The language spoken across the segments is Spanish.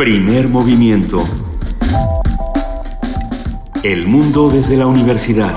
Primer movimiento. El mundo desde la universidad.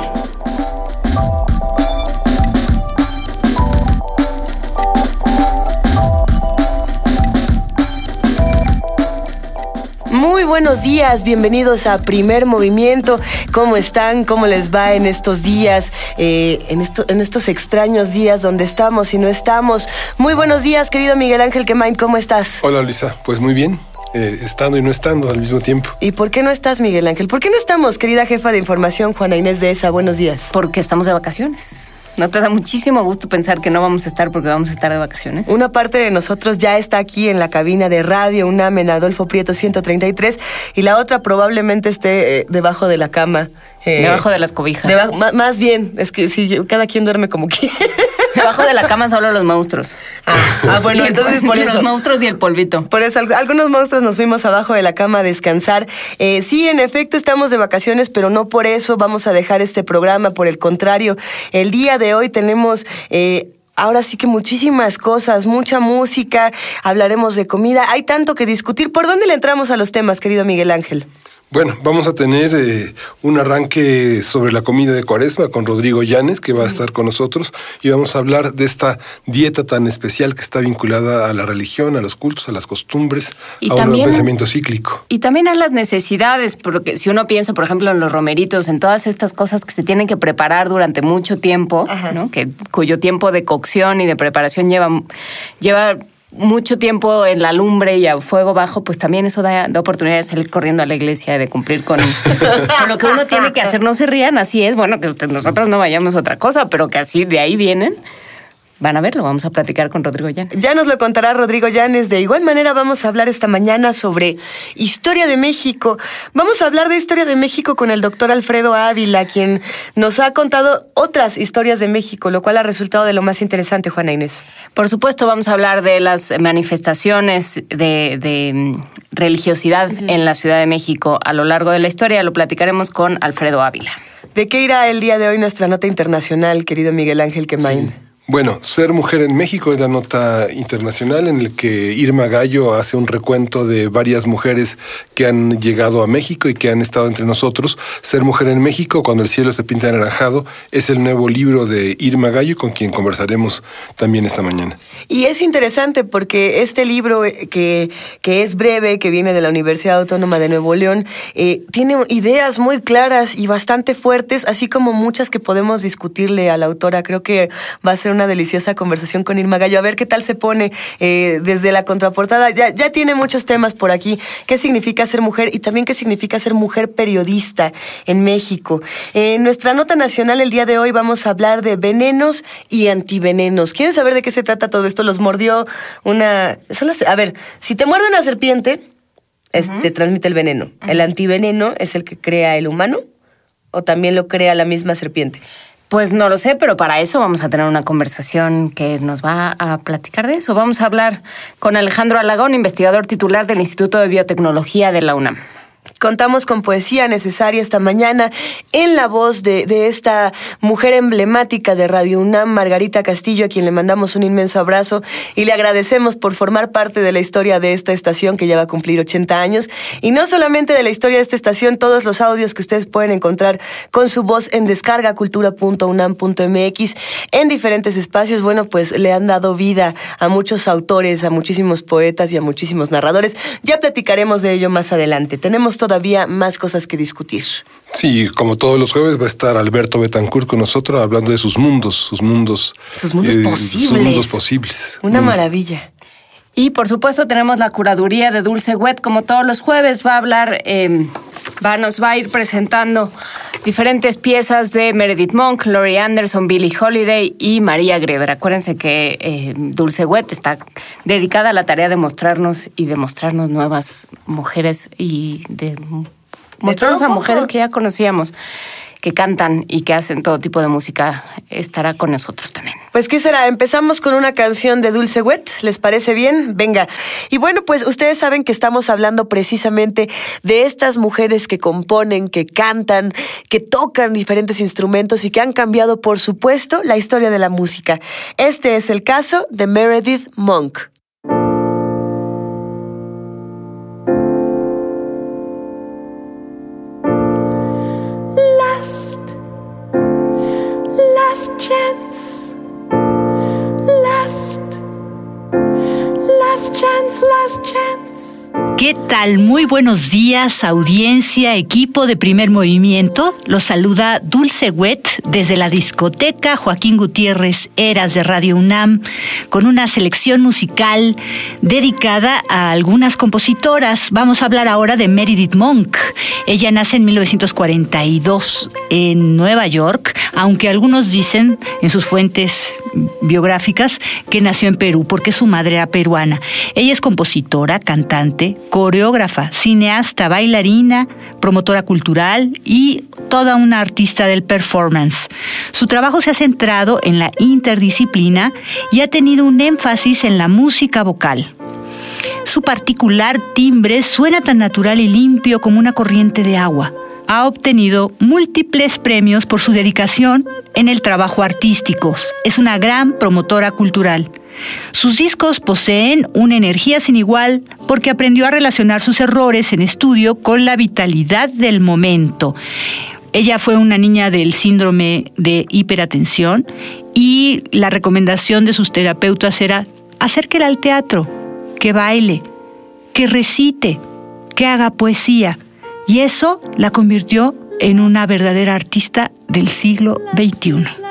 Muy buenos días, bienvenidos a Primer Movimiento. ¿Cómo están? ¿Cómo les va en estos días, eh, en, esto- en estos extraños días donde estamos y no estamos? Muy buenos días, querido Miguel Ángel Quemain, ¿cómo estás? Hola Luisa, pues muy bien, eh, estando y no estando al mismo tiempo. ¿Y por qué no estás, Miguel Ángel? ¿Por qué no estamos, querida jefa de información, Juana Inés de ESA? Buenos días. Porque estamos de vacaciones. ¿No te da muchísimo gusto pensar que no vamos a estar porque vamos a estar de vacaciones? Una parte de nosotros ya está aquí en la cabina de radio UNAM en Adolfo Prieto 133 y la otra probablemente esté eh, debajo de la cama. eh, Debajo de las cobijas. Debajo- más bien, es que sí, cada quien duerme como quiere. Debajo de la cama solo los monstruos. Ah, ah, bueno, entonces por Los eso. monstruos y el polvito. Por eso, alg- algunos monstruos nos fuimos abajo de la cama a descansar. Eh, sí, en efecto, estamos de vacaciones, pero no por eso vamos a dejar este programa. Por el contrario, el día de hoy tenemos... eh, Ahora sí que muchísimas cosas, mucha música, hablaremos de comida, hay tanto que discutir. ¿Por dónde le entramos a los temas, querido Miguel Ángel? Bueno, vamos a tener eh, un arranque sobre la comida de cuaresma con Rodrigo Llanes, que va a estar con nosotros, y vamos a hablar de esta dieta tan especial que está vinculada a la religión, a los cultos, a las costumbres, Y a un pensamiento cíclico. Y también a las necesidades, porque si uno piensa, por ejemplo, en los romeritos, en todas estas cosas que se tienen que preparar durante mucho tiempo. ¿no? que, cuyo tiempo de cocción y de preparación lleva, lleva mucho tiempo en la lumbre y a fuego bajo, pues también eso da, da oportunidad de salir corriendo a la iglesia de cumplir con, con lo que uno tiene que hacer. No se rían, así es. Bueno, que nosotros no vayamos a otra cosa, pero que así de ahí vienen. Van a verlo, vamos a platicar con Rodrigo Llanes. Ya nos lo contará Rodrigo Llanes. De igual manera vamos a hablar esta mañana sobre historia de México. Vamos a hablar de historia de México con el doctor Alfredo Ávila, quien nos ha contado otras historias de México, lo cual ha resultado de lo más interesante, Juana Inés. Por supuesto, vamos a hablar de las manifestaciones de, de, mm, religiosidad en la Ciudad de México a lo largo de la historia. Lo platicaremos con Alfredo Ávila. ¿De qué irá el día de hoy nuestra nota internacional, querido Miguel Ángel Quemain? Bueno, Ser Mujer en México es la nota internacional en la que Irma Gallo hace un recuento de varias mujeres que han llegado a México y que han estado entre nosotros. Ser Mujer en México, cuando el cielo se pinta anaranjado, es el nuevo libro de Irma Gallo con quien conversaremos también esta mañana. Y es interesante porque este libro eh, que, que es breve, que viene de la Universidad Autónoma de Nuevo León, eh, tiene ideas muy claras y bastante fuertes, así como muchas que podemos discutirle a la autora. Creo que va a ser una deliciosa conversación con Irma Gallo. A ver qué tal se pone eh, desde la contraportada. Ya, ya tiene muchos temas por aquí. ¿Qué significa ser mujer? Y también qué significa ser mujer periodista en México. En nuestra nota nacional el día de hoy vamos a hablar de venenos y antivenenos. ¿Quieren saber de qué se trata todo esto? Los mordió una... son las- A ver, si te muerde una serpiente, es- te transmite el veneno. ¿El antiveneno es el que crea el humano? ¿O también lo crea la misma serpiente? Pues no lo sé, pero para eso vamos a tener una conversación que nos va a platicar de eso. Vamos a hablar con Alejandro Alagón, investigador titular del Instituto de Biotecnología de la UNAM. Contamos con poesía necesaria esta mañana en la voz de, esta mujer emblemática de Radio UNAM, Margarita Castillo, a quien le mandamos un inmenso abrazo y le agradecemos por formar parte de la historia de esta estación que ya va a cumplir 80 años. Y no solamente de la historia de esta estación, todos los audios que ustedes pueden encontrar con su voz en descargacultura.unam.mx en diferentes espacios, bueno, pues le han dado vida a muchos autores, a muchísimos poetas y a muchísimos narradores. Ya platicaremos de ello más adelante. Tenemos todavía más cosas que discutir. Sí, como todos los jueves va a estar Alberto Betancourt con nosotros hablando de sus mundos, sus mundos. Sus mundos Sus posibles. mundos posibles. Una Mm. maravilla. Y por supuesto tenemos la curaduría de Dulce Wet, como todos los jueves va a hablar, eh, va, nos va a ir presentando diferentes piezas de Meredith Monk, Laurie Anderson, Billie Holiday y María Greber. Acuérdense que eh, Dulce Wet está dedicada a la tarea de mostrarnos y de mostrarnos nuevas mujeres y de mostrarnos a mujeres que ya conocíamos, que cantan y que hacen todo tipo de música. Estará con nosotros también. Pues, ¿qué será? Empezamos con una canción de Dulce Wet. ¿Les parece bien? Venga. Y bueno, pues ustedes saben que estamos hablando precisamente de estas mujeres que componen, que cantan, que tocan diferentes instrumentos y que han cambiado, por supuesto, la historia de la música. Este es el caso de Meredith Monk. last chance. ¿Qué tal? Muy buenos días, audiencia, equipo de primer movimiento. Los saluda Dulce Wet desde la discoteca Joaquín Gutiérrez Eras de Radio UNAM con una selección musical dedicada a algunas compositoras. Vamos a hablar ahora de Meredith Monk. Ella nace en 1942 en Nueva York, aunque algunos dicen en sus fuentes biográficas que nació en Perú porque su madre era peruana. Ella es compositora, cantante, coreógrafa, cineasta, bailarina, promotora cultural y toda una artista del performance. Su trabajo se ha centrado en la interdisciplina y ha tenido un énfasis en la música vocal. Su particular timbre suena tan natural y limpio como una corriente de agua. Ha obtenido múltiples premios por su dedicación en el trabajo artístico. Es una gran promotora cultural. Sus discos poseen una energía sin igual porque aprendió a relacionar sus errores en estudio con la vitalidad del momento. Ella fue una niña del síndrome de hiperatención y la recomendación de sus terapeutas era acérquela al teatro, que baile, que recite, que haga poesía. Y eso la convirtió en una verdadera artista del siglo XXI.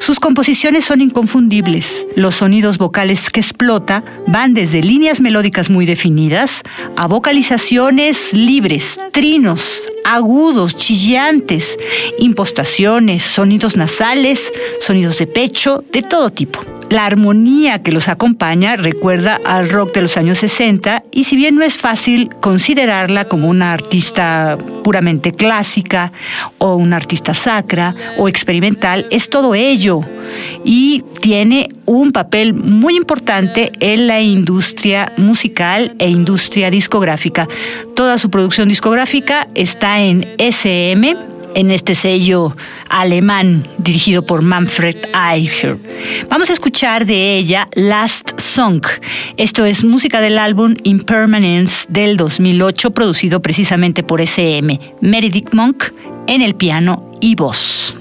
Sus composiciones son inconfundibles. Los sonidos vocales que explota van desde líneas melódicas muy definidas a vocalizaciones libres, trinos, agudos, chillantes, impostaciones, sonidos nasales, sonidos de pecho, de todo tipo. La armonía que los acompaña recuerda al rock de los años 60 y si bien no es fácil considerarla como una artista puramente clásica o una artista sacra o experimental, es todo ello y tiene un papel muy importante en la industria musical e industria discográfica. Toda su producción discográfica está en SM, en este sello alemán dirigido por Manfred Eicher. Vamos a escuchar de ella Last Song. Esto es música del álbum Impermanence del 2008, producido precisamente por SM. Meredith Monk en el piano y voz.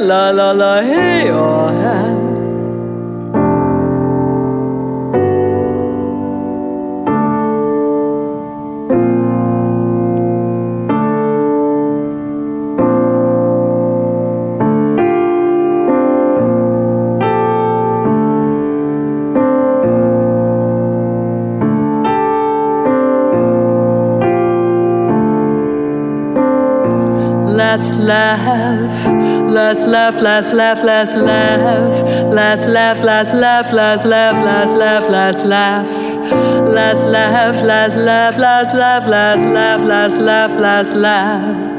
la la la hey oh hey. laugh. Let's laugh, last laugh, last laugh. last laugh, last laugh, last laugh, last laugh, last laugh. last laugh, last laugh, last laugh, last laugh, last laugh, last laugh, let's laugh.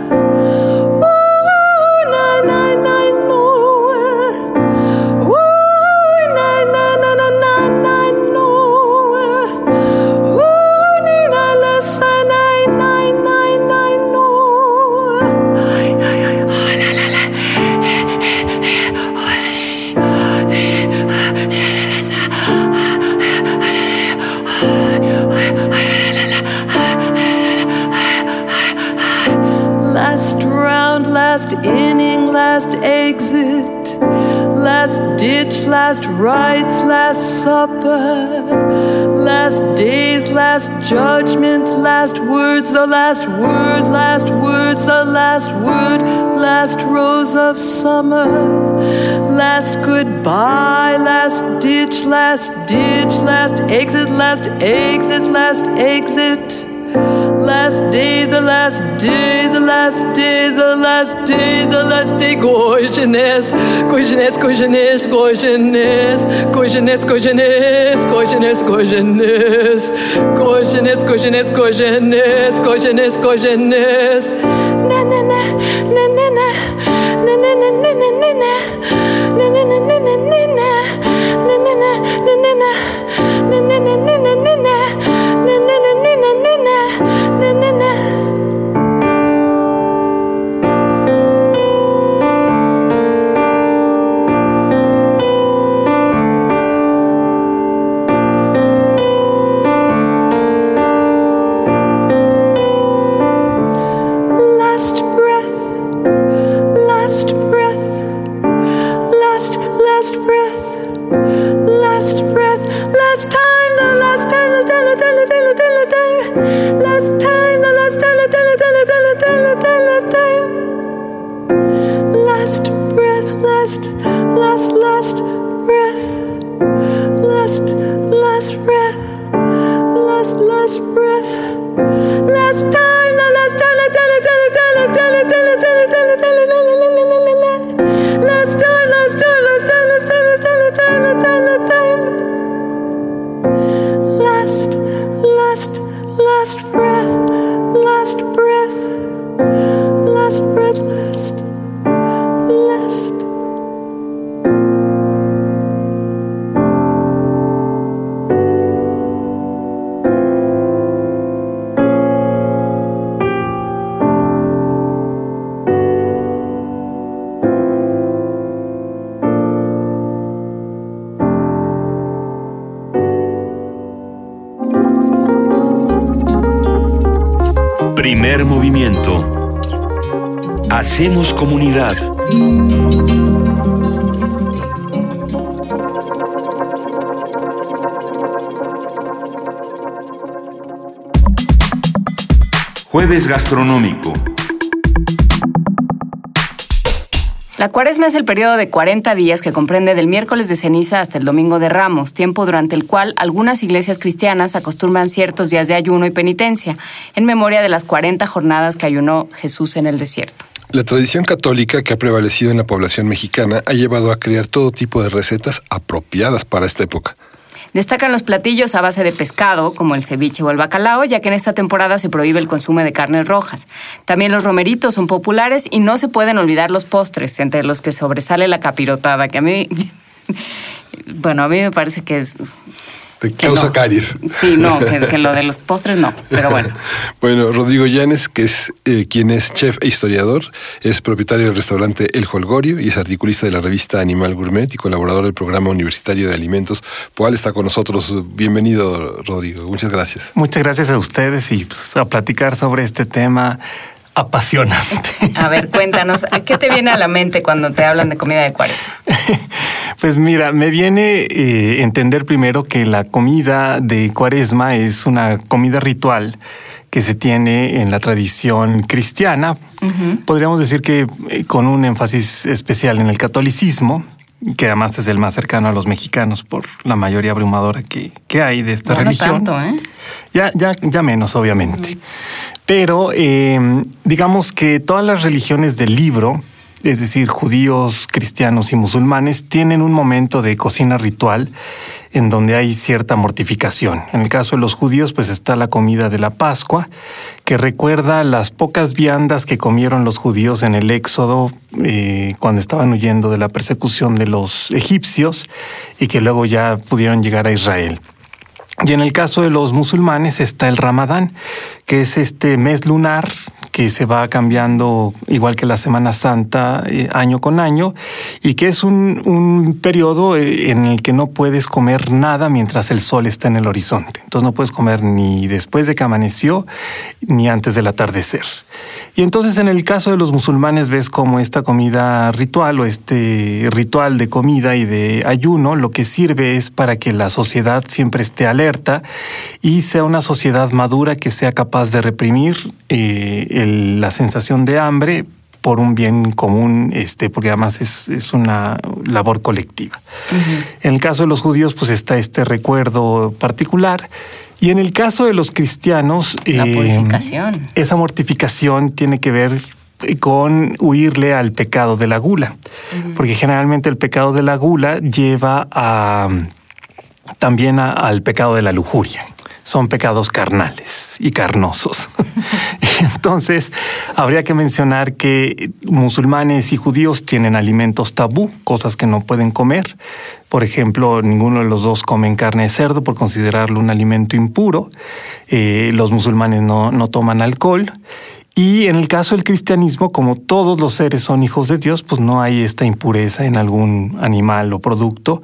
Last rites, last supper, last days, last judgment, last words, the last word, last words, the last word, last rose of summer, last goodbye, last ditch, last ditch, last exit, last exit, last exit last day, the last day, the last day, the last day, the last day, Gorgeous, Gorgeous, Gorgeous, Gorgeous, Gorgeous, Gorgeous, Gorgeous, Gorgeous, Gorgeous, Gorgeous, Gorgeous, Gorgeous, Gorgeous, Na na na, na na na, na na na na na na na, na na na na na na, na na na na na na, na na na na. Hacemos comunidad. Jueves gastronómico. La cuaresma es el periodo de 40 días que comprende del miércoles de ceniza hasta el domingo de ramos, tiempo durante el cual algunas iglesias cristianas acostumbran ciertos días de ayuno y penitencia, en memoria de las 40 jornadas que ayunó Jesús en el desierto. La tradición católica que ha prevalecido en la población mexicana ha llevado a crear todo tipo de recetas apropiadas para esta época. Destacan los platillos a base de pescado, como el ceviche o el bacalao, ya que en esta temporada se prohíbe el consumo de carnes rojas. También los romeritos son populares y no se pueden olvidar los postres, entre los que sobresale la capirotada, que a mí, bueno, a mí me parece que es... Te que causa no. caries. Sí, no, que, que lo de los postres no, pero bueno. Bueno, Rodrigo Llanes, que es eh, quien es chef e historiador, es propietario del restaurante El Holgorio y es articulista de la revista Animal Gourmet y colaborador del programa universitario de alimentos. Poal está con nosotros. Bienvenido, Rodrigo. Muchas gracias. Muchas gracias a ustedes y pues, a platicar sobre este tema apasionante. A ver, cuéntanos, ¿qué te viene a la mente cuando te hablan de comida de cuaresma? Pues mira, me viene eh, entender primero que la comida de cuaresma es una comida ritual que se tiene en la tradición cristiana. Podríamos decir que eh, con un énfasis especial en el catolicismo, que además es el más cercano a los mexicanos por la mayoría abrumadora que, que hay de esta Ya no religión. tanto, ¿eh? Ya, ya, ya menos, obviamente. Pero eh, digamos que todas las religiones del libro, es decir, judíos, cristianos y musulmanes, tienen un momento de cocina ritual en donde hay cierta mortificación. En el caso de los judíos, pues está la comida de la Pascua, que recuerda las pocas viandas que comieron los judíos en el Éxodo eh, cuando estaban huyendo de la persecución de los egipcios y que luego ya pudieron llegar a Israel. Y en el caso de los musulmanes está el Ramadán, que es este mes lunar que se va cambiando igual que la Semana Santa eh, año con año y que es un, un periodo eh, en el que no puedes comer nada mientras el sol está en el horizonte. Entonces no puedes comer ni después de que amaneció ni antes del atardecer. Y entonces en el caso de los musulmanes ves como esta comida ritual o este ritual de comida y de ayuno lo que sirve es para que la sociedad siempre esté alerta y sea una sociedad madura que sea capaz de reprimir eh, el- la sensación de hambre por un bien común, este, porque además es, es una labor colectiva. En el caso de los judíos, pues está este recuerdo particular. Y en el caso de los cristianos, La eh, purificación. esa mortificación tiene que ver con huirle al pecado de la gula, porque generalmente el pecado de la gula lleva a también a- al pecado de la lujuria. Son pecados carnales y carnosos. Entonces, habría que mencionar que musulmanes y judíos tienen alimentos tabú, cosas que no pueden comer. Por ejemplo, ninguno de los dos comen carne de cerdo por considerarlo un alimento impuro. Eh, los musulmanes no, no toman alcohol. Y en el caso del cristianismo, como todos los seres son hijos de Dios, pues no hay esta impureza en algún animal o producto,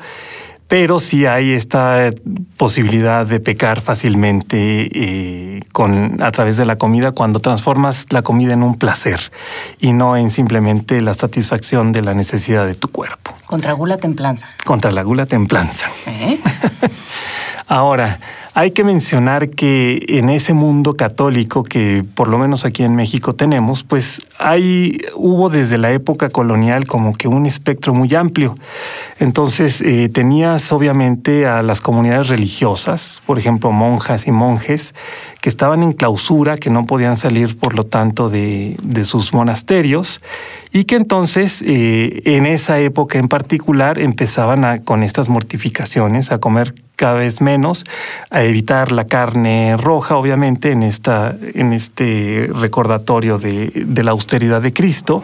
pero sí hay esta posibilidad de pecar fácilmente eh, con, a través de la comida cuando transformas la comida en un placer y no en simplemente la satisfacción de la necesidad de tu cuerpo. Contra gula templanza. Contra la gula templanza. ¿Eh? Ahora, hay que mencionar que en ese mundo católico que por lo menos aquí en México tenemos, pues hay, hubo desde la época colonial como que un espectro muy amplio. Entonces, eh, tenías obviamente a las comunidades religiosas, por ejemplo, monjas y monjes, que estaban en clausura, que no podían salir, por lo tanto, de, de sus monasterios, y que entonces, eh, en esa época en particular, empezaban a, con estas mortificaciones a comer cada vez menos, a evitar la carne roja, obviamente, en, esta, en este recordatorio de, de la austeridad de Cristo.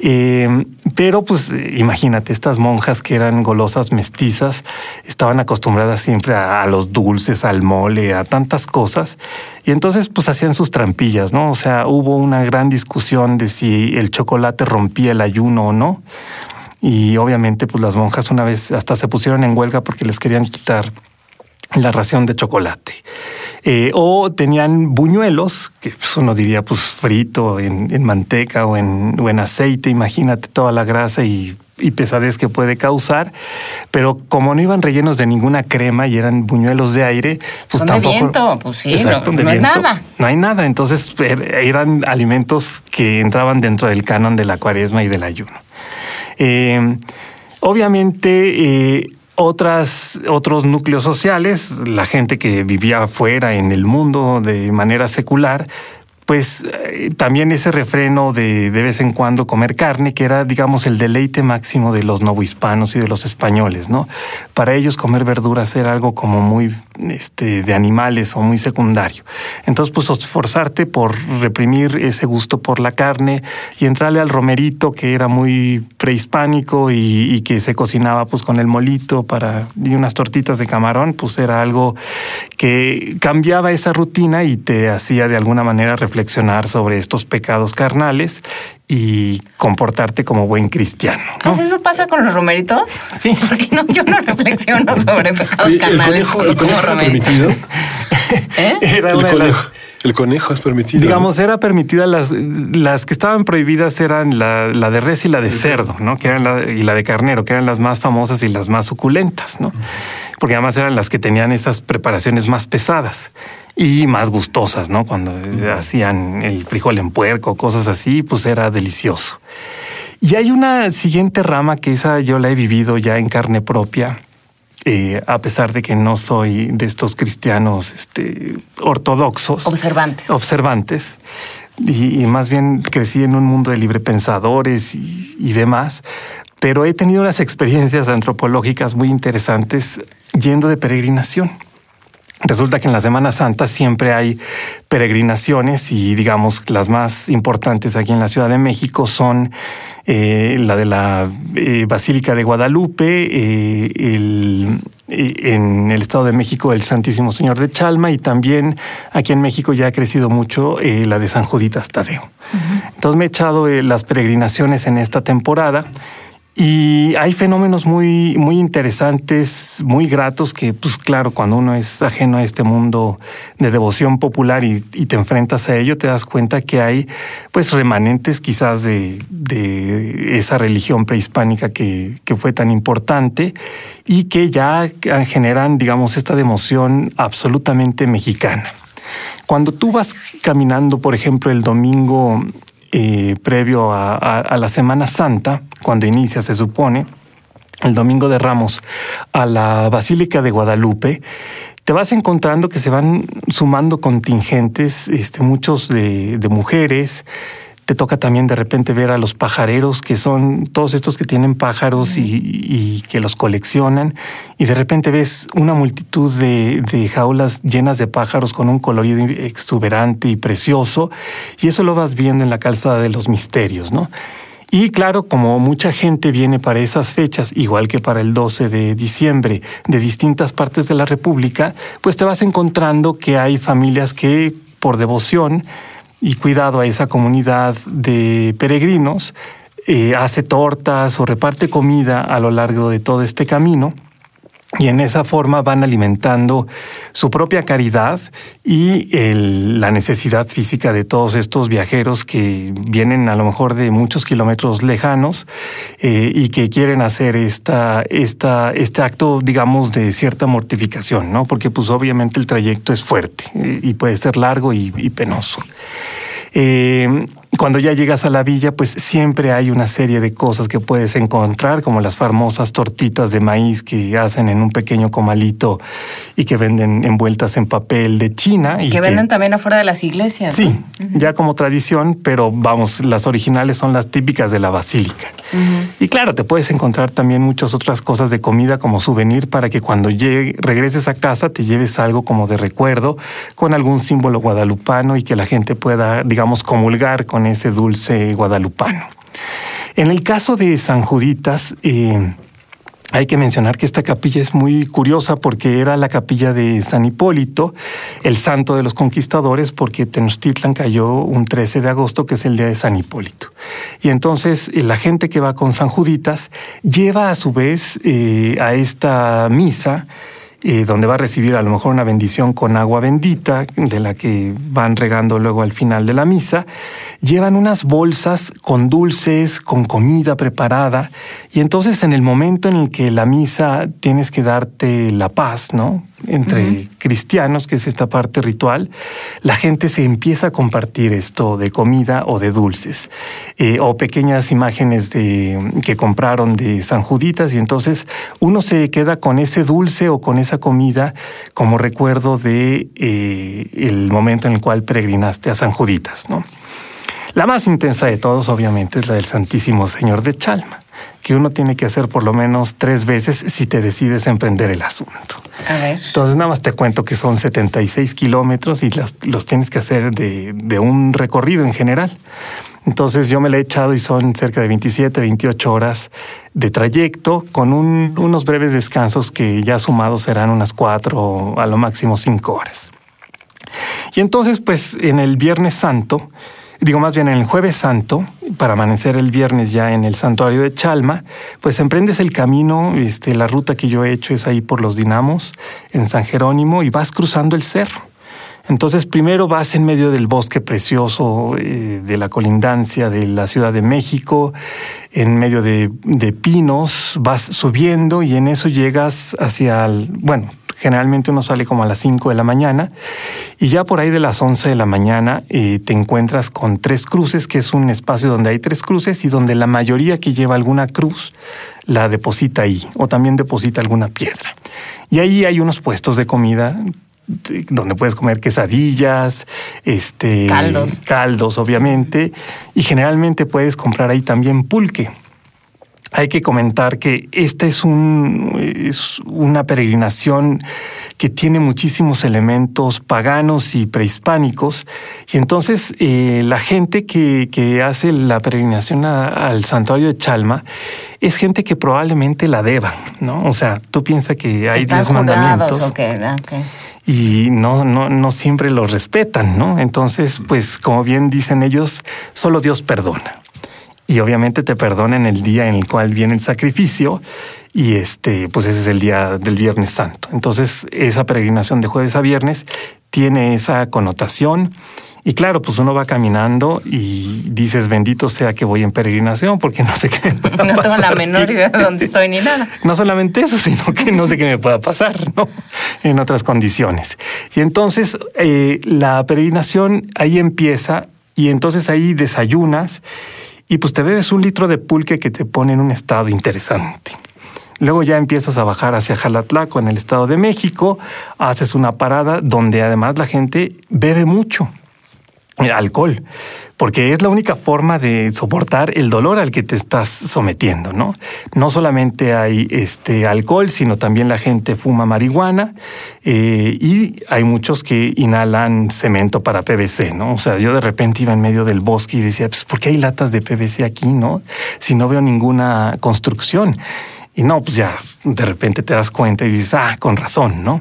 Eh, pero pues imagínate, estas monjas que eran golosas mestizas estaban acostumbradas siempre a, a, los dulces, al mole, a tantas cosas. Y entonces pues hacían sus trampillas, ¿no? O sea, hubo una gran discusión de si el chocolate rompía el ayuno o no. Y obviamente pues las monjas una vez hasta se pusieron en huelga porque les querían quitar la ración de chocolate. Eh, o tenían buñuelos, que pues, uno diría pues frito en, en manteca o en, o en, aceite, imagínate toda la grasa y, y, pesadez que puede causar, pero como no iban rellenos de ninguna crema y eran buñuelos de aire, pues Son tampoco... De viento, pues sí, Exacto, no, hay nada. No hay nada, entonces er, eran alimentos que entraban dentro del canon de la cuaresma y del ayuno. Eh, obviamente, eh, otras, otros núcleos sociales, la gente que vivía afuera en el mundo de manera secular, pues eh, también ese refreno de de vez en cuando comer carne, que era, digamos, el deleite máximo de los novohispanos y de los españoles, ¿no? Para ellos comer verduras era algo como muy este, de animales o muy secundario. Entonces, pues esforzarte por reprimir ese gusto por la carne y entrarle al romerito, que era muy prehispánico y, que se cocinaba pues con el molito para y unas tortitas de camarón, pues era algo que cambiaba esa rutina y te hacía de alguna manera reflexionar reflexionar sobre estos pecados carnales y comportarte como buen cristiano. ¿no? ¿Eso pasa con los romeritos? Sí. Porque no, yo no reflexiono sobre pecados Oye, carnales. ¿El conejo, el conejo era permitido? ¿Eh? Era el, una conejo, de las, el conejo es permitido. Digamos, era permitida las, las que estaban prohibidas eran la, la de res y la de cerdo, ¿no? Que eran la, y la de carnero, que eran las más famosas y las más suculentas, ¿no? Porque además eran las que tenían esas preparaciones más pesadas y más gustosas, ¿no? Cuando hacían el frijol en puerco, cosas así, pues era delicioso. Y hay una siguiente rama que esa yo la he vivido ya en carne propia, eh, a pesar de que no soy de estos cristianos este, ortodoxos. Observantes. Observantes. Y, y, más bien crecí en un mundo de librepensadores y, y demás, pero he tenido unas experiencias antropológicas muy interesantes yendo de peregrinación. Resulta que en la Semana Santa siempre hay peregrinaciones y digamos las más importantes aquí en la Ciudad de México son eh, la de la eh, Basílica de Guadalupe, eh, el, en el Estado de México el Santísimo Señor de Chalma y también aquí en México ya ha crecido mucho la de San Juditas Tadeo. Uh -huh. Entonces me he echado las peregrinaciones en esta temporada. Y hay fenómenos muy, muy interesantes, muy gratos, que, pues claro, cuando uno es ajeno a este mundo de devoción popular y, te enfrentas a ello, te das cuenta que hay, pues, remanentes quizás de, de esa religión prehispánica que, que fue tan importante y que ya generan, digamos, esta devoción absolutamente mexicana. Cuando tú vas caminando, por ejemplo, el domingo eh, previo a, la Semana Santa, cuando inicia, se supone, el domingo de Ramos, a la Basílica de Guadalupe, te vas encontrando que se van sumando contingentes, este, muchos de mujeres, te toca también de repente ver a los pajareros, que son todos estos que tienen pájaros y, que los coleccionan, y de repente ves una multitud de, jaulas llenas de pájaros con un colorido exuberante y precioso, y eso lo vas viendo en la calzada de los misterios, ¿no? Y claro, como mucha gente viene para esas fechas, igual que para el 12 de diciembre, de distintas partes de la República, pues te vas encontrando que hay familias que por devoción y cuidado a esa comunidad de peregrinos, eh, hace tortas o reparte comida a lo largo de todo este camino y en esa forma van alimentando su propia caridad y la necesidad física de todos estos viajeros que vienen a lo mejor de muchos kilómetros lejanos eh, y que quieren hacer esta, esta, este acto, digamos, de cierta mortificación, ¿no? Porque pues obviamente el trayecto es fuerte y puede ser largo y, penoso. Eh, cuando ya llegas a la villa, pues siempre hay una serie de cosas que puedes encontrar, como las famosas tortitas de maíz que hacen en un pequeño comalito y que venden envueltas en papel de China. Y que, venden también afuera de las iglesias. Sí, ya como tradición, pero vamos, las originales son las típicas de la basílica. Y claro, te puedes encontrar también muchas otras cosas de comida como souvenir para que cuando llegue, regreses a casa te lleves algo como de recuerdo con algún símbolo guadalupano y que la gente pueda, digamos, comulgar con ese dulce guadalupano. En el caso de San Juditas, eh, hay que mencionar que esta capilla es muy curiosa porque era la capilla de San Hipólito, el santo de los conquistadores, porque Tenochtitlan cayó un 13 de agosto, que es el día de San Hipólito. Y entonces eh, la gente que va con San Juditas lleva a su vez eh, a esta misa eh, donde va a recibir a lo mejor una bendición con agua bendita, de la que van regando luego al final de la misa, llevan unas bolsas con dulces, con comida preparada, y entonces en el momento en el que la misa tienes que darte la paz, ¿no? Entre cristianos, que es esta parte ritual, la gente se empieza a compartir esto de comida o de dulces, eh, o pequeñas imágenes de, que compraron de San Juditas, y entonces uno se queda con ese dulce o con esa comida como recuerdo de eh, el momento en el cual peregrinaste a San Juditas. ¿no? La más intensa de todos, obviamente, es la del Santísimo Señor de Chalma que uno tiene que hacer por lo menos tres veces si te decides emprender el asunto. A ver. Entonces nada más te cuento que son 76 kilómetros y los, tienes que hacer de, un recorrido en general. Entonces yo me lo he echado y son cerca de 27, 28 horas de trayecto con unos breves descansos que ya sumados serán unas cuatro o a lo máximo cinco horas. Y entonces pues en el Viernes Santo digo más bien en el jueves santo, para amanecer el viernes ya en el santuario de Chalma, pues emprendes el camino, este, la ruta que yo he hecho es ahí por los Dinamos, en San Jerónimo, y vas cruzando el cerro. Entonces, primero vas en medio del bosque precioso eh, de la colindancia de la Ciudad de México, en medio de, pinos, vas subiendo y en eso llegas hacia el, bueno, generalmente uno sale como a las 5 de la mañana y ya por ahí de las 11 de la mañana eh, te encuentras con tres cruces, que es un espacio donde hay tres cruces y donde la mayoría que lleva alguna cruz la deposita ahí o también deposita alguna piedra. Y ahí hay unos puestos de comida donde puedes comer quesadillas, este, caldos. caldos, obviamente, y generalmente puedes comprar ahí también pulque. Hay que comentar que esta es, un, es una peregrinación que tiene muchísimos elementos paganos y prehispánicos, y entonces eh, la gente que, que, hace la peregrinación al santuario de Chalma es gente que probablemente la deba, ¿no? O sea, tú piensas que hay diez mandamientos. Okay, y no, no, no siempre los respetan, ¿no? Entonces, pues como bien dicen ellos, solo Dios perdona. Y obviamente te perdona en el día en el cual viene el sacrificio y este, pues ese es el día del Viernes Santo. Entonces, esa peregrinación de jueves a viernes tiene esa connotación y claro, pues uno va caminando y dices, bendito sea que voy en peregrinación porque no sé qué. Me no tengo la menor idea de dónde estoy ni nada. No solamente eso, sino que no sé qué me pueda pasar, ¿no? En otras condiciones. Y entonces eh, la peregrinación ahí empieza y entonces ahí desayunas y pues te bebes un litro de pulque que te pone en un estado interesante. Luego ya empiezas a bajar hacia Jalatlaco en el Estado de México, haces una parada donde además la gente bebe mucho eh, alcohol, porque es la única forma de soportar el dolor al que te estás sometiendo, ¿no? No solamente hay este alcohol, sino también la gente fuma marihuana eh, y hay muchos que inhalan cemento para PVC, ¿no? O sea, yo de repente iba en medio del bosque y decía, pues, ¿por qué hay latas de PVC aquí, no? Si no veo ninguna construcción. Y no, pues ya de repente te das cuenta y dices, ah, con razón, ¿no?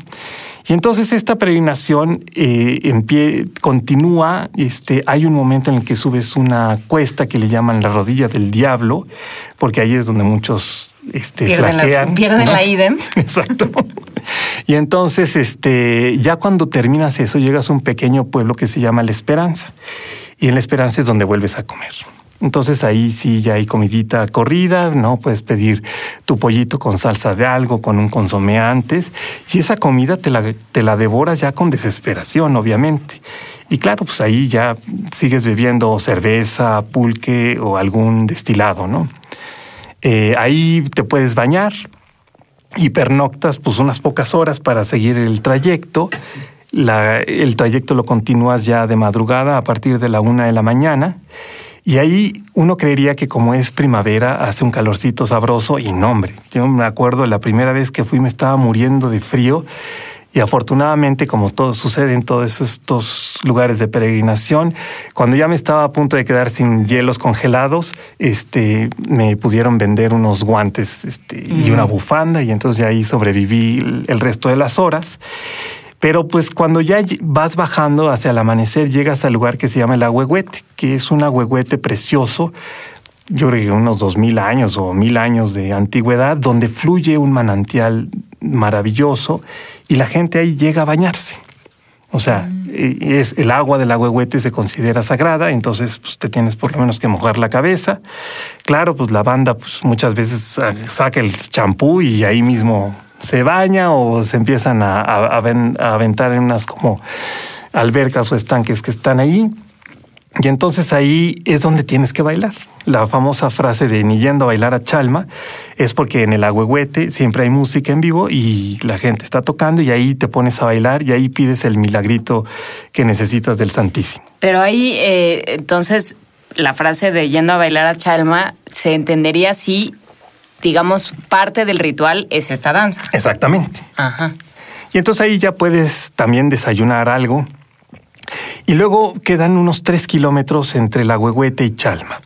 Y entonces esta peregrinación eh, en pie continúa. Este, hay un momento en el que subes una cuesta que le llaman la rodilla del diablo, porque ahí es donde muchos este, Pierden, las- flaquean. pierden ¿no? la idem. Exacto. Y entonces, este, ya cuando terminas eso, llegas a un pequeño pueblo que se llama La Esperanza. Y en La Esperanza es donde vuelves a comer. Entonces ahí sí ya hay comidita corrida, ¿no? Puedes pedir tu pollito con salsa de algo, con un consomé antes, y esa comida te la, te la devoras ya con desesperación, obviamente. Y claro, pues ahí ya sigues bebiendo cerveza, pulque o algún destilado, ¿no? Eh, ahí te puedes bañar y pernoctas pues unas pocas horas para seguir el trayecto. El trayecto lo continúas ya de madrugada a partir de la una de la mañana. Y ahí uno creería que como es primavera hace un calorcito sabroso y no, hombre. Yo me acuerdo la primera vez que fui me estaba muriendo de frío y afortunadamente, como todo sucede en todos estos lugares de peregrinación, cuando ya me estaba a punto de quedar sin hielos congelados, este, me pudieron vender unos guantes este, y una bufanda y entonces ya ahí sobreviví el resto de las horas. Pero pues cuando ya vas bajando hacia el amanecer, llegas al lugar que se llama el Agüehuete, que es un agüehuete precioso, yo creo que unos dos mil años o mil años de antigüedad, donde fluye un manantial maravilloso y la gente ahí llega a bañarse. O sea, eh, es el agua del agüehuete se considera sagrada, entonces pues, te tienes por lo menos que mojar la cabeza. Claro, pues la banda pues, muchas veces sa- saca el champú y ahí mismo se baña o se empiezan a, a- a ven- a aventar en unas como albercas o estanques que están ahí. Y entonces ahí es donde tienes que bailar. La famosa frase de ni yendo a bailar a Chalma es porque en el agüehuete siempre hay música en vivo y la gente está tocando y ahí te pones a bailar y ahí pides el milagrito que necesitas del Santísimo. Pero ahí, eh, entonces, la frase de yendo a bailar a Chalma se entendería si, digamos, parte del ritual es esta danza. Exactamente. Ajá. Y entonces ahí ya puedes también desayunar algo. Y luego quedan unos tres kilómetros entre el agüehuete y Chalma.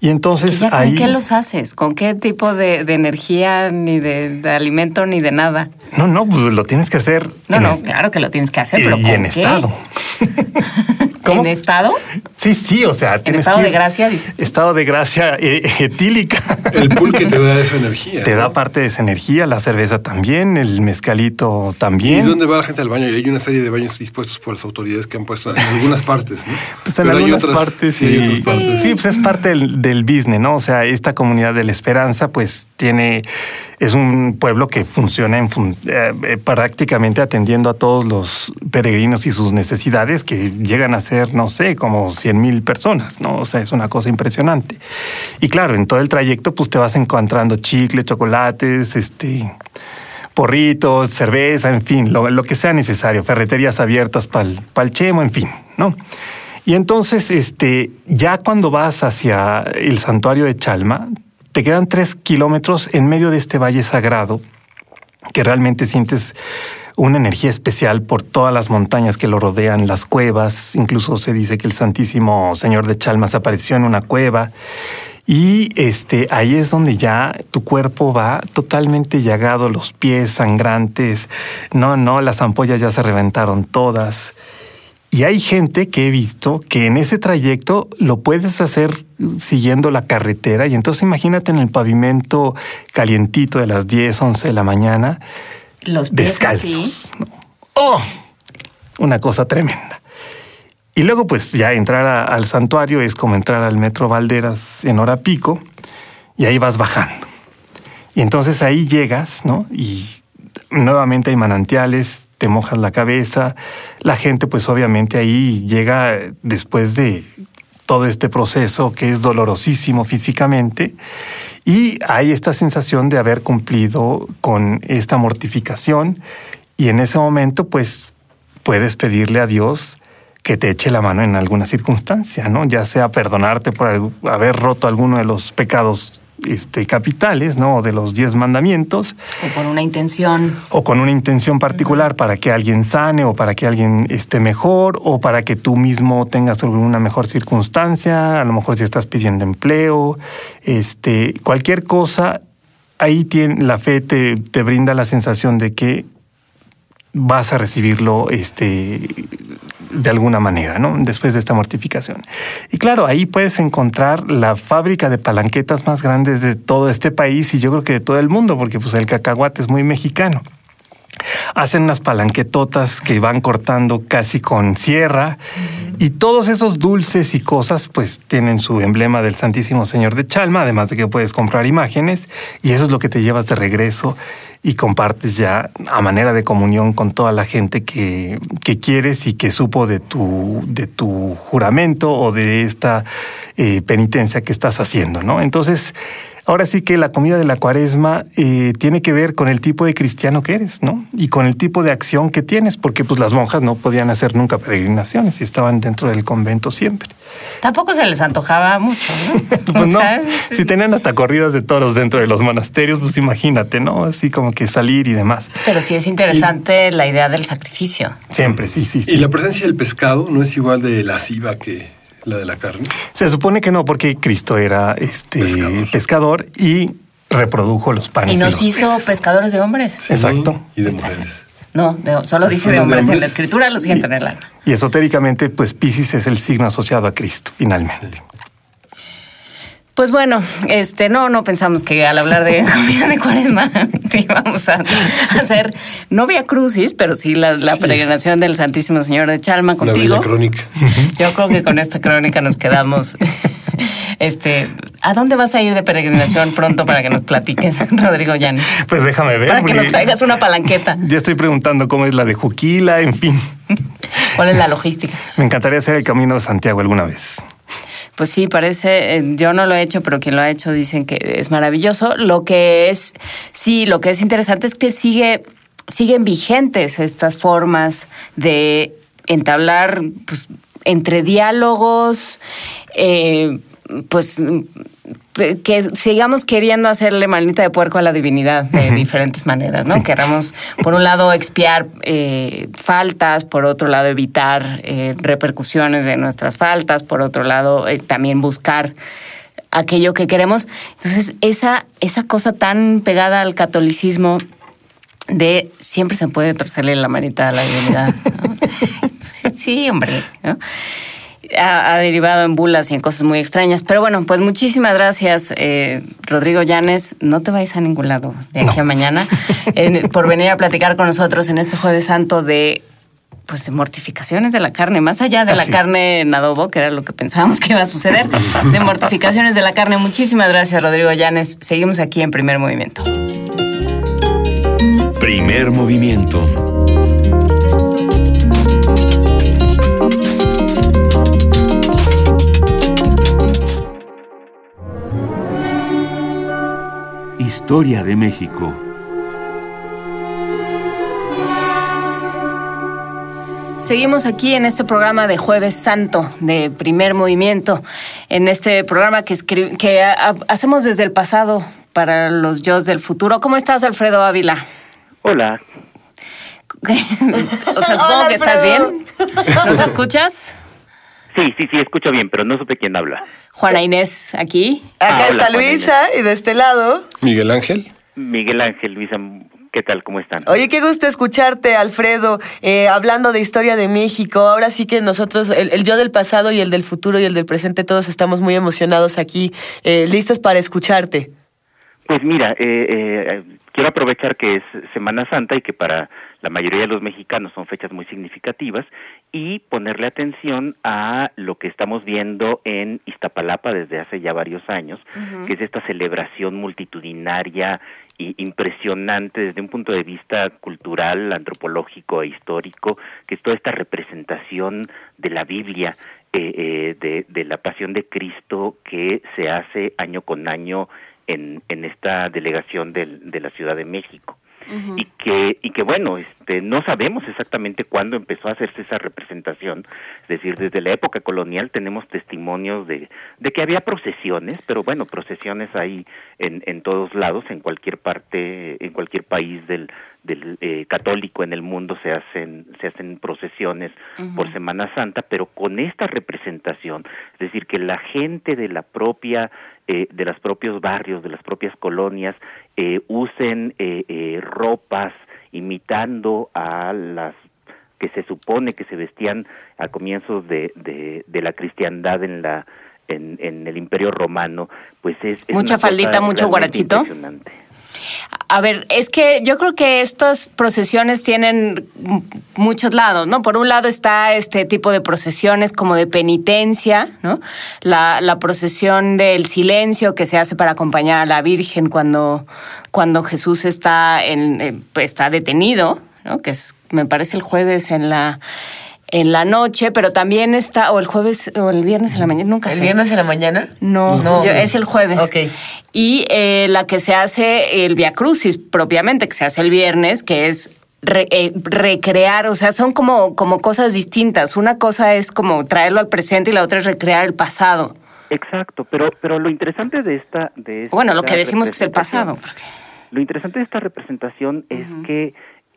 Y ¿Y entonces ahí... con qué los haces? ¿Con qué tipo de, de energía, ni de, de alimento, ni de nada? No, no, pues lo tienes que hacer. No, no, claro que lo tienes que hacer, y, pero y ¿con en qué? estado. ¿Cómo? ¿En estado? Sí, sí, o sea, tienes estado que de gracia, dices tú. Estado de gracia eh, etílica. El pulque te da esa energía. Te ¿no? da parte de esa energía, la cerveza también, el mezcalito ¿Y también. dónde va la gente al baño? Y hay una serie de baños dispuestos por las autoridades que han puesto en algunas partes, ¿no? Pues en Pero hay algunas otras- partes sí, sí. hay otras partes. Sí, pues es parte del, del business, ¿no? O sea, esta comunidad de la esperanza, pues tiene, es un pueblo que funciona en fun- eh, eh, prácticamente atendiendo a todos los peregrinos y sus necesidades, que llegan a ser, no sé, como 100 mil personas, ¿no? O sea, es una cosa impresionante. Y claro, en todo el trayecto, pues te vas encontrando chicles, chocolates, este porritos, cerveza, en fin, lo, lo que sea necesario, ferreterías abiertas para el chemo, en fin, ¿no? Y entonces, este, ya cuando vas hacia el santuario de Chalma, te quedan tres kilómetros en medio de este valle sagrado, que realmente sientes una energía especial por todas las montañas que lo rodean, las cuevas, incluso se dice que el Santísimo Señor de Chalmas apareció en una cueva. Y este, ahí es donde ya tu cuerpo va totalmente llagado, los pies sangrantes. No, no, las ampollas ya se reventaron todas. Y hay gente que he visto que en ese trayecto lo puedes hacer siguiendo la carretera. Y entonces imagínate en el pavimento calientito de las 10, 11 de la mañana, Los pies descalzos. ¡Oh! Una cosa tremenda. Y luego, pues ya entrar a- al santuario es como entrar al Metro Valderas en hora pico y ahí vas bajando. Y entonces ahí llegas, ¿no? Y nuevamente hay manantiales, te mojas la cabeza. La gente, pues obviamente ahí llega después de todo este proceso que es dolorosísimo físicamente y hay esta sensación de haber cumplido con esta mortificación y en ese momento pues puedes pedirle a Dios que te eche la mano en alguna circunstancia, ¿no? Ya sea perdonarte por haber roto alguno de los pecados este, capitales, ¿no? O de los diez mandamientos. O con una intención. O con una intención particular para que alguien sane o para que alguien esté mejor o para que tú mismo tengas alguna mejor circunstancia, a lo mejor si estás pidiendo empleo, este, cualquier cosa, ahí tiene, la fe te, te brinda la sensación de que vas a recibirlo este, de alguna manera, ¿no? Después de esta mortificación. Y claro, ahí puedes encontrar la fábrica de palanquetas más grandes de todo este país y yo creo que de todo el mundo, porque pues el cacahuate es muy mexicano. Hacen unas palanquetotas que van cortando casi con sierra y todos esos dulces y cosas pues tienen su emblema del Santísimo Señor de Chalma, además de que puedes comprar imágenes y eso es lo que te llevas de regreso y compartes ya a manera de comunión con toda la gente que, que quieres y que supo de tu, de tu juramento o de esta eh, penitencia que estás haciendo, ¿no? Entonces, Ahora sí que la comida de la cuaresma eh, tiene que ver con el tipo de cristiano que eres, ¿no? Y con el tipo de acción que tienes, porque pues las monjas no podían hacer nunca peregrinaciones y estaban dentro del convento siempre. Tampoco se les antojaba mucho, ¿no? pues no, si tenían hasta corridas de toros dentro de los monasterios, pues imagínate, ¿no? Así como que salir y demás. Pero sí es interesante la idea del sacrificio. Siempre, sí, sí, sí. Y la presencia del pescado no es igual de lasciva que la de la carne? Se supone que no, porque Cristo era este pescador, y reprodujo los panes. Y nos hizo pescadores de hombres. Exacto. Y de mujeres. No, solo dice de hombres, en la escritura, lo siento en el alma. Y esotéricamente, pues Pisces es el signo asociado a Cristo, finalmente. Pues bueno, este, no, no pensamos que al hablar de comida de cuaresma íbamos a hacer no vía crucis, pero sí la, peregrinación del Santísimo Señor de Chalma contigo. La crónica. Yo creo que con esta crónica nos quedamos. Este, ¿a dónde vas a ir de peregrinación pronto para que nos platiques, Rodrigo Llanes? Pues déjame ver. Para que nos traigas una palanqueta. Ya estoy preguntando cómo es la de Juquila, en fin. ¿Cuál es la logística? Me encantaría hacer el camino de Santiago alguna vez. Pues sí, parece, eh, yo no lo he hecho, pero quien lo ha hecho dicen que es maravilloso. Lo que es, sí, lo que es interesante es que sigue, siguen vigentes estas formas de entablar pues, entre diálogos, eh, pues que sigamos queriendo hacerle manita de puerco a la divinidad de diferentes maneras, ¿no? Queramos, por un lado, expiar eh, faltas, por otro lado, evitar eh, repercusiones de nuestras faltas, por otro lado, eh, también buscar aquello que queremos. Entonces, esa, esa cosa tan pegada al catolicismo de siempre se puede torcerle la manita a la divinidad. sí, sí, hombre. ¿no? Ha, derivado en bulas y en cosas muy extrañas. Pero bueno, pues muchísimas gracias, eh, Rodrigo Llanes. No te vayas a ningún lado de aquí a mañana por venir a platicar con nosotros en este Jueves Santo de pues de mortificaciones de la carne, más allá de la carne en adobo, que era lo que pensábamos que iba a suceder, de mortificaciones de la carne. Muchísimas gracias, Rodrigo Llanes. Seguimos aquí en Primer Movimiento. Primer Movimiento. Historia de México. Seguimos aquí en este programa de Jueves Santo de Primer Movimiento, en este programa que, que hacemos desde el pasado para los yo del futuro. ¿Cómo estás, Alfredo Ávila? Hola. o sea, supongo que estás bien. ¿Nos escuchas? Sí, sí, sí, escucho bien, pero no supe quién habla. Juana Inés, aquí. Acá ah, está Luisa y de este lado. Miguel Ángel. Miguel Ángel, Luisa, ¿qué tal? ¿Cómo están? Oye, qué gusto escucharte, Alfredo, eh, hablando de historia de México. Ahora sí que nosotros, el, yo del pasado y el del futuro y el del presente, todos estamos muy emocionados aquí, eh, listos para escucharte. Pues mira, eh, quiero aprovechar que es Semana Santa y que para la mayoría de los mexicanos son fechas muy significativas y ponerle atención a lo que estamos viendo en Iztapalapa desde hace ya varios años, que es esta celebración multitudinaria y impresionante desde un punto de vista cultural, antropológico e histórico, que es toda esta representación de la Biblia eh, eh, de, de, la pasión de Cristo que se hace año con año en, en esta delegación del, de la Ciudad de México y que y que bueno este no sabemos exactamente cuándo empezó a hacerse esa representación. Es decir desde la época colonial tenemos testimonios de, de que había procesiones pero bueno procesiones hay en, en todos lados en cualquier parte en cualquier país del del eh, católico en el mundo se hacen se hacen procesiones por Semana Santa pero con esta representación es decir que la gente de la propia eh, de los propios barrios de las propias colonias eh, usen eh, eh, ropas imitando a las que se supone que se vestían a comienzos de, de, de la cristiandad en la en, en, el Imperio Romano, pues es, es mucha faldita, mucho guarachito. A ver, es que yo creo que estas procesiones tienen muchos lados, ¿no? Por un lado está este tipo de procesiones como de penitencia, ¿no? La, la procesión del silencio que se hace para acompañar a la Virgen cuando, cuando Jesús está, en, está detenido, ¿no? Que es, me parece el jueves en la en la noche, pero también está, o el jueves, o el viernes en la mañana, nunca ¿El sé. viernes en la mañana? No, No. yo- es el jueves. Ok. Y eh, la que se hace, el Via Crucis propiamente, que se hace el viernes, que es re- eh, recrear, o sea, son como, como cosas distintas. Una cosa es como traerlo al presente y la otra es recrear el pasado. Exacto, pero pero lo interesante de esta de esta Bueno, lo que decimos que es el pasado. porque- Lo interesante de esta representación es que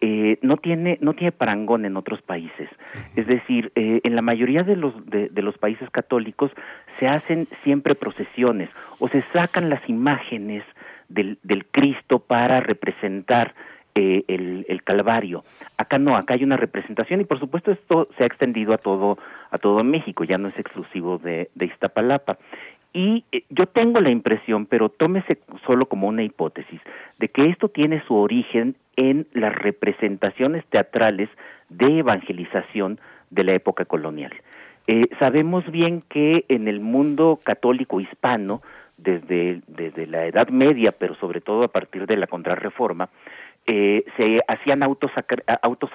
eh, no tiene no tiene parangón en otros países. Es decir, eh, en la mayoría de los de, de los países católicos se hacen siempre procesiones o se sacan las imágenes del, del Cristo para representar eh, el, el Calvario. Acá no, acá hay una representación y por supuesto esto se ha extendido a todo a todo México, ya no es exclusivo de, de Iztapalapa. Y eh, yo tengo la impresión, pero tómese solo como una hipótesis, de que esto tiene su origen en las representaciones teatrales de evangelización de la época colonial. Eh, sabemos bien que en el mundo católico hispano, desde, desde la Edad Media, pero sobre todo a partir de la Contrarreforma, eh, se hacían autos, autos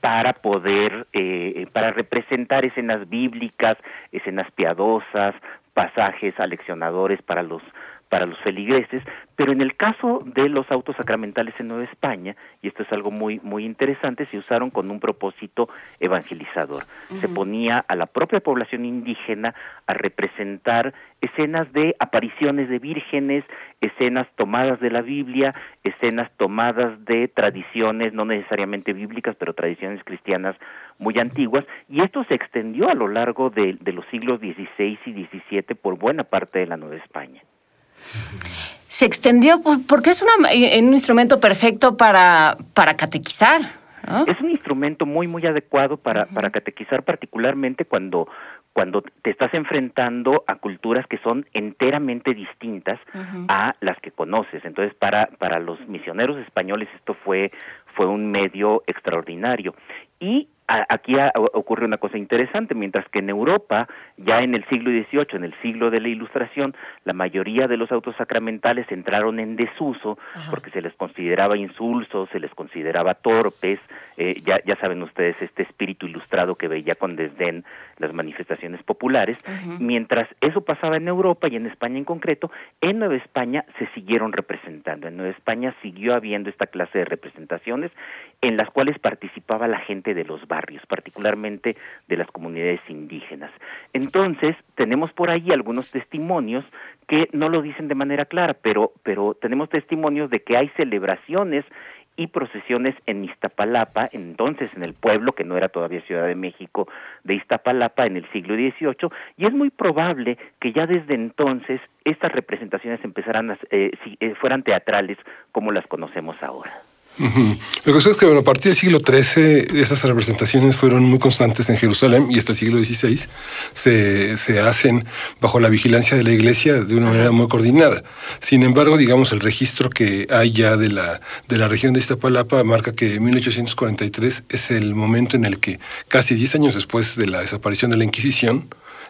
para poder, eh, para representar escenas bíblicas, escenas piadosas, pasajes aleccionadores para los para los feligreses, pero en el caso de los autos sacramentales en Nueva España, y esto es algo muy muy interesante, se usaron con un propósito evangelizador. Se ponía a la propia población indígena a representar escenas de apariciones de vírgenes, escenas tomadas de la Biblia, escenas tomadas de tradiciones no necesariamente bíblicas, pero tradiciones cristianas muy antiguas, y esto se extendió a lo largo de, de los siglos XVI y XVII por buena parte de la Nueva España. Se extendió por- porque es una- eh, un instrumento perfecto para, para catequizar. ¿no? Es un instrumento muy, muy adecuado para, para catequizar, particularmente cuando, cuando te estás enfrentando a culturas que son enteramente distintas a las que conoces. Entonces, para, para los misioneros españoles esto fue, fue un medio extraordinario. Y aquí ocurre una cosa interesante, mientras que en Europa, ya en el siglo XVIII, en el siglo de la Ilustración, la mayoría de los autos sacramentales entraron en desuso porque se les consideraba insulsos, se les consideraba torpes, eh, ya, ya saben ustedes este espíritu ilustrado que veía con desdén las manifestaciones populares, mientras eso pasaba en Europa y en España en concreto, en Nueva España se siguieron representando, en Nueva España siguió habiendo esta clase de representaciones en las cuales participaba la gente de los barrios, particularmente de las comunidades indígenas. Entonces, tenemos por ahí algunos testimonios que no lo dicen de manera clara, pero, pero tenemos testimonios de que hay celebraciones y procesiones en Iztapalapa, entonces en el pueblo, que no era todavía Ciudad de México, de Iztapalapa en el siglo XVIII, y es muy probable que ya desde entonces estas representaciones empezaran a, eh, si- eh, fueran teatrales como las conocemos ahora. Lo que sucede es que bueno, a partir del siglo XIII esas representaciones fueron muy constantes en Jerusalén y hasta el siglo XVI se, se hacen bajo la vigilancia de la iglesia de una manera muy coordinada. Sin embargo, digamos, el registro que hay ya de la, de la región de Iztapalapa marca que 1843 es el momento en el que, casi 10 años después de la desaparición de la Inquisición,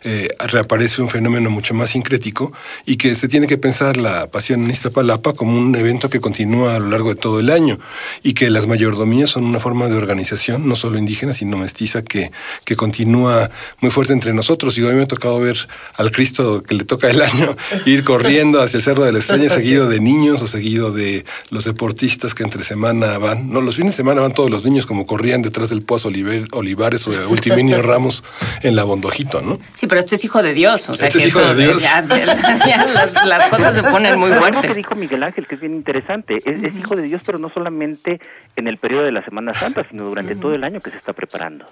eh, reaparece un fenómeno mucho más sincrético y que se tiene que pensar la pasión en Iztapalapa como un evento que continúa a lo largo de todo el año y que las mayordomías son una forma de organización, no solo indígena, sino mestiza, que, que continúa muy fuerte entre nosotros. Y hoy me ha tocado ver al Cristo que le toca el año ir corriendo hacia el Cerro de la Estrella, seguido de niños o seguido de los deportistas que entre semana van. No, los fines de semana van todos los niños como corrían detrás del Pozo Olivares o de Ultiminio Ramos en la Bondojito, ¿no? Sí, pero este es hijo de Dios. O sea, Este es que hijo eso- de Dios. ya- ya las, las cosas se ponen muy Pero algo que fuertes. dijo Miguel Ángel, que es bien interesante, es, es hijo de Dios, pero no solamente en el periodo de la Semana Santa, sino durante todo el año que se está preparando.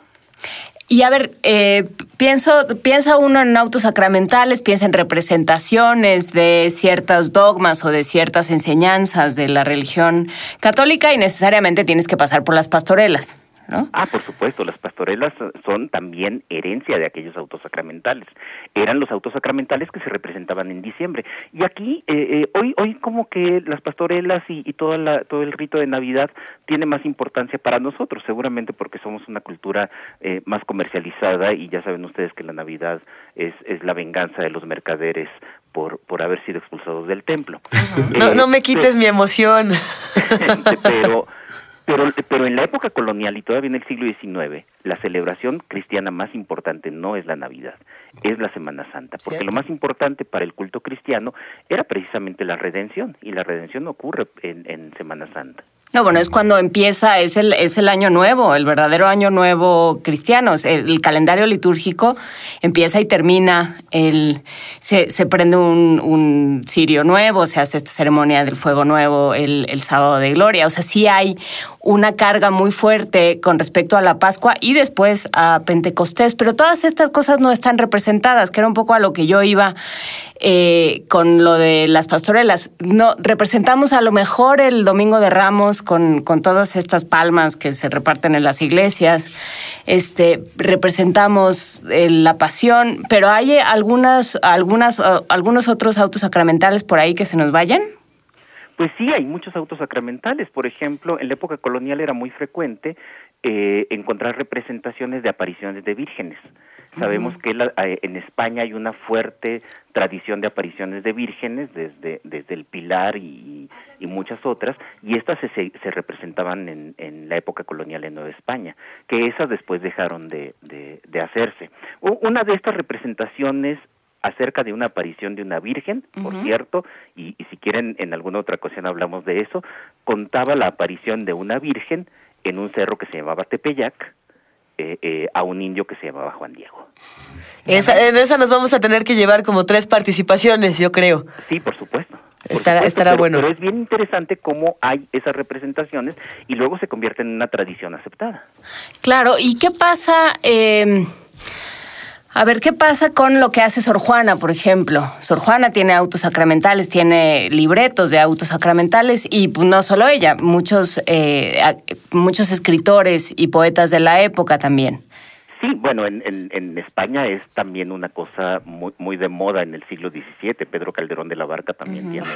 Y a ver, eh, pienso, piensa uno en autos sacramentales, piensa en representaciones de ciertos dogmas o de ciertas enseñanzas de la religión católica y necesariamente tienes que pasar por las pastorelas, ¿no? Ah, por supuesto, las pastorelas son también herencia de aquellos autos sacramentales. Eran los autos sacramentales que se representaban en diciembre. Y aquí, eh, eh, hoy, hoy como que las pastorelas y, y toda la, todo el rito de Navidad tiene más importancia para nosotros, seguramente porque somos una cultura eh, más comercializada y ya saben ustedes que la Navidad es, es la venganza de los mercaderes por, por haber sido expulsados del templo. No, Eh, no me quites mi emoción. pero, pero, pero en la época colonial y todavía en el siglo XIX, la celebración cristiana más importante no es la Navidad, es la Semana Santa, porque Cierto. lo más importante para el culto cristiano era precisamente la redención, y la redención ocurre en, en Semana Santa. No, bueno, es cuando empieza, es el, es el año nuevo, el verdadero año nuevo cristiano. El, el calendario litúrgico empieza y termina, el, se, se prende un, un cirio nuevo, se hace esta ceremonia del fuego nuevo el, el sábado de gloria. O sea, sí hay una carga muy fuerte con respecto a la Pascua y después a Pentecostés, pero todas estas cosas no están representadas, que era un poco a lo que yo iba eh, con lo de las pastorelas. No, representamos a lo mejor el Domingo de Ramos con, con todas estas palmas que se reparten en las iglesias. Este, representamos eh, la pasión, pero hay algunas, algunas, algunos otros autos sacramentales por ahí que se nos vayan. Pues sí, hay muchos autos sacramentales. Por ejemplo, en la época colonial era muy frecuente eh, encontrar representaciones de apariciones de vírgenes. Sabemos que la- eh, en España hay una fuerte tradición de apariciones de vírgenes desde, desde el Pilar y, y muchas otras, y estas se, se, se representaban en, en la época colonial en Nueva España, que esas después dejaron de, de, de hacerse. Una de estas representaciones acerca de una aparición de una virgen, por cierto, y, y si quieren en alguna otra ocasión hablamos de eso, contaba la aparición de una virgen en un cerro que se llamaba Tepeyac, eh, eh, a un indio que se llamaba Juan Diego. Esa, en esa nos vamos a tener que llevar como tres participaciones, yo creo. Sí, por supuesto. por Estará- supuesto, estará pero- bueno. Pero es bien interesante cómo hay esas representaciones y luego se convierten en una tradición aceptada. Claro, ¿y qué pasa? eh, a ver, ¿qué pasa con lo que hace Sor Juana, por ejemplo? Sor Juana tiene autos sacramentales, tiene libretos de autos sacramentales y pues, no solo ella, muchos, eh, muchos escritores y poetas de la época también. Sí, bueno, en, en, en España es también una cosa muy, muy de moda en el siglo XVII. Pedro Calderón de la Barca también tiene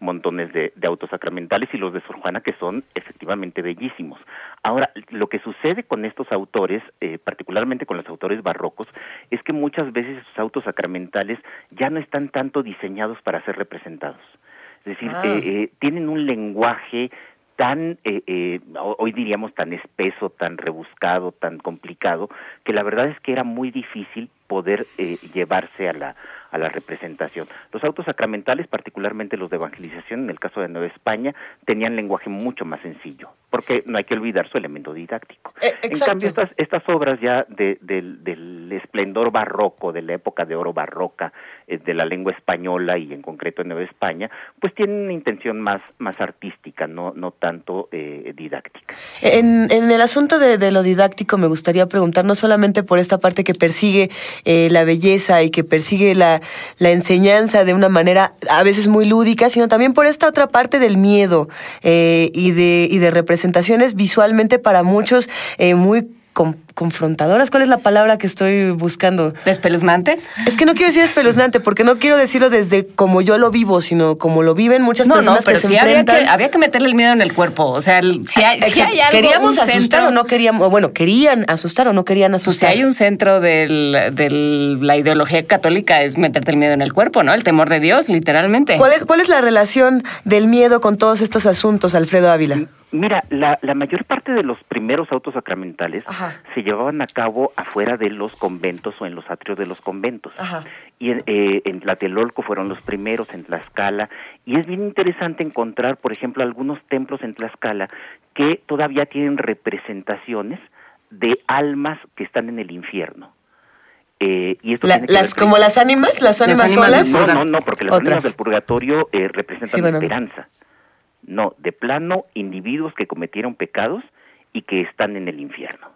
montones de, de autos sacramentales y los de Sor Juana que son efectivamente bellísimos. Ahora, lo que sucede con estos autores, eh, particularmente con los autores barrocos, es que muchas veces esos autos sacramentales ya no están tanto diseñados para ser representados. Es decir, Ah. eh, eh, tienen un lenguaje tan, eh, eh, ho- hoy diríamos tan espeso, tan rebuscado, tan complicado, que la verdad es que era muy difícil poder eh, llevarse a la, a la representación. Los autos sacramentales, particularmente los de evangelización, en el caso de Nueva España, tenían lenguaje mucho más sencillo, porque no hay que olvidar su elemento didáctico. Eh, en cambio, estas, estas obras ya de- del, del esplendor barroco, de la época de oro barroca, de la lengua española y en concreto en Nueva España, pues tienen una intención más, más artística, no, no tanto eh, didáctica. En, en el asunto de, de lo didáctico me gustaría preguntar, no solamente por esta parte que persigue eh, la belleza y que persigue la, la enseñanza de una manera a veces muy lúdica, sino también por esta otra parte del miedo eh, y, de, y de representaciones visualmente para muchos eh, muy con- confrontadoras. ¿Cuál es la palabra que estoy buscando? ¿Despeluznantes? Es que no quiero decir espeluznante, porque no quiero decirlo desde como yo lo vivo, sino como lo viven muchas No, no, personas pero que se había enfrentan. que, había que meterle el miedo en el cuerpo. O sea, el- si hay, si algo, ¿Queríamos asustar centro- o no queríamos? Bueno, querían asustar o no querían Pues si asustar. hay un centro de la ideología católica es meterte el miedo en el cuerpo, ¿no? El temor de Dios, literalmente. ¿Cuál es, ¿Cuál es la relación del miedo con todos estos asuntos, Alfredo Ávila? Mira, la, la mayor parte de los primeros autos sacramentales Ajá. Se llevaban a cabo afuera de los conventos o en los atrios de los conventos. Ajá. Y en, eh, en Tlatelolco fueron los primeros, en Tlaxcala. Y es bien interesante encontrar, por ejemplo, algunos templos en Tlaxcala que todavía tienen representaciones de almas que están en el infierno. Eh, y esto La- tiene que las, ver como las ánimas, las ánimas solas. no, no, no, porque las ánimas del purgatorio eh, representan Sí, bueno. esperanza. No, de plano, individuos que cometieron pecados y que están en el infierno.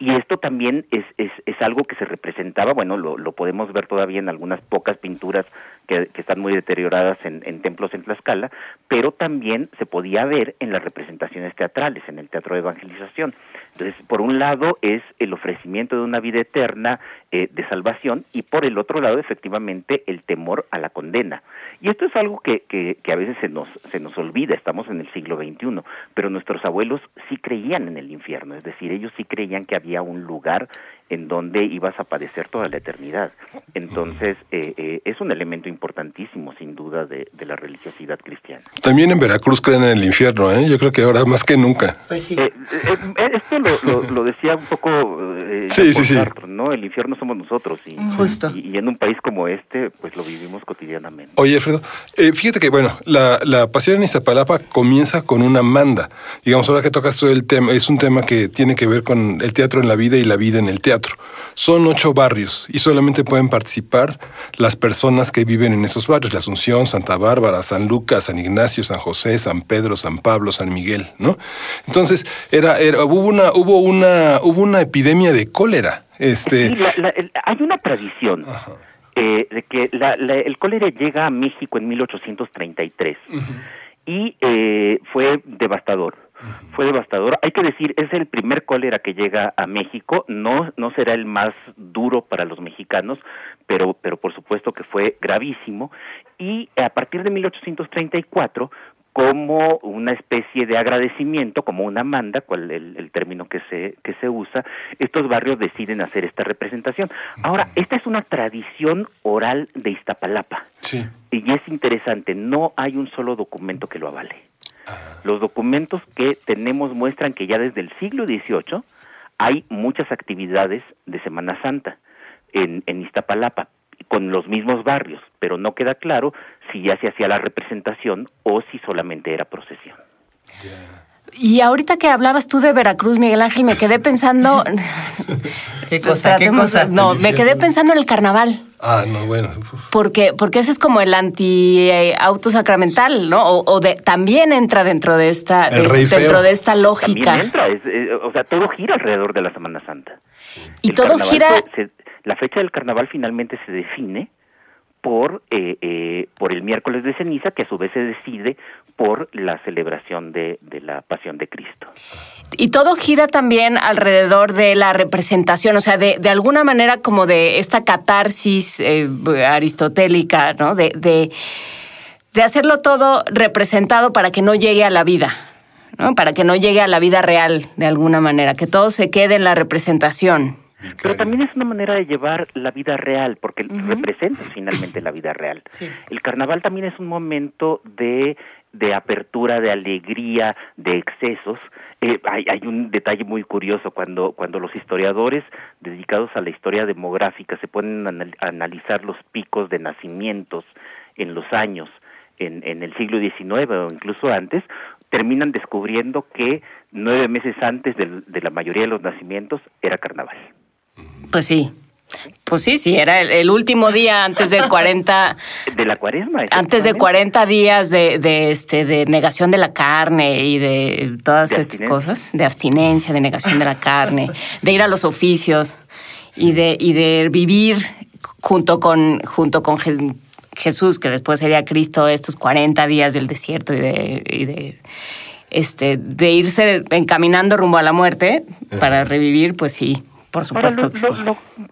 Y esto también es, es, es algo que se representaba, bueno, lo, lo podemos ver todavía en algunas pocas pinturas que, que están muy deterioradas en, en templos en Tlaxcala, pero también se podía ver en las representaciones teatrales, en el teatro de evangelización. Entonces, por un lado es el ofrecimiento de una vida eterna eh, de salvación y por el otro lado, efectivamente, el temor a la condena. Y esto es algo que, que, que a veces se nos, se nos olvida, estamos en el siglo XXI, pero nuestros abuelos sí creían en el infierno, es decir, ellos sí creían que había un lugar en donde ibas a padecer toda la eternidad. Entonces, eh, eh, es un elemento importantísimo, sin duda, de, de la religiosidad cristiana. También en Veracruz creen en el infierno, ¿eh? Yo creo que ahora más que nunca. Pues sí. Eh, eh, eh, esto lo, lo- lo decía un poco eh, Sí, sí, sí. Sartre, ¿no? El infierno somos nosotros y, Justo. y, y en un país como este, pues lo vivimos cotidianamente. Oye, Alfredo, eh, fíjate que, bueno, la, la pasión en Iztapalapa comienza con una manda. Digamos, ahora que tocas todo el tema, es un tema que tiene que ver con el teatro en la vida y la vida en el teatro. Son ocho barrios y solamente pueden participar las personas que viven en esos barrios. La Asunción, Santa Bárbara, San Lucas, San Ignacio, San José, San Pedro, San Pablo, San Miguel, ¿no? Entonces, era, era, hubo una, hubo una, hubo una epidemia de cólera. Este, Sí, la- la- el- hay una tradición eh, de que la- la- el cólera llega a México en 1833 y eh, fue devastador. Fue devastador. Hay que decir, es el primer cólera que llega a México. No, no será el más duro para los mexicanos, pero, pero por supuesto que fue gravísimo. Y a partir de 1834 como una especie de agradecimiento, como una manda, cual el, el término que se, que se usa, estos barrios deciden hacer esta representación. Ahora, esta es una tradición oral de Iztapalapa. sí. Y es interesante, no hay un solo documento que lo avale. Los documentos que tenemos muestran que ya desde el siglo XVIII hay muchas actividades de Semana Santa en, en Iztapalapa con los mismos barrios, pero no queda claro si ya se hacía la representación o si solamente era procesión. Y ahorita que hablabas tú de Veracruz, Miguel Ángel, me quedé pensando. ¿Qué cosa? ¿Qué cosa? No, me quedé pensando en el carnaval. Ah, no, bueno. Porque, porque ese es como el anti-auto sacramental, ¿no? O, o de, también entra dentro de esta, de- dentro de esta También lógica. entra, es, eh, o sea, todo gira alrededor de la Semana Santa. Y El todo gira. se- se- la fecha del carnaval finalmente se define por, eh, eh, por el miércoles de ceniza, que a su vez se decide por la celebración de, de la pasión de Cristo. Y todo gira también alrededor de la representación, o sea, de, de alguna manera como de esta catarsis eh, aristotélica, ¿no? De, de, de hacerlo todo representado para que no llegue a la vida, ¿no? Para que no llegue a la vida real, de alguna manera, que todo se quede en la representación. Pero también es una manera de llevar la vida real, porque representa finalmente la vida real. Sí. El carnaval también es un momento de, de apertura, de alegría, de excesos. Eh, hay, hay un detalle muy curioso cuando, cuando los historiadores dedicados a la historia demográfica se ponen a anal- a analizar los picos de nacimientos en los años, en, en el siglo XIX o incluso antes, terminan descubriendo que nueve meses antes de la mayoría de los nacimientos era carnaval. Pues sí. Pues sí, sí, era el, el último día antes de 40, De la cuaresma. antes de efectivamente. 40 días de, de, este, de negación de la carne y de todas De estas cosas, de abstinencia, de negación de la carne, de ir a los oficios y de, y de vivir junto con, junto con Je- Jesús, que después sería Cristo, estos 40 días del desierto y de, y de este, de irse encaminando rumbo a la muerte para revivir, pues sí, por supuesto.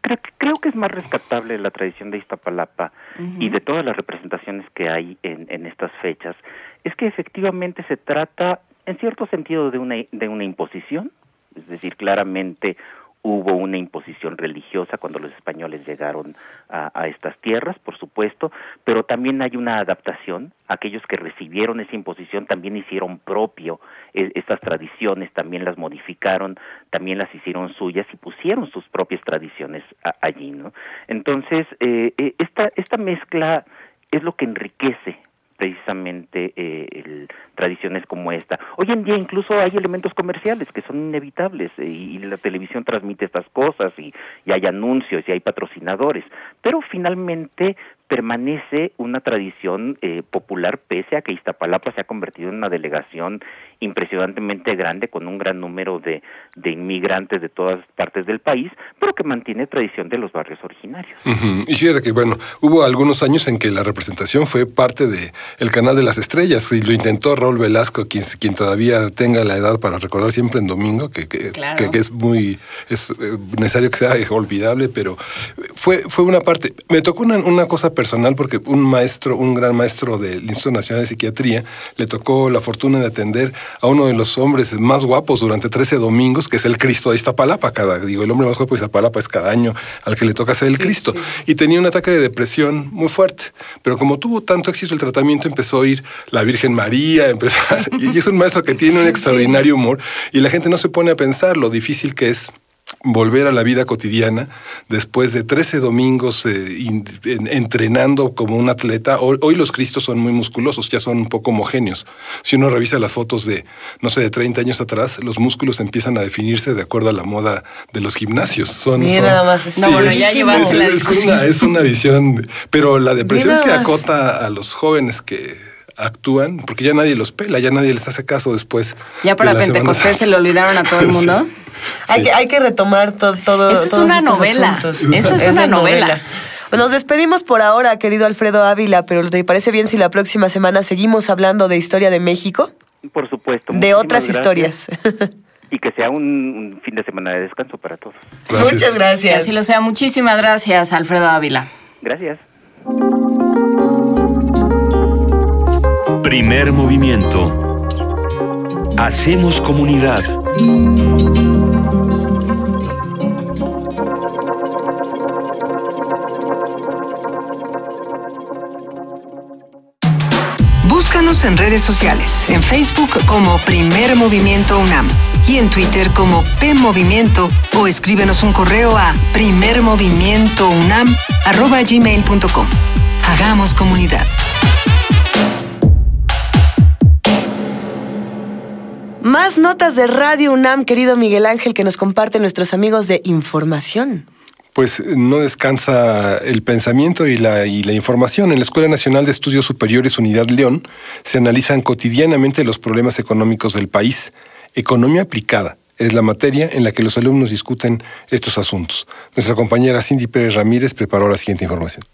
creo, creo, que es más rescatable la tradición de Iztapalapa y de todas las representaciones que hay en, en estas fechas, es que efectivamente se trata, en cierto sentido, de una, de una imposición, es decir, claramente hubo una imposición religiosa cuando los españoles llegaron a, estas tierras, por supuesto, pero también hay una adaptación. Aquellos que recibieron esa imposición también hicieron propio e, estas tradiciones, también las modificaron, también las hicieron suyas y pusieron sus propias tradiciones allí, ¿no? Entonces, eh, eh, esta, esta mezcla es lo que enriquece precisamente eh, tradiciones como esta. Hoy en día incluso hay elementos comerciales que son inevitables eh, y, la televisión transmite estas cosas y, y hay anuncios y hay patrocinadores, pero finalmente permanece una tradición eh, popular pese a que Iztapalapa se ha convertido en una delegación impresionantemente grande con un gran número de, de inmigrantes de todas partes del país, pero que mantiene tradición de los barrios originarios. Y fíjate que, bueno, hubo algunos años en que la representación fue parte de el Canal de las Estrellas y lo intentó Raúl Velasco, quien, quien todavía tenga la edad para recordar siempre en domingo, que, que, que, es muy es eh, necesario que sea olvidable, pero fue, fue una parte. Me tocó una, una cosa personal porque un maestro, un gran maestro del Instituto Nacional de Psiquiatría, le tocó la fortuna de atender a uno de los hombres más guapos durante 13 domingos, que es el Cristo de Iztapalapa. Cada, digo, el hombre más guapo de Iztapalapa es cada año al que le toca ser el Cristo. Y tenía un ataque de depresión muy fuerte. Pero como tuvo tanto éxito el tratamiento, empezó a oír la Virgen María, empezó y es un maestro que tiene un extraordinario humor y la gente no se pone a pensar lo difícil que es volver a la vida cotidiana después de 13 domingos eh, entrenando como un atleta. Hoy, los cristos son muy musculosos, ya son un poco homogéneos. Si uno revisa las fotos de, no sé, de 30 años atrás, los músculos empiezan a definirse de acuerdo a la moda de los gimnasios. Son, nada más. No, bueno, ya llevamos la discusión. Es una, visión, pero la depresión que acota a los jóvenes que actúan, porque ya nadie los pela, ya nadie les hace caso después. Ya para Pentecostés se lo olvidaron a todo el mundo. Hay, que, hay que retomar todo, Eso es una novela. Eso es, una novela. Nos despedimos por ahora, querido Alfredo Ávila, pero ¿te parece bien si la próxima semana seguimos hablando de historia de México? Por supuesto. De otras historias. y que sea un, fin de semana de descanso para todos. Muchas gracias. así lo sea. Muchísimas gracias, Alfredo Ávila. Gracias. Primer movimiento. Hacemos comunidad. Búscanos en redes sociales, en Facebook como Primer Movimiento UNAM y en Twitter como P Movimiento o escríbenos un correo a primermovimientounam@gmail.com. Hagamos comunidad. Más notas de Radio UNAM, querido Miguel Ángel, que nos comparten nuestros amigos de Información pues no descansa el pensamiento y la, y la información. En la Escuela Nacional de Estudios Superiores Unidad León se analizan cotidianamente los problemas económicos del país. Economía aplicada es la materia en la que los alumnos discuten estos asuntos. Nuestra compañera Cindy Pérez Ramírez preparó la siguiente información.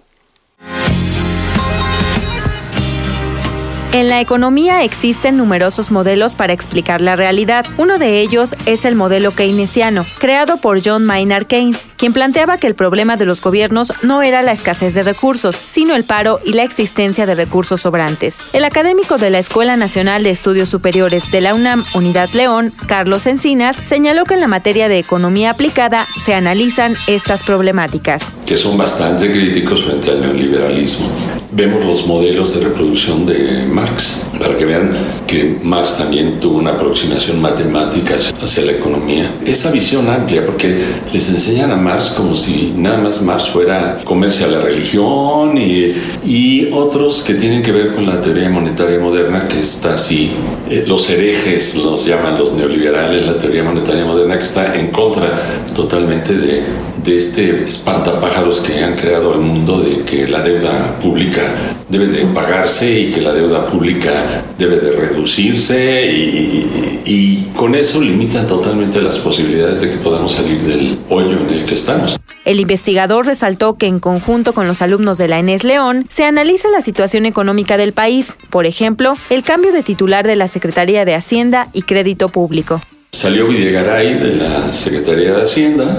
En la economía existen numerosos modelos para explicar la realidad. Uno de ellos es el modelo keynesiano, creado por John Maynard Keynes, quien planteaba que el problema de los gobiernos no era la escasez de recursos, sino el paro y la existencia de recursos sobrantes. El académico de la Escuela Nacional de Estudios Superiores de la UNAM, Unidad León, Carlos Encinas, señaló que en la materia de economía aplicada se analizan estas problemáticas. Que son bastante críticos frente al neoliberalismo. Vemos los modelos de reproducción de Marx, para que vean que Marx también tuvo una aproximación matemática hacia la economía. Esa visión amplia, porque les enseñan a Marx como si nada más Marx fuera comerse a la religión y, y otros que tienen que ver con la teoría monetaria moderna, que está así, eh, los herejes los llaman los neoliberales, la teoría monetaria moderna, que está en contra totalmente de, de este espantapájaros que han creado al mundo de que la deuda pública debe de pagarse y que la deuda pública debe de reducirse y, y con eso limitan totalmente las posibilidades de que podamos salir del hoyo en el que estamos. El investigador resaltó que en conjunto con los alumnos de la ENES León se analiza la situación económica del país, por ejemplo, el cambio de titular de la Secretaría de Hacienda y Crédito Público. Salió Videgaray de la Secretaría de Hacienda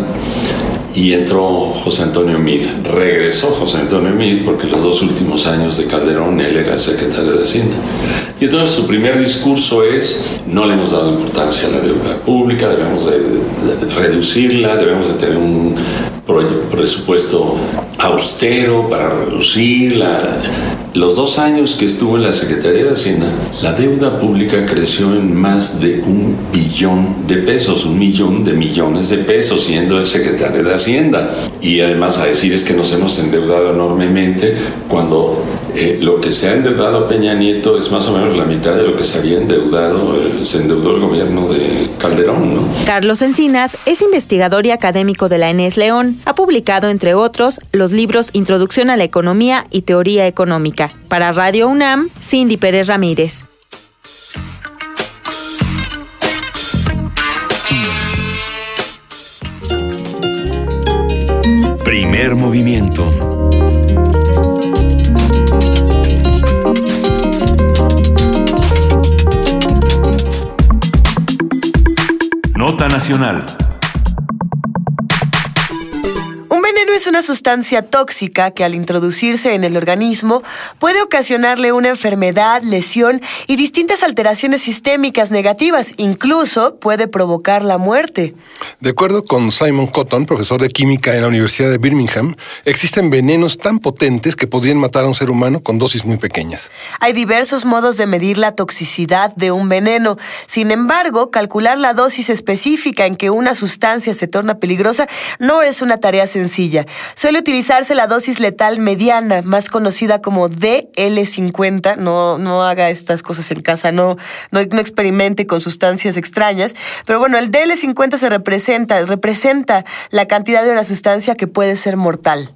y entró José Antonio Mid. Regresó José Antonio Mid porque los dos últimos años de Calderón él era secretario de Hacienda. Y entonces su primer discurso es, no le hemos dado importancia a la deuda pública, debemos de, reducirla, debemos de tener un presupuesto austero para reducirla. Los dos años que estuvo en la Secretaría de Hacienda, la deuda pública creció en más de un billón de pesos, un millón de millones de pesos, siendo el secretario de Hacienda. Y además a decir es que nos hemos endeudado enormemente cuando eh, lo que se ha endeudado Peña Nieto es más o menos la mitad de lo que se había endeudado, eh, se endeudó el gobierno de Calderón. Carlos Encinas es investigador y académico de la ENES León. Ha publicado, entre otros, los libros Introducción a la Economía y Teoría Económica. Para Radio UNAM, Cindy Pérez Ramírez. Primer movimiento Nota Nacional. Es una sustancia tóxica que al introducirse en el organismo puede ocasionarle una enfermedad, lesión y distintas alteraciones sistémicas negativas. Incluso puede provocar la muerte. De acuerdo con Simon Cotton, profesor de química en la Universidad de Birmingham, existen venenos tan potentes que podrían matar a un ser humano con dosis muy pequeñas. Hay diversos modos de medir la toxicidad de un veneno. Sin embargo, calcular la dosis específica en que una sustancia se torna peligrosa no es una tarea sencilla Suele utilizarse la dosis letal mediana, más conocida como DL50. No, no haga estas cosas en casa, no, no, experimente con sustancias extrañas. Pero bueno, el DL50 se representa, representa la cantidad de una sustancia que puede ser mortal.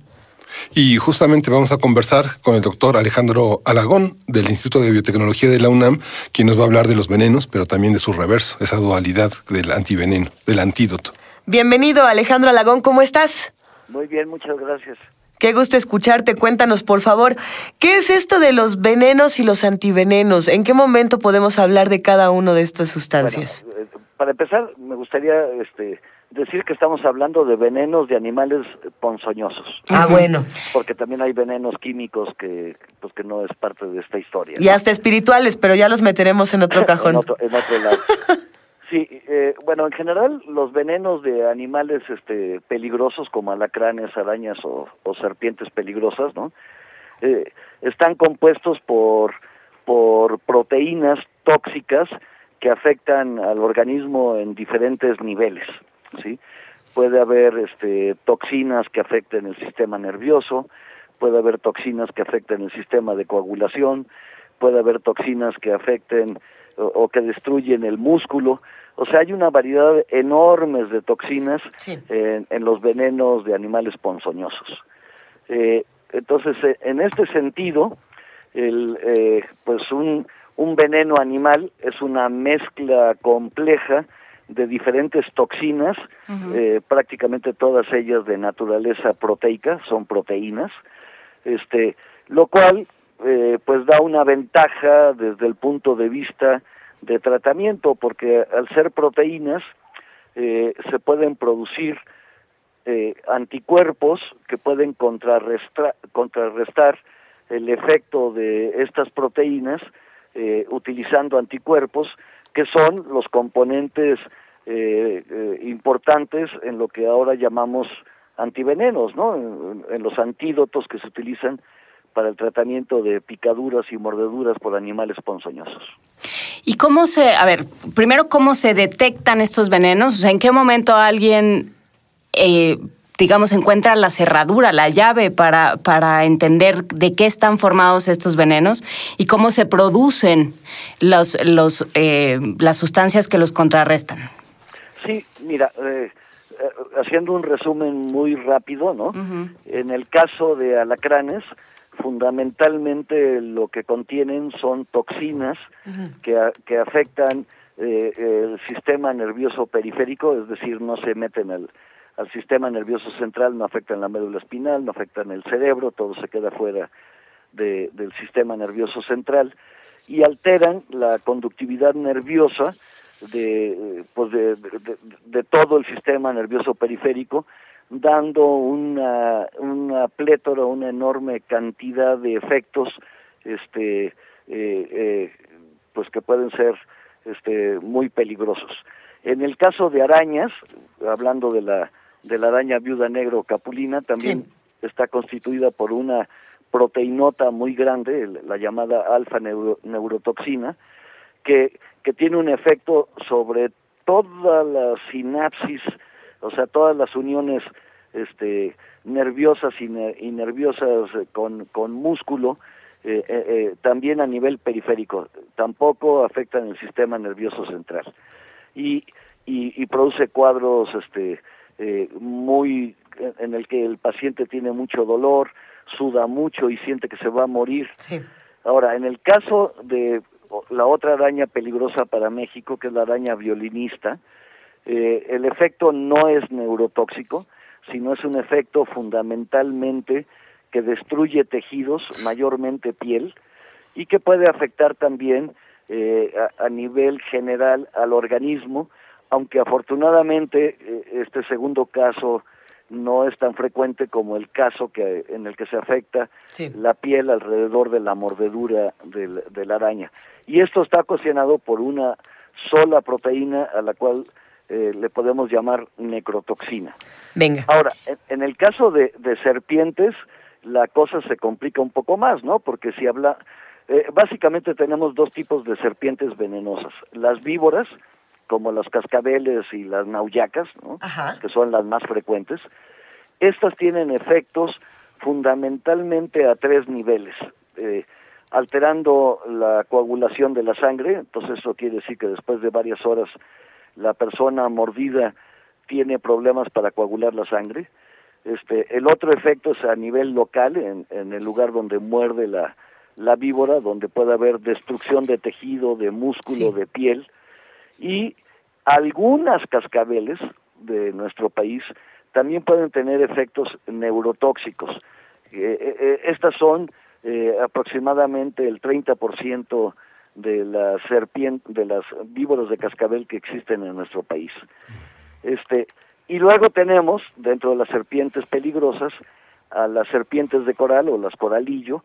Y justamente vamos a conversar con el doctor Alejandro Alagón del Instituto de Biotecnología de la UNAM, quien nos va a hablar de los venenos, pero también de su reverso, esa dualidad del antiveneno, del antídoto. Bienvenido, Alejandro Alagón, ¿cómo estás? Muy bien, muchas gracias. Qué gusto escucharte. Cuéntanos, por favor, ¿qué es esto de los venenos y los antivenenos? ¿En qué momento podemos hablar de cada una de estas sustancias? Eh, para empezar, me gustaría este, decir que estamos hablando de venenos de animales ponzoñosos. Ah, bueno. Porque también hay venenos químicos que, pues, que no es parte de esta historia. Y hasta espirituales, pero ya los meteremos en otro cajón. en, otro, en otro lado. Sí, eh, bueno, en general los venenos de animales este, peligrosos como alacranes, arañas o, serpientes peligrosas, ¿no? Eh, están compuestos por, por proteínas tóxicas que afectan al organismo en diferentes niveles, ¿sí? Puede haber este, toxinas que afecten el sistema nervioso, puede haber toxinas que afecten el sistema de coagulación, puede haber toxinas que afecten o que destruyen el músculo, o sea, hay una variedad enorme de toxinas en, los venenos de animales ponzoñosos. Eh, entonces, eh, en este sentido, el, eh, pues un, un veneno animal es una mezcla compleja de diferentes toxinas, prácticamente todas ellas de naturaleza proteica, son proteínas, este, lo cual pues da una ventaja desde el punto de vista de tratamiento, porque al ser proteínas eh, se pueden producir eh, anticuerpos que pueden contrarrestar, el efecto de estas proteínas eh, utilizando anticuerpos que son los componentes importantes en lo que ahora llamamos antivenenos, ¿no? en, los antídotos que se utilizan para el tratamiento de picaduras y mordeduras por animales ponzoñosos. ¿Y cómo se, a ver, primero, cómo se detectan estos venenos? O sea, ¿en qué momento alguien, eh, digamos, encuentra la cerradura, la llave para, para entender de qué están formados estos venenos y cómo se producen los, los, eh, las sustancias que los contrarrestan? Sí, mira, eh, haciendo un resumen muy rápido, ¿no? En el caso de alacranes, fundamentalmente lo que contienen son toxinas que, que afectan eh, el sistema nervioso periférico, es decir, no se meten al, al sistema nervioso central, no afectan la médula espinal, no afectan el cerebro, todo se queda fuera de, del sistema nervioso central y alteran la conductividad nerviosa de, pues de, de, todo el sistema nervioso periférico, dando una, una plétora, una enorme cantidad de efectos este, eh, eh, pues que pueden ser este, muy peligrosos. En el caso de arañas, hablando de la, de la araña viuda negro capulina, también está constituida por una proteinota muy grande, la llamada alfa neurotoxina, que, que tiene un efecto sobre todas las sinapsis, o sea, todas las uniones este, nerviosas y, nerviosas con, con músculo, eh, eh, eh, también a nivel periférico, tampoco afectan el sistema nervioso central. Y, y, y produce cuadros este, muy en el que el paciente tiene mucho dolor, suda mucho y siente que se va a morir. Ahora, en el caso de la otra araña peligrosa para México, que es la araña violinista, eh, el efecto no es neurotóxico, sino es un efecto fundamentalmente que destruye tejidos, mayormente piel, y que puede afectar también eh, a, nivel general al organismo, aunque afortunadamente eh, este segundo caso no es tan frecuente como el caso que en el que se afecta la piel alrededor de la mordedura de la araña. Y esto está ocasionado por una sola proteína a la cual eh, le podemos llamar necrotoxina. Venga. Ahora, en, el caso de, serpientes, la cosa se complica un poco más, ¿no? Porque si habla, eh, básicamente tenemos dos tipos de serpientes venenosas. Las víboras, como los cascabeles y las nauyacas, que son las más frecuentes, estas tienen efectos fundamentalmente a tres niveles, eh, alterando la coagulación de la sangre, entonces eso quiere decir que después de varias horas la persona mordida tiene problemas para coagular la sangre. Este, el otro efecto es a nivel local, en, en el lugar donde muerde la, la víbora, donde puede haber destrucción de tejido, de músculo, de piel, y algunas cascabeles de nuestro país también pueden tener efectos neurotóxicos. Eh, eh, eh, estas son aproximadamente el 30% de las serpientes, de las víboras de cascabel que existen en nuestro país. Este, y luego tenemos dentro de las serpientes peligrosas a las serpientes de coral o las coralillo,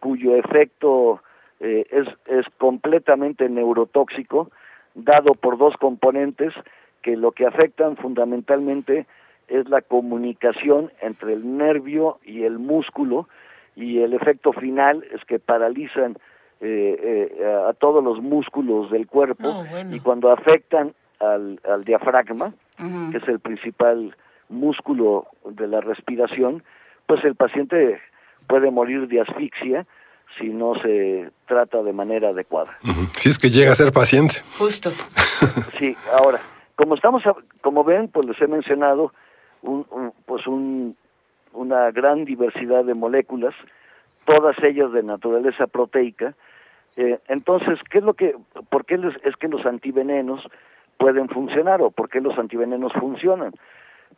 cuyo efecto es, es completamente neurotóxico dado por dos componentes que lo que afectan fundamentalmente es la comunicación entre el nervio y el músculo y el efecto final es que paralizan eh, eh, a todos los músculos del cuerpo y cuando afectan al, al diafragma, que es el principal músculo de la respiración, pues el paciente puede morir de asfixia si no se trata de manera adecuada. Si es que llega a ser paciente. Justo. sí, ahora, como estamos, como ven, pues les he mencionado un, pues un, una gran diversidad de moléculas, todas ellas de naturaleza proteica. Eh, entonces, ¿qué es lo que, por qué es que los antivenenos pueden funcionar o por qué los antivenenos funcionan?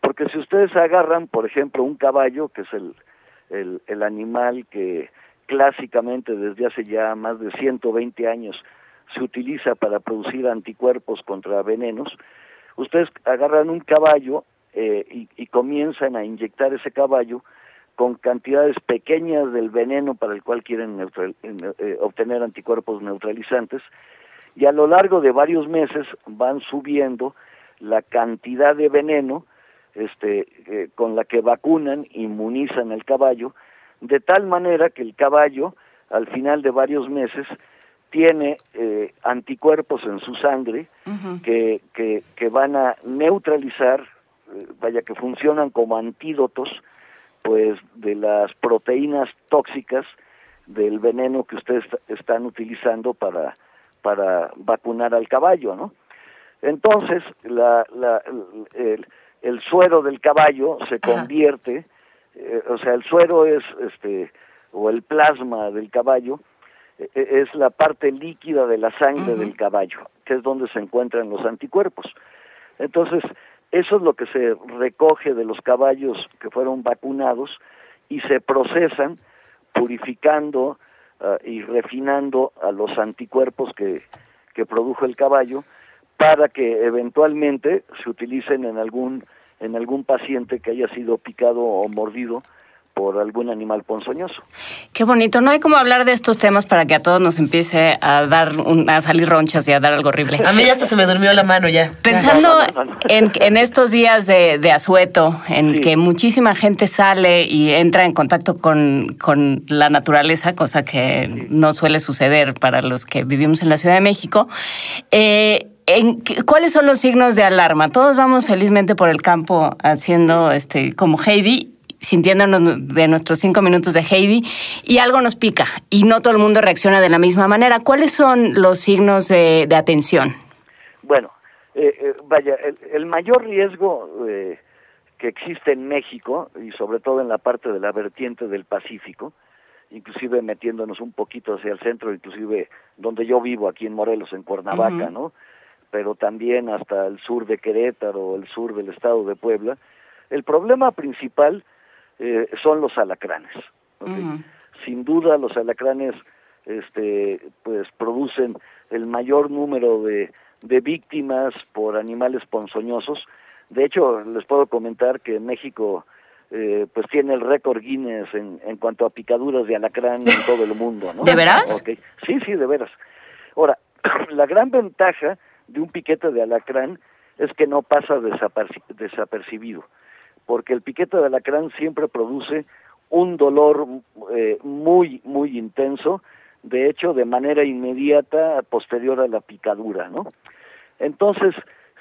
Porque si ustedes agarran, por ejemplo, un caballo, que es el, el, animal que clásicamente desde hace ya más de 120 años se utiliza para producir anticuerpos contra venenos, ustedes agarran un caballo eh, y, comienzan a inyectar ese caballo con cantidades pequeñas del veneno para el cual quieren eh, obtener anticuerpos neutralizantes y a lo largo de varios meses van subiendo la cantidad de veneno este, eh, con la que vacunan, inmunizan el caballo de tal manera que el caballo, al final de varios meses, tiene eh, anticuerpos en su sangre que, que, que, van a neutralizar, eh, vaya que funcionan como antídotos, pues de las proteínas tóxicas del veneno que ustedes están utilizando para, para vacunar al caballo, ¿no? Entonces, la, la, el suero del caballo se convierte, eh, o sea, el suero es, este, o el plasma del caballo, eh, es la parte líquida de la sangre del caballo, que es donde se encuentran los anticuerpos. Entonces, eso es lo que se recoge de los caballos que fueron vacunados y se procesan purificando ah, y refinando a los anticuerpos que, que produjo el caballo para que eventualmente se utilicen en algún en algún paciente que haya sido picado o mordido por algún animal ponzoñoso. Qué bonito. No hay como hablar de estos temas para que a todos nos empiece a dar a salir ronchas y a dar algo horrible. A mí ya hasta se me durmió la mano ya. Pensando en, en, estos días de, de asueto, en que muchísima gente sale y entra en contacto con, con la naturaleza, cosa que no suele suceder para los que vivimos en la Ciudad de México, eh, en, ¿cuáles son los signos de alarma? Todos vamos felizmente por el campo haciendo este como Heidi sintiéndonos de nuestros cinco minutos de Heidi y algo nos pica y no todo el mundo reacciona de la misma manera. ¿Cuáles son los signos de, atención? Bueno, eh, eh, vaya, el, mayor riesgo eh, que existe en México y sobre todo en la parte de la vertiente del Pacífico, inclusive metiéndonos un poquito hacia el centro, inclusive donde yo vivo, aquí en Morelos, en Cuernavaca, ¿no? Pero también hasta el sur de Querétaro, el sur del estado de Puebla. El problema principal eh, son los alacranes. Sin duda los alacranes este, pues producen el mayor número de, de víctimas por animales ponzoñosos. De hecho, les puedo comentar que México eh, pues tiene el récord Guinness en, en, cuanto a picaduras de alacrán en todo el mundo, ¿no? ¿De veras? Sí, sí, de veras. Ahora, la gran ventaja de un piquete de alacrán es que no pasa desapercibido porque el piquete de alacrán siempre produce un dolor eh, muy, muy intenso, de hecho, de manera inmediata posterior a la picadura, ¿no? Entonces,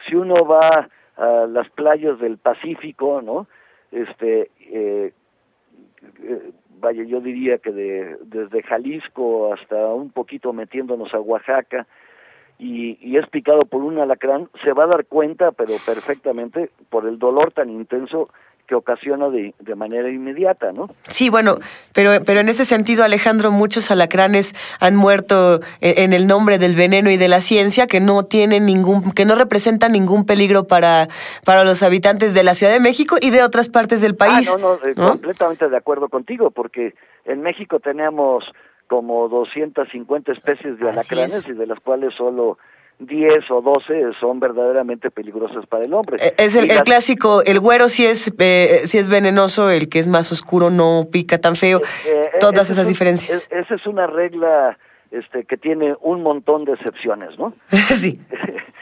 si uno va a las playas del Pacífico, ¿no? Este, eh, eh, vaya, yo diría que de, desde Jalisco hasta un poquito metiéndonos a Oaxaca, y, y, es picado por un alacrán, se va a dar cuenta, pero perfectamente, por el dolor tan intenso que ocasiona de, de, manera inmediata, ¿no? Sí, bueno, pero, pero en ese sentido, Alejandro, muchos alacranes han muerto en, el nombre del veneno y de la ciencia, que no tienen ningún, que no representan ningún peligro para, para los habitantes de la Ciudad de México y de otras partes del país. Ah, no, no, eh, completamente de acuerdo contigo, porque en México tenemos como 250 especies de alacranes y de las cuales solo 10 o 12 son verdaderamente peligrosas para el hombre. Eh, es el, clásico, el güero si es, eh, si es venenoso, el que es más oscuro no pica tan feo, eh, todas esas diferencias. esa es una regla este, que tiene un montón de excepciones, ¿no? sí,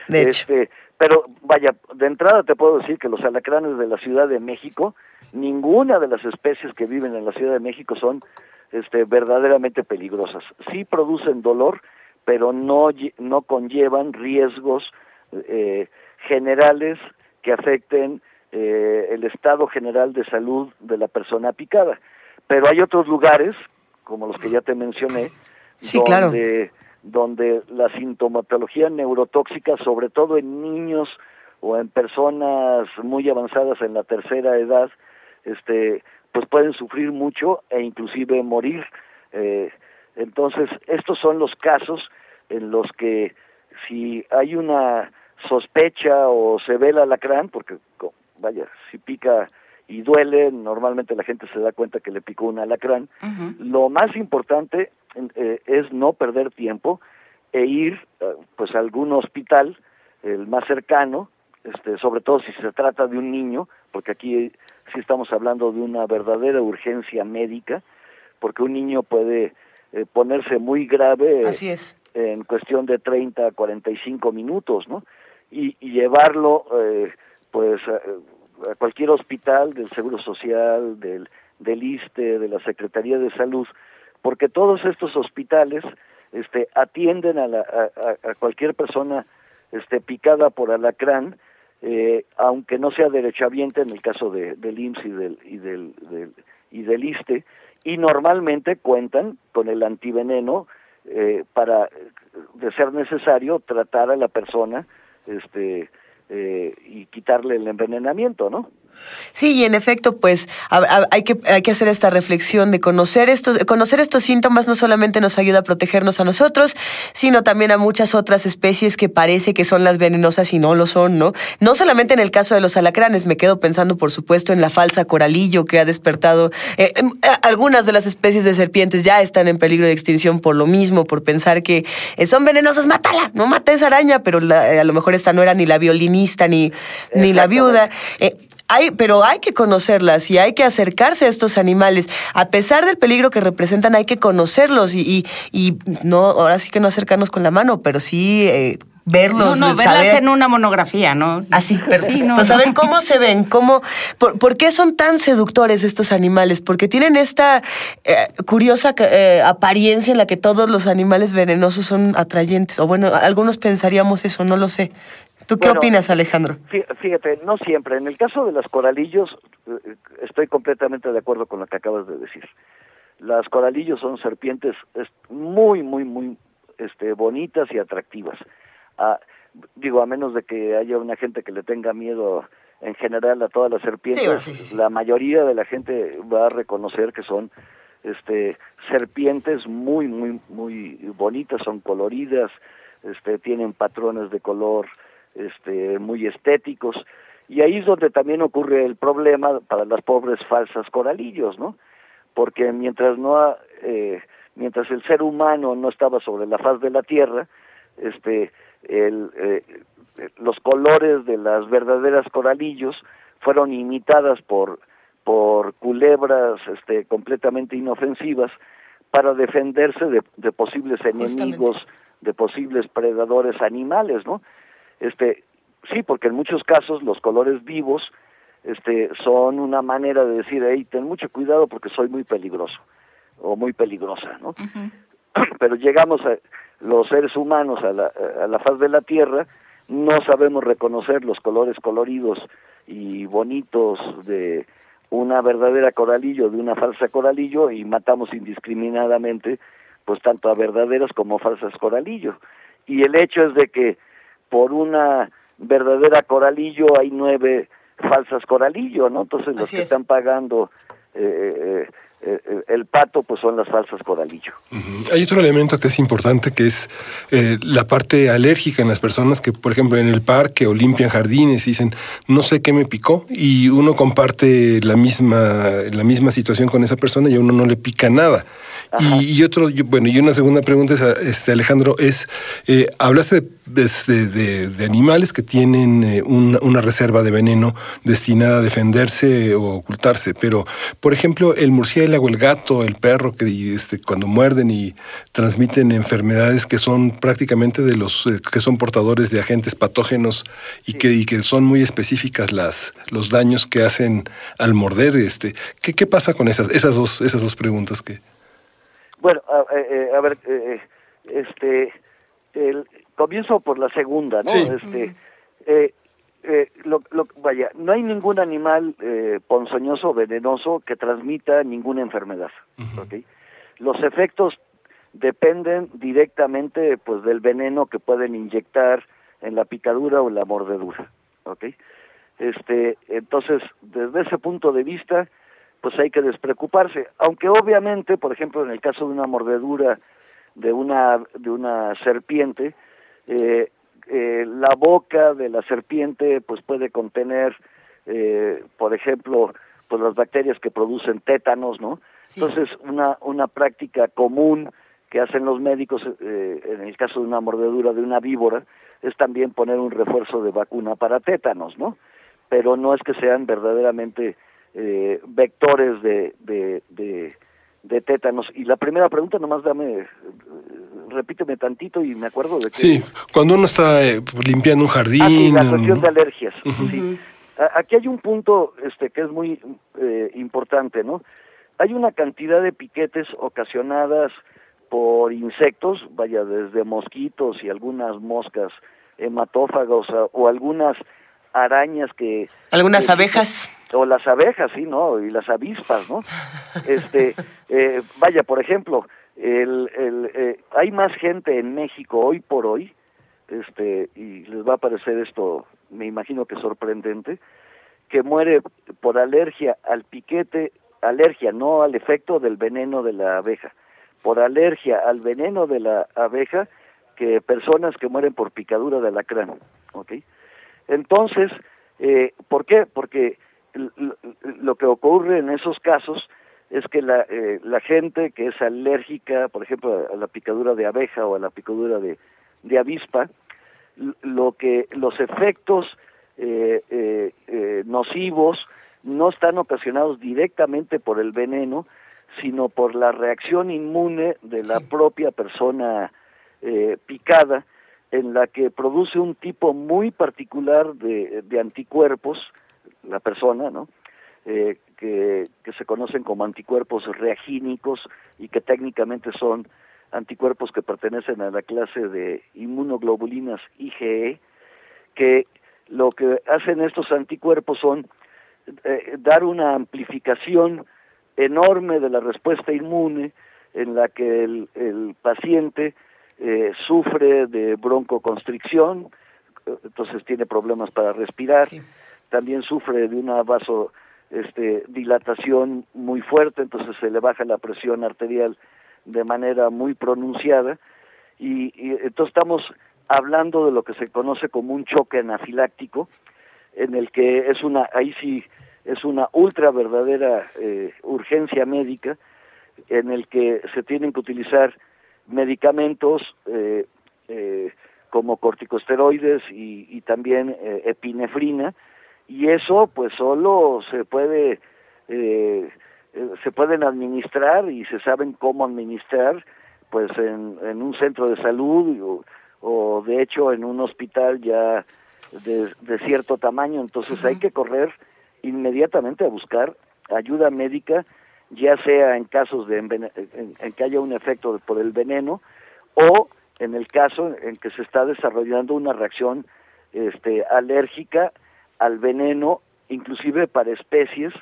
de hecho. Este, pero vaya, de entrada te puedo decir que los alacranes de la Ciudad de México, ninguna de las especies que viven en la Ciudad de México son este, verdaderamente peligrosas. Sí producen dolor, pero no, no conllevan riesgos eh, generales que afecten eh, el estado general de salud de la persona picada. Pero hay otros lugares, como los que ya te mencioné, donde, donde la sintomatología neurotóxica, sobre todo en niños o en personas muy avanzadas en la tercera edad, este, pues pueden sufrir mucho e inclusive morir. Eh, entonces, estos son los casos en los que si hay una sospecha o se ve el alacrán, porque vaya, si pica y duele, normalmente la gente se da cuenta que le picó un alacrán, lo más importante eh, es no perder tiempo e ir eh, pues a algún hospital, el más cercano, este, sobre todo si se trata de un niño, porque aquí sí estamos hablando de una verdadera urgencia médica, porque un niño puede eh, ponerse muy grave Así es. en cuestión de 30 a 45 minutos, ¿no? Y, y llevarlo, eh, pues, a, cualquier hospital del Seguro Social, del, del ISTE, de la Secretaría de Salud, porque todos estos hospitales este, atienden a, la, a, a cualquier persona este, picada por alacrán, eh, aunque no sea derechohabiente en el caso de, del IMSS y del, y del, y del ISTE, y normalmente cuentan con el antiveneno eh, para, de ser necesario, tratar a la persona este, eh, y quitarle el envenenamiento, ¿no? Sí, y en efecto, pues hay, que, hay que hacer esta reflexión de conocer estos, conocer estos síntomas no solamente nos ayuda a protegernos a nosotros, sino también a muchas otras especies que parece que son las venenosas y no lo son, ¿no? No solamente en el caso de los alacranes, me quedo pensando, por supuesto, en la falsa coralillo que ha despertado. Eh, em, algunas de las especies de serpientes ya están en peligro de extinción por lo mismo, por pensar que eh, son venenosas, mátala, no mata esa araña, pero a lo mejor esta no era ni la violinista ni, ni la viuda. Hay, pero hay que conocerlas y hay que acercarse a estos animales. A pesar del peligro que representan, hay que conocerlos y, y, no, ahora sí que no acercarnos con la mano, pero sí eh, verlos. No, no, verlas en una monografía, ¿no? Así, pero, sí, no, pues saber cómo se ven, cómo, por, qué son tan seductores estos animales, porque tienen esta eh, curiosa eh, apariencia en la que todos los animales venenosos son atrayentes, o bueno, algunos pensaríamos eso, no lo sé. ¿Tú qué opinas, Alejandro? Fíjate, no siempre. En el caso de las coralillos, eh, estoy completamente de acuerdo con lo que acabas de decir. Las coralillos son serpientes muy, muy, muy este, bonitas y atractivas. Ah, digo, a menos de que haya una gente que le tenga miedo en general a todas las serpientes, la mayoría de la gente va a reconocer que son este serpientes muy muy muy bonitas, son coloridas, este tienen patrones de color este, muy estéticos, y ahí es donde también ocurre el problema para las pobres falsas coralillos, ¿no? Porque mientras no eh, mientras el ser humano no estaba sobre la faz de la tierra, este el, eh, los colores de las verdaderas coralillos fueron imitadas por por culebras este completamente inofensivas para defenderse de, de posibles enemigos, de posibles predadores animales, ¿no? Este, sí, porque en muchos casos los colores vivos este, son una manera de decir, hey, ten mucho cuidado porque soy muy peligroso o muy peligrosa, ¿no? Pero llegamos a los seres humanos a la, a la faz de la Tierra, no sabemos reconocer los colores coloridos y bonitos de una verdadera coralillo de una falsa coralillo y matamos indiscriminadamente pues tanto a verdaderas como falsas coralillo. Y el hecho es de que por una verdadera coralillo hay nueve falsas coralillo, ¿no? Entonces los que están pagando eh, eh, eh, el pato pues son las falsas coralillo. Hay otro elemento que es importante que es la parte alérgica en las personas que por ejemplo en el parque o limpian jardines y dicen no sé qué me picó y uno comparte la misma la misma situación con esa persona y a uno no le pica nada. Y, otro, bueno, y una segunda pregunta es, este, Alejandro, es, eh, hablaste de, de, animales que tienen eh, una, reserva de veneno destinada a defenderse o ocultarse, pero, por ejemplo, el murciélago, el gato, el perro, que este, cuando muerden y transmiten enfermedades que son prácticamente de los eh, que son portadores de agentes patógenos y, que, y que son muy específicas las, los daños que hacen al morder, este, ¿qué, qué pasa con esas, esas, dos, esas dos preguntas que... Bueno, a, eh, eh, ver, eh, este, el, comienzo por la segunda, ¿no? Este, lo, vaya, no hay ningún animal ponzoñoso, venenoso que transmita ninguna enfermedad, Los efectos dependen directamente, pues, del veneno que pueden inyectar en la picadura o en la mordedura, ¿ok? Este, entonces, desde ese punto de vista, pues hay que despreocuparse. Aunque obviamente, por ejemplo, en el caso de una mordedura de una, de una serpiente, eh, eh, la boca de la serpiente pues puede contener, eh, por ejemplo, pues las bacterias que producen tétanos, ¿no? Entonces, una, una práctica común que hacen los médicos en el caso de una mordedura de una víbora es también poner un refuerzo de vacuna para tétanos, ¿no? Pero no es que sean verdaderamente eh, vectores de, de, de, tétanos. Y la primera pregunta, nomás dame, eh, repíteme tantito y me acuerdo de que... Sí, cuando uno está eh, limpiando un jardín... Ah, la cuestión de alergias. Aquí hay un punto este que es muy importante, ¿no? Hay una cantidad de piquetes ocasionadas por insectos, vaya, desde mosquitos y algunas moscas hematófagos o algunas arañas que... Algunas abejas. O las abejas, sí, ¿no? Y las avispas, ¿no? Este, eh, vaya, por ejemplo, el, el, eh, hay más gente en México hoy por hoy, este, y les va a parecer esto me imagino que sorprendente, que muere por alergia al piquete, alergia, no al efecto del veneno de la abeja, por alergia al veneno de la abeja que personas que mueren por picadura de alacrán, ¿ok? Entonces, eh, ¿por qué? Porque lo que ocurre en esos casos es que la, eh, la gente que es alérgica, por ejemplo, a la picadura de abeja o a la picadura de, de avispa, lo que los efectos eh, eh, eh, nocivos no están ocasionados directamente por el veneno, sino por la reacción inmune de la propia persona eh, picada, en la que produce un tipo muy particular de, anticuerpos, la persona, ¿no? Eh, que, que se conocen como anticuerpos reagínicos y que técnicamente son anticuerpos que pertenecen a la clase de inmunoglobulinas IgE, que lo que hacen estos anticuerpos son eh, dar una amplificación enorme de la respuesta inmune en la que el, el paciente eh, sufre de broncoconstricción, entonces tiene problemas para respirar, sí. también sufre de una vaso este, dilatación muy fuerte, entonces se le baja la presión arterial de manera muy pronunciada y, y, entonces estamos hablando de lo que se conoce como un choque anafiláctico en el que es una ahí sí es una ultra verdadera eh, urgencia médica en el que se tienen que utilizar medicamentos eh, eh, como corticosteroides y, y también eh, epinefrina y eso pues solo se puede eh, se pueden administrar y se saben cómo administrar pues en, en un centro de salud o, o, de hecho en un hospital ya de, de cierto tamaño entonces uh -huh. hay que correr inmediatamente a buscar ayuda médica ya sea en casos de en, en que haya un efecto por el veneno o en el caso en que se está desarrollando una reacción este alérgica al veneno inclusive para especies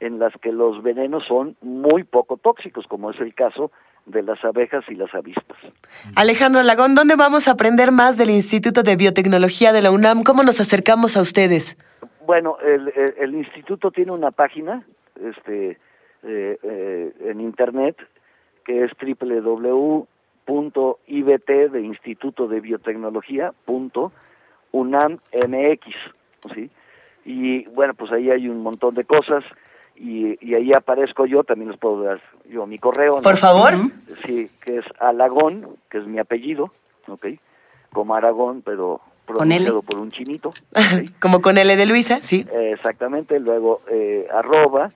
en las que los venenos son muy poco tóxicos, como es el caso de las abejas y las avispas. Alejandro Lagón, ¿dónde vamos a aprender más del Instituto de Biotecnología de la UNAM? ¿Cómo nos acercamos a ustedes? Bueno, el, el, el instituto tiene una página este, eh, eh, en internet que es www.ibt de Instituto de Biotecnología punto UNAMMX, ¿sí? Y bueno, pues ahí hay un montón de cosas y, y, ahí aparezco yo, también les puedo dar yo mi correo. ¿no? Por favor. Sí, que es Alagón, que es mi apellido, ¿ok? Como Aragón, pero pronunciado por un chinito. ¿okay? Como con L de Luisa, sí. Eh, exactamente, luego eh, arroba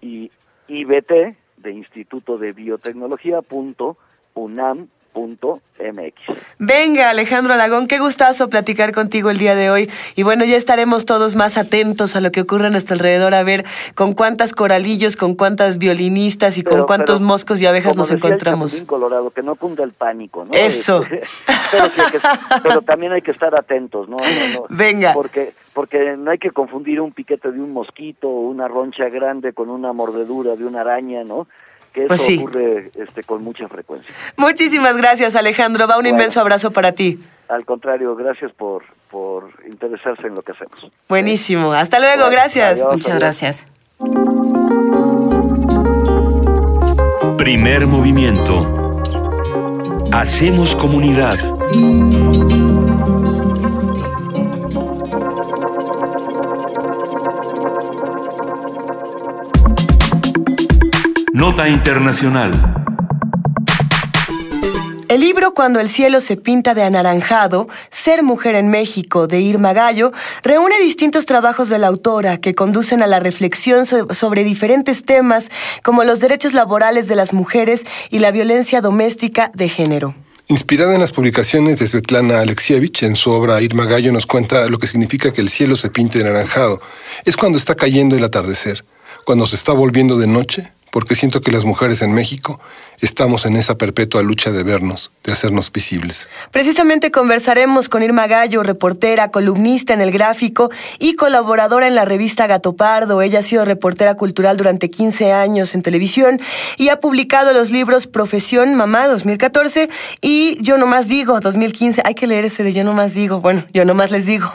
y IBT de Instituto de Biotecnología punto UNAM MX. Venga, Alejandro Alagón, qué gustazo platicar contigo el día de hoy. Y bueno, ya estaremos todos más atentos a lo que ocurre a nuestro alrededor, a ver con cuántas coralillos, con cuántas violinistas y pero, con cuántos pero, moscos y abejas nos encontramos. El Colorado, que no cunda el pánico, ¿no? Eso. pero, que, pero, también hay que estar atentos, ¿no? no, no Venga. Porque, porque no hay que confundir un piquete de un mosquito o una roncha grande con una mordedura de una araña, ¿no? que eso pues sí. ocurre este, con mucha frecuencia. Muchísimas gracias, Alejandro. Va un bueno, inmenso abrazo para ti. Al contrario, gracias por, por interesarse en lo que hacemos. Buenísimo. Hasta luego, bueno, gracias. Adiós, Muchas adiós. gracias. Primer movimiento. Hacemos comunidad. Nota Internacional. El libro Cuando el cielo se pinta de anaranjado, Ser mujer en México, de Irma Gallo, reúne distintos trabajos de la autora que conducen a la reflexión sobre diferentes temas como los derechos laborales de las mujeres y la violencia doméstica de género. Inspirada en las publicaciones de Svetlana Alexievich, en su obra Irma Gallo nos cuenta lo que significa que el cielo se pinte de anaranjado. Es cuando está cayendo el atardecer, cuando se está volviendo de noche, porque siento que las mujeres en México estamos en esa perpetua lucha de vernos, de hacernos visibles. Precisamente conversaremos con Irma Gallo, reportera, columnista en el gráfico y colaboradora en la revista Gato Pardo. Ella ha sido reportera cultural durante 15 años en televisión y ha publicado los libros Profesión Mamá 2014 y Yo Nomás Digo 2015. Hay que leer ese de Yo Nomás Digo. Bueno, yo nomás les digo.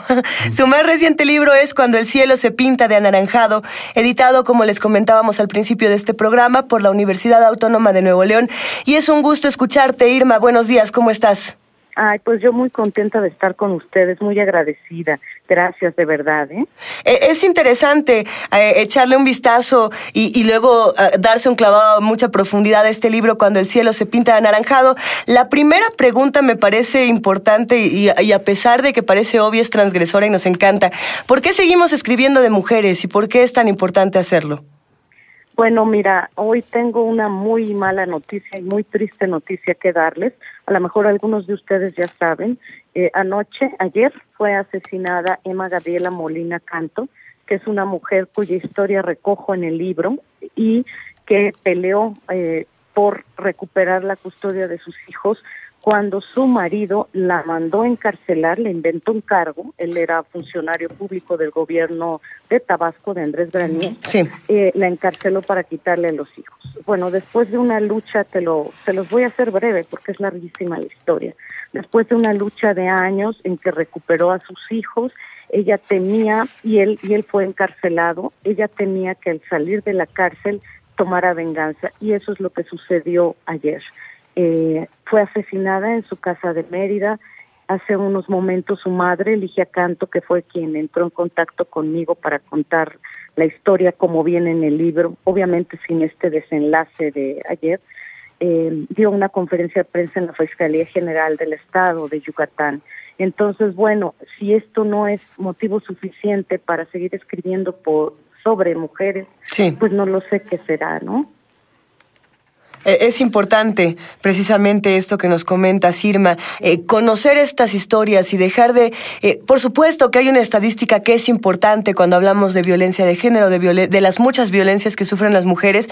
Su más reciente libro es Cuando el cielo se pinta de anaranjado, editado, como les comentábamos al principio de este programa, por la Universidad Autónoma de Nuevo León. Y es un gusto escucharte, Irma. Buenos días, ¿cómo estás? Ay, pues yo muy contenta de estar con ustedes, muy agradecida. Gracias, de verdad. ¿eh? Eh, Es interesante eh, echarle un vistazo y, y luego eh, darse un clavado a mucha profundidad a este libro cuando el cielo se pinta de anaranjado. La primera pregunta me parece importante y, y a pesar de que parece obvia es transgresora y nos encanta. ¿Por qué seguimos escribiendo de mujeres y por qué es tan importante hacerlo? Bueno, mira, hoy tengo una muy mala noticia y muy triste noticia que darles. A lo mejor algunos de ustedes ya saben. Eh, anoche, ayer, fue asesinada Emma Gabriela Molina Canto, que es una mujer cuya historia recojo en el libro y que peleó eh, por recuperar la custodia de sus hijos cuando su marido la mandó encarcelar, le inventó un cargo, él era funcionario público del gobierno de Tabasco, de Andrés Granier, Sí. eh, la encarceló para quitarle a los hijos. Bueno, después de una lucha, te, lo, te los voy a hacer breve porque es larguísima la historia, después de una lucha de años en que recuperó a sus hijos, ella temía, y él, y él fue encarcelado, ella temía que al salir de la cárcel tomara venganza, y eso es lo que sucedió ayer. Eh, fue asesinada en su casa de Mérida, hace unos momentos su madre, Ligia Canto, que fue quien entró en contacto conmigo para contar la historia como viene en el libro, obviamente sin este desenlace de ayer, eh, dio una conferencia de prensa en la Fiscalía General del Estado de Yucatán. Entonces, bueno, si esto no es motivo suficiente para seguir escribiendo por sobre mujeres, Sí. pues no lo sé qué será, ¿no? Eh, Es importante precisamente esto que nos comenta Irma, eh, conocer estas historias y dejar de... eh, por supuesto que hay una estadística que es importante cuando hablamos de violencia de género, de, las muchas violencias que sufren las mujeres.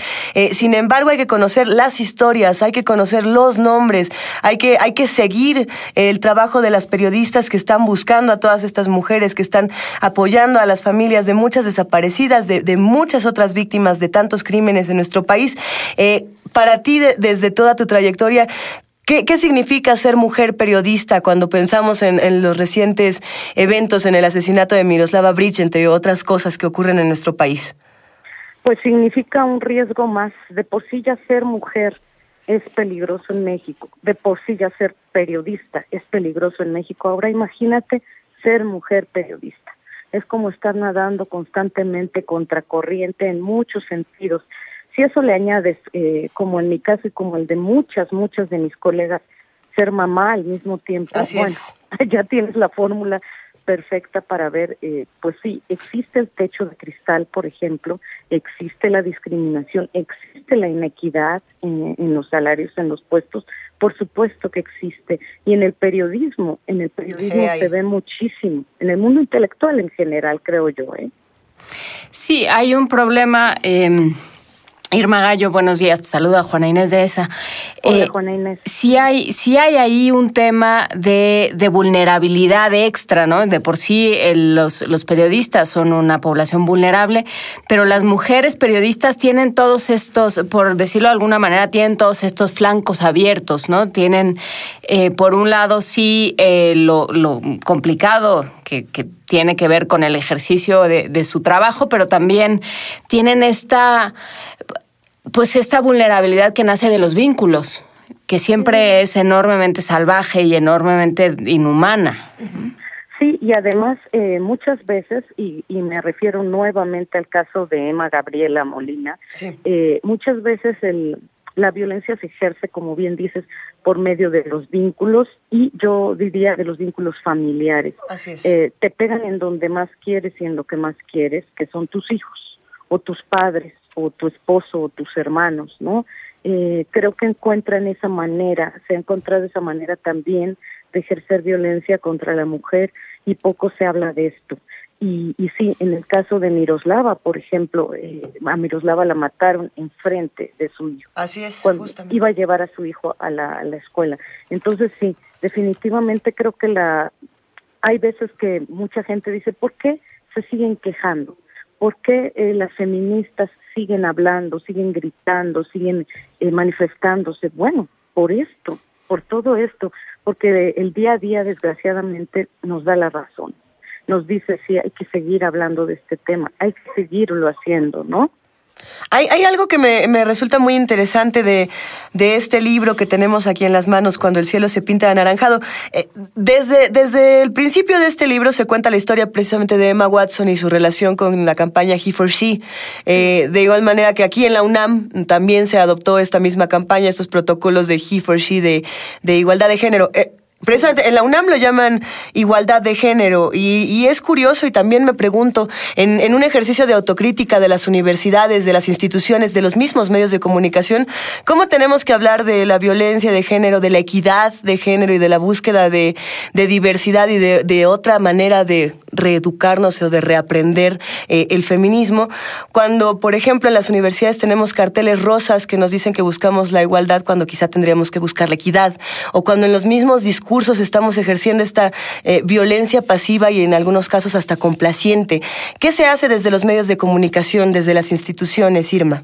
Sin embargo, hay que conocer las historias, hay que conocer los nombres, hay que, hay que seguir el trabajo de las periodistas que están buscando a todas estas mujeres, que están apoyando a las familias de muchas desaparecidas, de, de muchas otras víctimas de tantos crímenes en nuestro país. Eh, para ti, de- desde toda tu trayectoria, ¿Qué, significa ser mujer periodista cuando pensamos en, en los recientes eventos, en el asesinato de Miroslava Bridge, entre otras cosas que ocurren en nuestro país? Pues significa un riesgo más. De por sí ya ser mujer es peligroso en México. De por sí ya ser periodista es peligroso en México. Ahora imagínate ser mujer periodista. Es como estar nadando constantemente contracorriente en muchos sentidos. Si eso le añades, eh, como en mi caso y como el de muchas, muchas de mis colegas, ser mamá al mismo tiempo, Así bueno, es. ya tienes la fórmula perfecta para ver, eh, pues sí, existe el techo de cristal, por ejemplo, existe la discriminación, existe la inequidad en, en los salarios, en los puestos, por supuesto que existe. Y en el periodismo, en el periodismo se ve muchísimo, en el mundo intelectual en general, creo yo, ¿eh? Sí, hay un problema. eh, Irma Gallo, buenos días. Te saluda Juana Inés de esa. Hola, Eh, Juana Inés. Sí hay, sí hay ahí un tema de, de vulnerabilidad extra, ¿no? De por sí el- los, los periodistas son una población vulnerable, pero las mujeres periodistas tienen todos estos, por decirlo de alguna manera, tienen todos estos flancos abiertos, ¿no? Tienen, eh, por un lado, sí, eh, lo, lo complicado que, que tiene que ver con el ejercicio de, de su trabajo, pero también tienen esta pues esta vulnerabilidad que nace de los vínculos, que siempre es enormemente salvaje y enormemente inhumana. Sí, y además eh, muchas veces, y, y me refiero nuevamente al caso de Emma Gabriela Molina, eh, muchas veces el, la violencia se ejerce, como bien dices, por medio de los vínculos y yo diría de los vínculos familiares. Así es. Eh, te pegan en donde más quieres y en lo que más quieres, que son tus hijos o tus padres o tu esposo o tus hermanos, ¿no? Eh, creo que encuentran esa manera, se ha encontrado esa manera también de ejercer violencia contra la mujer y poco se habla de esto. Y, y sí, en el caso de Miroslava, por ejemplo, eh, a Miroslava la mataron enfrente de su hijo. Así es, cuando justamente. iba a llevar a su hijo a la, a la escuela. Entonces sí, definitivamente creo que la hay veces que mucha gente dice, ¿por qué se siguen quejando? ¿Por qué eh, las feministas siguen hablando, siguen gritando, siguen eh, manifestándose? Bueno, por esto, por todo esto, porque el día a día desgraciadamente nos da la razón. Nos dice, sí, hay que seguir hablando de este tema, hay que seguirlo haciendo, ¿no? Hay, hay algo que me, me resulta muy interesante de, de este libro que tenemos aquí en las manos, Cuando el cielo se pinta de anaranjado. Eh, desde, desde el principio de este libro se cuenta la historia precisamente de Emma Watson y su relación con la campaña He for She. Eh, de igual manera que aquí en la UNAM también se adoptó esta misma campaña, estos protocolos de He for She de, de igualdad de género. Eh, Precisamente en la UNAM lo llaman igualdad de género y, y es curioso y también me pregunto, en, en, un ejercicio de autocrítica de las universidades, de las instituciones, de los mismos medios de comunicación, ¿cómo tenemos que hablar de la violencia de género, de la equidad de género y de la búsqueda de, de diversidad y de, de, otra manera de reeducarnos o de reaprender eh, el feminismo? Cuando, por ejemplo, en las universidades tenemos carteles rosas que nos dicen que buscamos la igualdad cuando quizá tendríamos que buscar la equidad, o cuando en los mismos discursos estamos ejerciendo esta eh, violencia pasiva y en algunos casos hasta complaciente. ¿Qué se hace desde los medios de comunicación, desde las instituciones, Irma?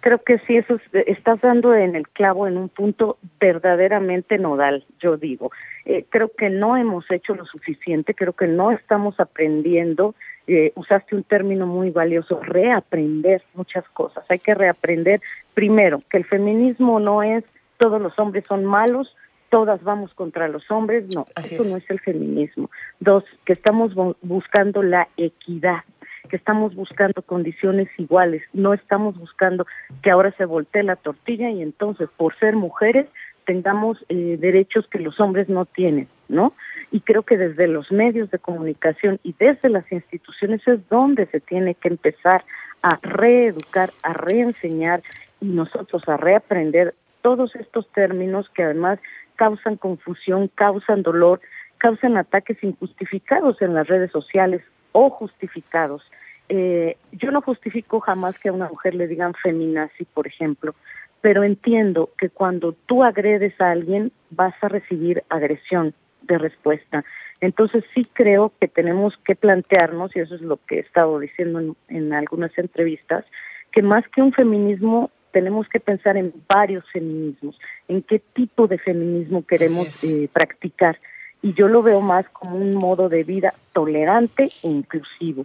Creo que sí, eso es, estás dando en el clavo en un punto verdaderamente nodal, yo digo. Eh, creo que no hemos hecho lo suficiente, creo que no estamos aprendiendo. Eh, usaste un término muy valioso, reaprender muchas cosas. Hay que reaprender, primero, que el feminismo no es todos los hombres son malos, todas vamos contra los hombres, no, Así eso es. no es el feminismo. Dos, que estamos bu- buscando la equidad, que estamos buscando condiciones iguales, no estamos buscando que ahora se voltee la tortilla y entonces por ser mujeres tengamos eh, derechos que los hombres no tienen, ¿no? Y creo que desde los medios de comunicación y desde las instituciones es donde se tiene que empezar a reeducar, a reenseñar y nosotros a reaprender todos estos términos que además causan confusión, causan dolor, causan ataques injustificados en las redes sociales o justificados. Eh, yo no justifico jamás que a una mujer le digan feminazi, por ejemplo, pero entiendo que cuando tú agredes a alguien vas a recibir agresión de respuesta. Entonces sí creo que tenemos que plantearnos, y eso es lo que he estado diciendo en, en algunas entrevistas, que más que un feminismo tenemos que pensar en varios feminismos, en qué tipo de feminismo queremos eh, practicar. Y yo lo veo más como un modo de vida tolerante e inclusivo.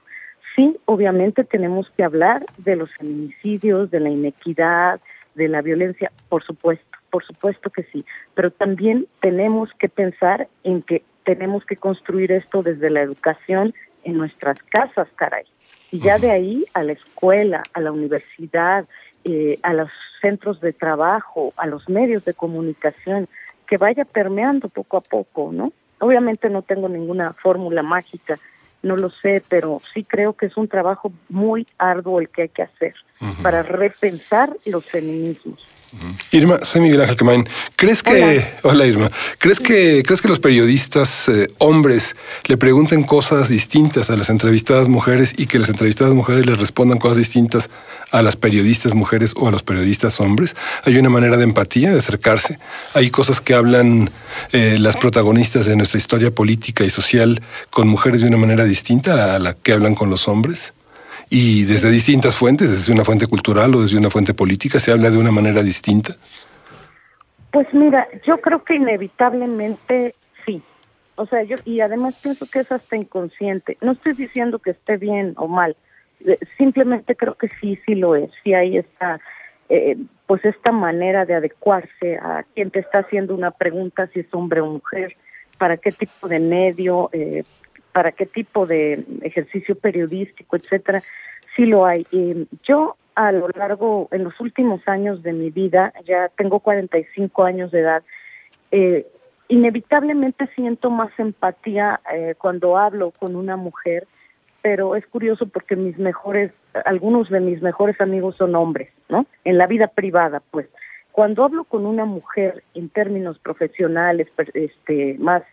Sí, obviamente tenemos que hablar de los feminicidios, de la inequidad, de la violencia, por supuesto, por supuesto que sí, pero también tenemos que pensar en que tenemos que construir esto desde la educación en nuestras casas, caray. Y ya de ahí a la escuela, a la universidad, eh, a los centros de trabajo, a los medios de comunicación, que vaya permeando poco a poco, ¿no? Obviamente no tengo ninguna fórmula mágica, no lo sé, pero sí creo que es un trabajo muy arduo el que hay que hacer para repensar los feminismos. Irma, soy Miguel Ángel Quemain. ¿Crees que, hola, Irma, ¿crees que, crees que los periodistas eh, hombres le pregunten cosas distintas a las entrevistadas mujeres y que las entrevistadas mujeres le respondan cosas distintas a las periodistas mujeres o a los periodistas hombres? Hay una manera de empatía, de acercarse. Hay cosas que hablan eh, las protagonistas de nuestra historia política y social con mujeres de una manera distinta a la que hablan con los hombres y desde distintas fuentes, desde una fuente cultural o desde una fuente política, se habla de una manera distinta. Pues mira, yo creo que inevitablemente sí. O sea, yo y además pienso que es hasta inconsciente. No estoy diciendo que esté bien o mal. Eh, Simplemente creo que sí, sí lo es. Sí hay esta, eh, pues esta manera de adecuarse a quien te está haciendo una pregunta, si es hombre o mujer, para qué tipo de medio, eh, para qué tipo de ejercicio periodístico, etcétera. Sí lo hay. Yo a lo largo, en los últimos años de mi vida, ya tengo 45 años de edad, eh, inevitablemente siento más empatía eh, cuando hablo con una mujer, pero es curioso porque mis mejores, algunos de mis mejores amigos son hombres, ¿no? En la vida privada, pues. Cuando hablo con una mujer en términos profesionales, este, más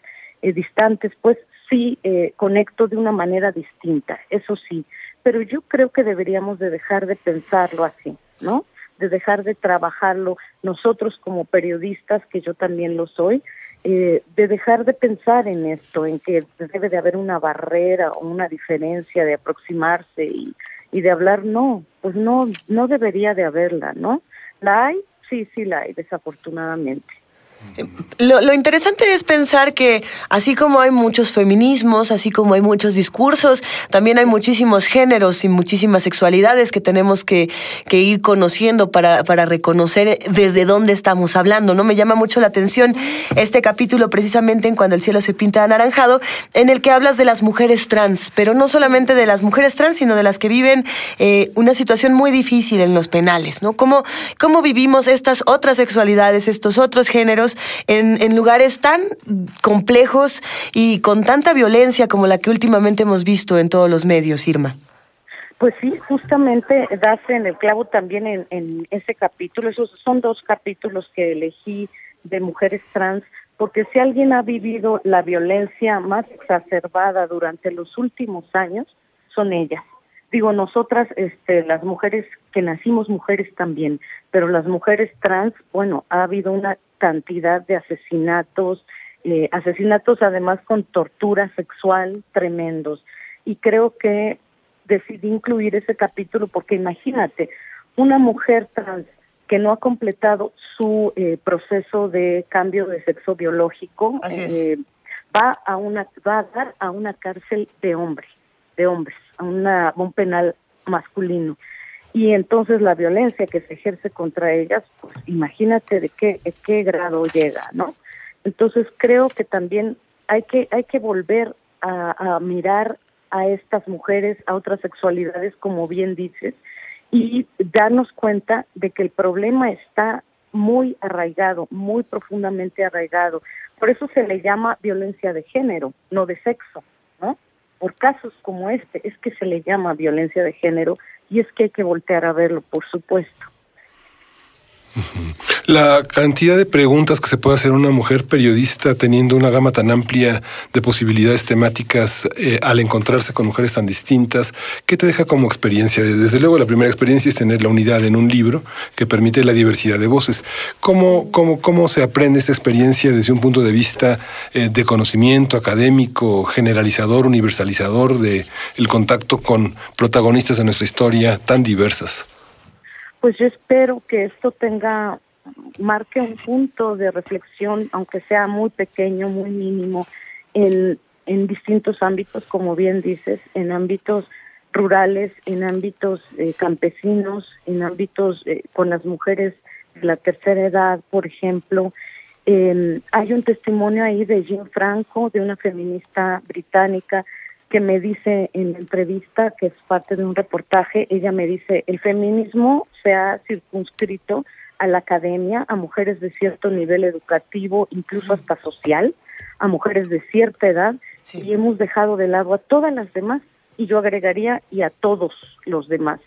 eh, distantes, pues sí eh, conecto de una manera distinta, eso sí, pero yo creo que deberíamos de dejar de pensarlo así, ¿no? De dejar de trabajarlo nosotros como periodistas, que yo también lo soy, eh, de dejar de pensar en esto, en que debe de haber una barrera o una diferencia de aproximarse y, y de hablar, no, pues no, no debería de haberla, ¿no? ¿La hay? Sí, sí la hay, desafortunadamente. Lo, lo, interesante es pensar que así como hay muchos feminismos, así como hay muchos discursos, también hay muchísimos géneros y muchísimas sexualidades que tenemos que, que ir conociendo para, para, reconocer desde dónde estamos hablando. ¿no? Me llama mucho la atención este capítulo precisamente en Cuando el cielo se pinta anaranjado, en el que hablas de las mujeres trans, pero no solamente de las mujeres trans, sino de las que viven eh, una situación muy difícil en los penales. ¿no? ¿Cómo, ¿Cómo vivimos estas otras sexualidades, estos otros géneros? En, lugares tan complejos y con tanta violencia como la que últimamente hemos visto en todos los medios, Irma. Pues sí, justamente das en el clavo también en, en ese capítulo. Esos son dos capítulos que elegí de mujeres trans, porque si alguien ha vivido la violencia más exacerbada durante los últimos años, son ellas. Digo, nosotras, este, las mujeres que nacimos mujeres también, pero las mujeres trans, bueno, ha habido una cantidad de asesinatos, eh, asesinatos además con tortura sexual tremendos. Y creo que decidí incluir ese capítulo porque imagínate, una mujer trans que no ha completado su eh, proceso de cambio de sexo biológico eh, va a una va a dar a una cárcel de hombres, de hombres, a una un penal masculino y entonces la violencia que se ejerce contra ellas, pues imagínate de qué, de qué grado llega, ¿no? Entonces creo que también hay que, hay que volver a, a mirar a estas mujeres, a otras sexualidades, como bien dices, y darnos cuenta de que el problema está muy arraigado, muy profundamente arraigado. Por eso se le llama violencia de género, no de sexo, ¿no? Por casos como este es que se le llama violencia de género y es que hay que voltear a verlo, por supuesto. La cantidad de preguntas que se puede hacer una mujer periodista teniendo una gama tan amplia de posibilidades temáticas eh, al encontrarse con mujeres tan distintas, ¿qué te deja como experiencia? Desde luego la primera experiencia es tener la unidad en un libro que permite la diversidad de voces. ¿Cómo, cómo, cómo se aprende esta experiencia desde un punto de vista eh, de conocimiento académico, generalizador, universalizador, de el contacto con protagonistas de nuestra historia tan diversas? Pues yo espero que esto tenga, marque un punto de reflexión, aunque sea muy pequeño, muy mínimo, en, en distintos ámbitos, como bien dices, en ámbitos rurales, en ámbitos eh, campesinos, en ámbitos eh, con las mujeres de la tercera edad, por ejemplo. Eh, hay un testimonio ahí de Jean Franco, de una feminista británica, que me dice en la entrevista, que es parte de un reportaje, ella me dice, el feminismo se ha circunscrito a la academia, a mujeres de cierto nivel educativo, incluso hasta social, a mujeres de cierta edad, y hemos dejado de lado a todas las demás, y yo agregaría, y a todos los demás.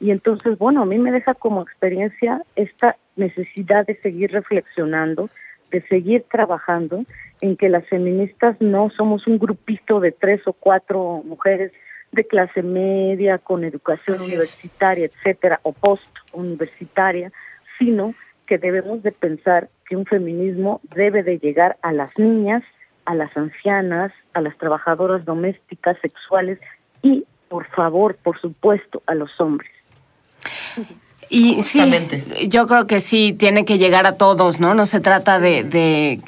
Y entonces, bueno, a mí me deja como experiencia esta necesidad de seguir reflexionando, de seguir trabajando en que las feministas no somos un grupito de tres o cuatro mujeres de clase media con educación universitaria, etcétera, o post universitaria, sino que debemos de pensar que un feminismo debe de llegar a las niñas, a las ancianas, a las trabajadoras domésticas, sexuales y, por favor, por supuesto, a los hombres. Y sí, yo creo que sí tiene que llegar a todos, ¿no? No se trata de, de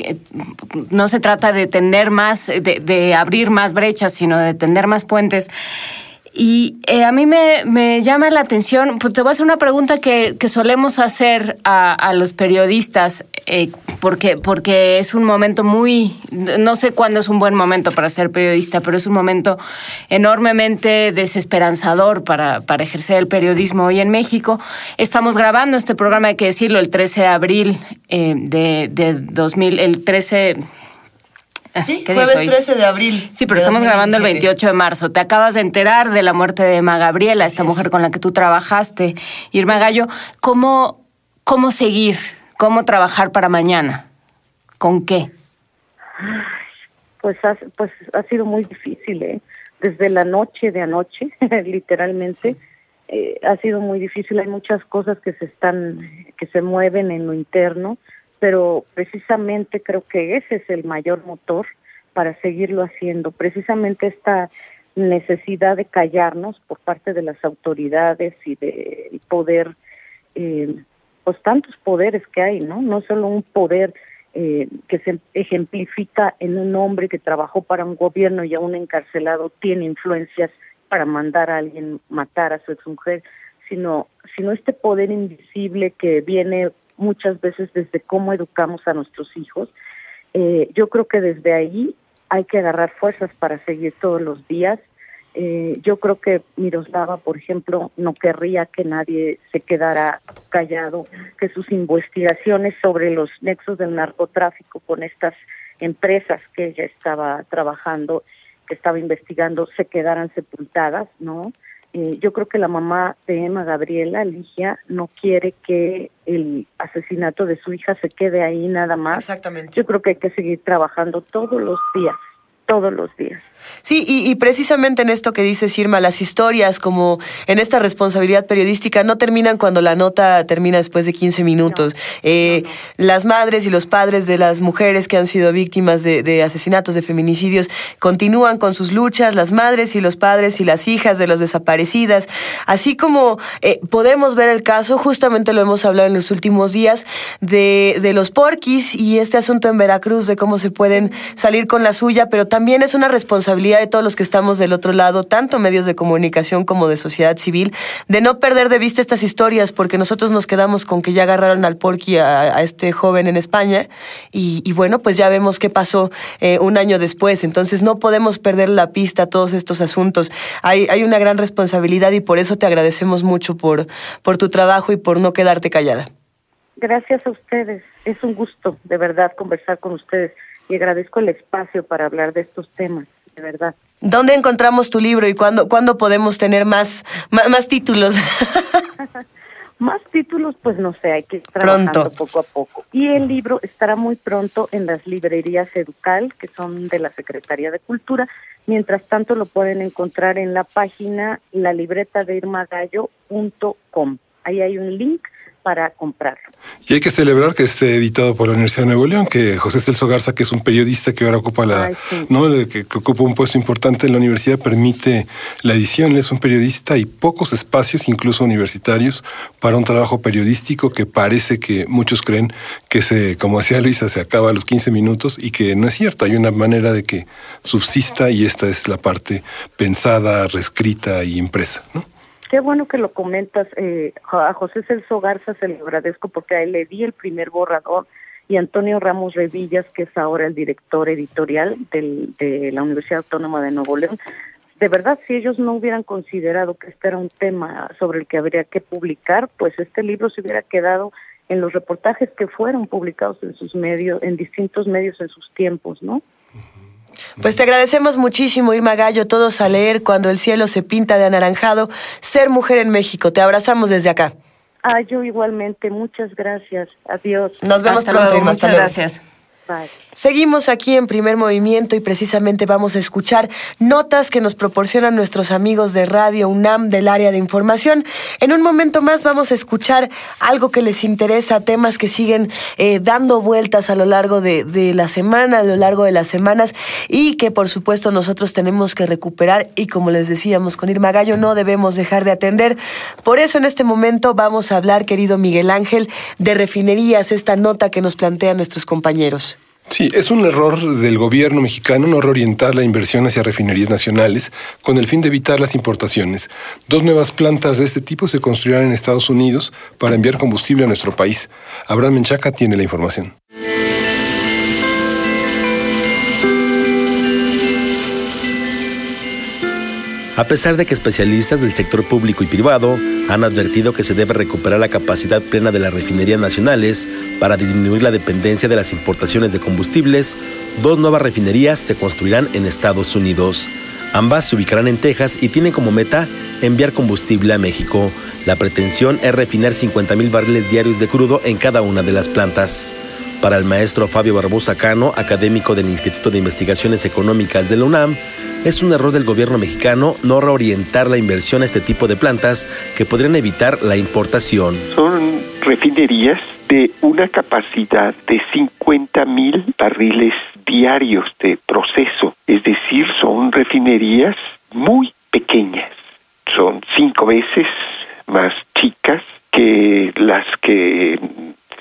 no se trata de tender más, de, de abrir más brechas, sino de tender más puentes. Y eh, a mí me, me, llama la atención, pues te voy a hacer una pregunta que, que solemos hacer a, a los periodistas, eh, porque, porque es un momento muy, no sé cuándo es un buen momento para ser periodista, pero es un momento enormemente desesperanzador para, para ejercer el periodismo hoy en México. Estamos grabando este programa, hay que decirlo, el 13 de abril eh, de, de 2000, el 13 Sí, jueves 13 de abril. Sí, pero estamos grabando el 28 de marzo. Te acabas de enterar de la muerte de Emma Gabriela, esta mujer con la que tú trabajaste. Irma Gallo, ¿cómo, cómo seguir? ¿Cómo trabajar para mañana? ¿Con qué? pues ha, pues ha sido muy difícil, ¿eh? desde la noche de anoche, literalmente, eh, ha sido muy difícil. Hay muchas cosas que se están, que se mueven en lo interno, pero precisamente creo que ese es el mayor motor para seguirlo haciendo. Precisamente esta necesidad de callarnos por parte de las autoridades y de poder, eh, pues tantos poderes que hay, ¿no? No solo un poder eh, que se ejemplifica en un hombre que trabajó para un gobierno y aún encarcelado tiene influencias para mandar a alguien matar a su exmujer, sino, sino este poder invisible que viene muchas veces desde cómo educamos a nuestros hijos. Eh, yo creo que desde ahí hay que agarrar fuerzas para seguir todos los días eh, yo creo que Miroslava, por ejemplo, no querría que nadie se quedara callado, que sus investigaciones sobre los nexos del narcotráfico con estas empresas que ella estaba trabajando, que estaba investigando, se quedaran sepultadas, ¿no? Eh, yo creo que la mamá de Emma Gabriela, Ligia, no quiere que el asesinato de su hija se quede ahí nada más. Exactamente. Yo creo que hay que seguir trabajando todos los días todos los días. Sí, y, precisamente en esto que dice Irma, las historias como en esta responsabilidad periodística no terminan cuando la nota termina después de 15 minutos. Eh, las madres y los padres de las mujeres que han sido víctimas de, asesinatos, de feminicidios, continúan con sus luchas, las madres y los padres y las hijas de las desaparecidas, así como eh, podemos ver el caso, justamente lo hemos hablado en los últimos días, de, de los porquis y este asunto en Veracruz, de cómo se pueden salir con la suya, pero también es una responsabilidad de todos los que estamos del otro lado, tanto medios de comunicación como de sociedad civil, de no perder de vista estas historias, porque nosotros nos quedamos con que ya agarraron al Porky a, este joven en España y, bueno, pues ya vemos qué pasó eh, un año después. Entonces no podemos perder la pista a todos estos asuntos. Hay, hay una gran responsabilidad y por eso te agradecemos mucho por tu trabajo y por no quedarte callada. Gracias a ustedes. Es un gusto, de verdad, conversar con ustedes y agradezco el espacio para hablar de estos temas, de verdad. ¿Dónde encontramos tu libro y cuándo, cuándo podemos tener más, más, títulos? más títulos, pues no sé, hay que ir trabajando poco a poco. Y el libro estará muy pronto en las librerías Educal, que son de la Secretaría de Cultura. Mientras tanto, lo pueden encontrar en la página la libreta de irmagallo.com. Ahí hay un link para comprarlo. Y hay que celebrar que esté editado por la Universidad de Nuevo León, que José Celso Garza, que es un periodista que ahora ocupa la, no, que, ocupa un puesto importante en la universidad, permite la edición. Él es un periodista y pocos espacios, incluso universitarios, para un trabajo periodístico que parece que muchos creen que se, como decía Luisa, se acaba a los 15 minutos y que no es cierto. Hay una manera de que subsista y esta es la parte pensada, reescrita y impresa, ¿no? Qué bueno que lo comentas. Eh, a José Celso Garza se le agradezco porque a él le di el primer borrador y Antonio Ramos Revillas, que es ahora el director editorial de la Universidad Autónoma de Nuevo León. De verdad, si ellos no hubieran considerado que este era un tema sobre el que habría que publicar, pues este libro se hubiera quedado en los reportajes que fueron publicados en sus medios, en distintos medios en sus tiempos, ¿no? Pues te agradecemos muchísimo, Irma Gallo, todos a leer Cuando el cielo se pinta de anaranjado, Ser mujer en México. Te abrazamos desde acá. Ah, yo igualmente. Muchas gracias. Adiós. Nos vemos pronto, Irma. Muchas gracias. Seguimos aquí en primer movimiento y precisamente vamos a escuchar notas que nos proporcionan nuestros amigos de Radio UNAM del área de información. En un momento más vamos a escuchar algo que les interesa, temas que siguen eh, dando vueltas a lo largo de, de, la semana, a lo largo de las semanas y que por supuesto nosotros tenemos que recuperar y como les decíamos con Irma Gallo no debemos dejar de atender. Por eso en este momento vamos a hablar, querido Miguel Ángel, de refinerías, esta nota que nos plantean nuestros compañeros. Sí, es un error del gobierno mexicano no reorientar la inversión hacia refinerías nacionales con el fin de evitar las importaciones. Dos nuevas plantas de este tipo se construirán en Estados Unidos para enviar combustible a nuestro país. Abraham Menchaca tiene la información. A pesar de que especialistas del sector público y privado han advertido que se debe recuperar la capacidad plena de las refinerías nacionales para disminuir la dependencia de las importaciones de combustibles, dos nuevas refinerías se construirán en Estados Unidos. Ambas se ubicarán en Texas y tienen como meta enviar combustible a México. La pretensión es refinar 50 mil barriles diarios de crudo en cada una de las plantas. Para el maestro Fabio Barbosa Cano, académico del Instituto de Investigaciones Económicas de la UNAM, es un error del gobierno mexicano no reorientar la inversión a este tipo de plantas que podrían evitar la importación. Son refinerías de una capacidad de 50 mil barriles diarios de proceso, es decir, son refinerías muy pequeñas, son cinco veces más chicas que las que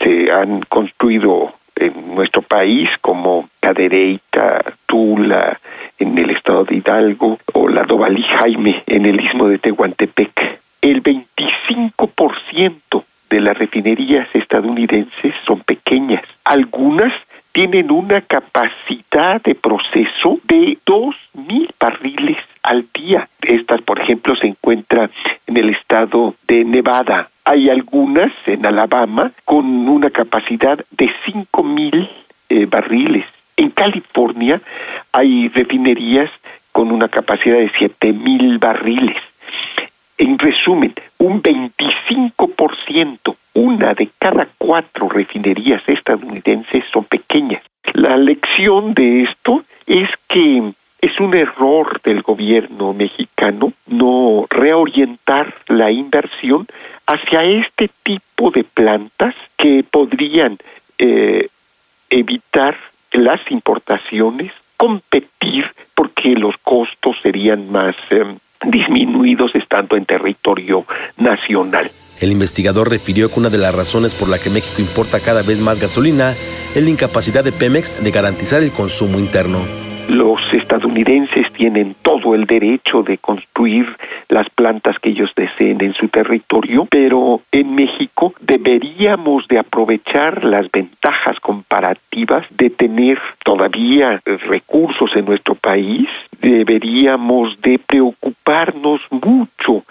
se han construido en nuestro país como Cadereyta, Tula, en el estado de Hidalgo, o la Dovalí Jaime en el istmo de Tehuantepec. El 25% de las refinerías estadounidenses son pequeñas. Algunas tienen una capacidad de proceso de 2.000 barriles al día. Estas, por ejemplo, se encuentran en el estado de Nevada. Hay algunas en Alabama con una capacidad de 5.000 eh, barriles. En California hay refinerías con una capacidad de 7.000 barriles. En resumen, un 25%, una de cada cuatro refinerías estadounidenses son pequeñas. La lección de esto es que es un error del gobierno mexicano no reorientar la inversión hacia este tipo de plantas que podrían eh, evitar las importaciones, competir porque los costos serían más em, disminuidos estando en territorio nacional. El investigador refirió que una de las razones por la que México importa cada vez más gasolina es la incapacidad de Pemex de garantizar el consumo interno. Los estadounidenses tienen todo el derecho de construir las plantas que ellos deseen en su territorio, pero en México deberíamos de aprovechar las ventajas comparativas de tener todavía recursos en nuestro país, deberíamos de preocuparnos mucho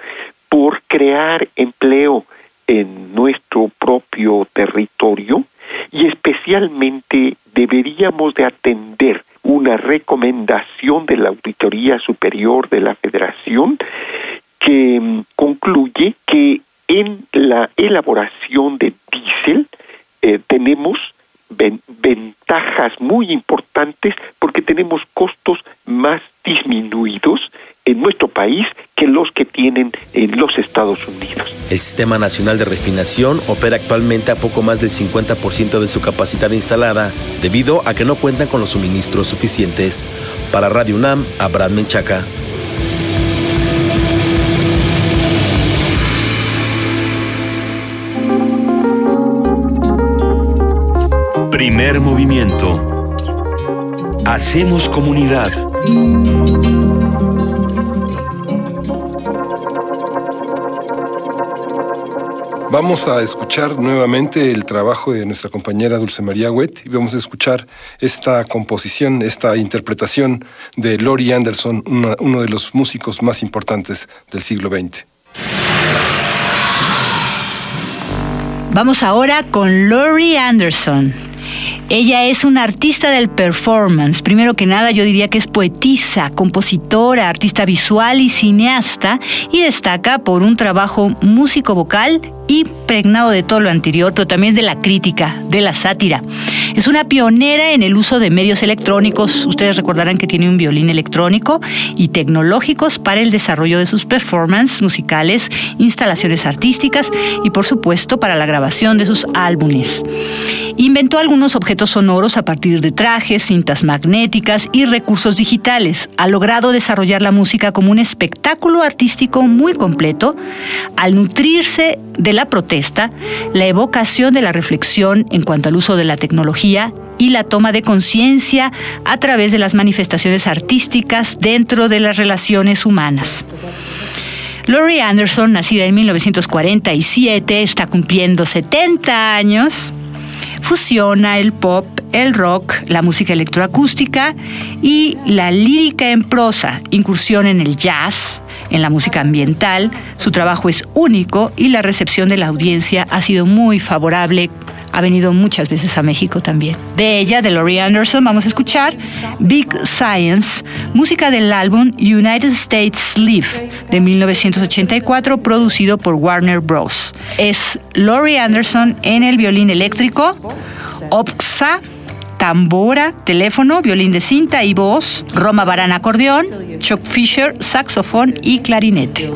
por crear empleo en nuestro propio territorio y especialmente deberíamos de atender una recomendación de la Auditoría Superior de la Federación que mm, concluye que en la elaboración de diésel eh, tenemos ventajas muy importantes porque tenemos costos más disminuidos en nuestro país que los que tienen en los Estados Unidos. El Sistema Nacional de Refinación opera actualmente a poco más del 50% de su capacidad instalada, debido a que no cuentan con los suministros suficientes. Para Radio UNAM, Abraham Menchaca. Primer movimiento. Hacemos comunidad. Vamos a escuchar nuevamente el trabajo de nuestra compañera Dulce María Wet y vamos a escuchar esta composición, esta interpretación de Lori Anderson, uno de los músicos más importantes del siglo XX. Vamos ahora con Lori Anderson. Ella es una artista del performance. Primero que nada, yo diría que es poetisa, compositora, artista visual y cineasta y destaca por un trabajo músico-vocal y pregnado de todo lo anterior, pero también de la crítica, de la sátira. Es una pionera en el uso de medios electrónicos. Ustedes recordarán que tiene un violín electrónico y tecnológicos para el desarrollo de sus performances musicales, instalaciones artísticas y por supuesto para la grabación de sus álbumes. Inventó algunos objetos sonoros a partir de trajes, cintas magnéticas y recursos digitales. Ha logrado desarrollar la música como un espectáculo artístico muy completo al nutrirse de la protesta, la evocación de la reflexión en cuanto al uso de la tecnología y la toma de conciencia a través de las manifestaciones artísticas dentro de las relaciones humanas. Laurie Anderson, nacida en 1947, está cumpliendo 70 años fusiona el pop, el rock, la música electroacústica y la lírica en prosa, incursión en el jazz, en la música ambiental. Su trabajo es único y la recepción de la audiencia ha sido muy favorable. Ha venido muchas veces a México también. De ella, de Laurie Anderson, vamos a escuchar Big Science, música del álbum United States Live de 1984, producido por Warner Bros. Es Laurie Anderson en el violín eléctrico, Opxa, tambora, teléfono, violín de cinta y voz, Roma Barana acordeón, Chuck Fisher, saxofón y clarinete.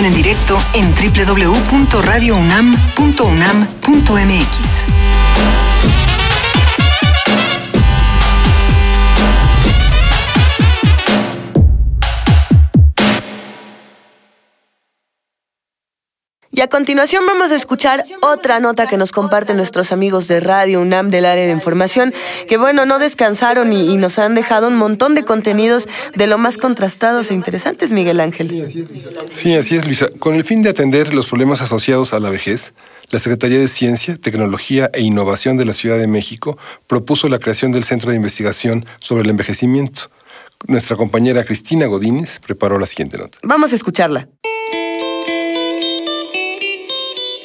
En directo en www.radiounam.unam.mx. a continuación vamos a escuchar otra nota que nos comparten nuestros amigos de Radio UNAM del área de información, que bueno, no descansaron y, y nos han dejado un montón de contenidos de lo más contrastados e interesantes, Miguel Ángel. Sí, así es, Luisa. Con el fin de atender los problemas asociados a la vejez, la Secretaría de Ciencia, Tecnología e Innovación de la Ciudad de México propuso la creación del Centro de Investigación sobre el Envejecimiento. Nuestra compañera Cristina Godínez preparó la siguiente nota. Vamos a escucharla.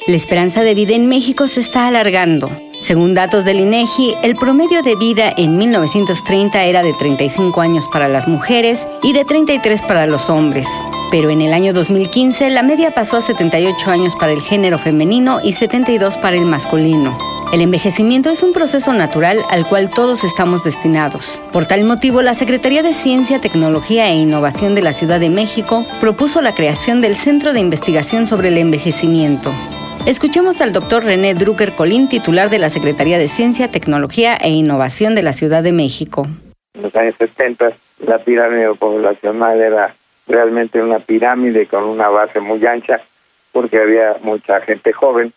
La esperanza de vida en México se está alargando. Según datos del INEGI, el promedio de vida en 1930 era de 35 años para las mujeres y de 33 para los hombres. Pero en el año 2015 la media pasó a 78 años para el género femenino y 72 para el masculino. El envejecimiento es un proceso natural al cual todos estamos destinados. Por tal motivo, la Secretaría de Ciencia, Tecnología e Innovación de la Ciudad de México propuso la creación del Centro de Investigación sobre el Envejecimiento. Escuchemos al doctor René Drucker Colín, titular de la Secretaría de Ciencia, Tecnología e Innovación de la Ciudad de México. En los años 70 la pirámide poblacional era realmente una pirámide con una base muy ancha porque había mucha gente joven,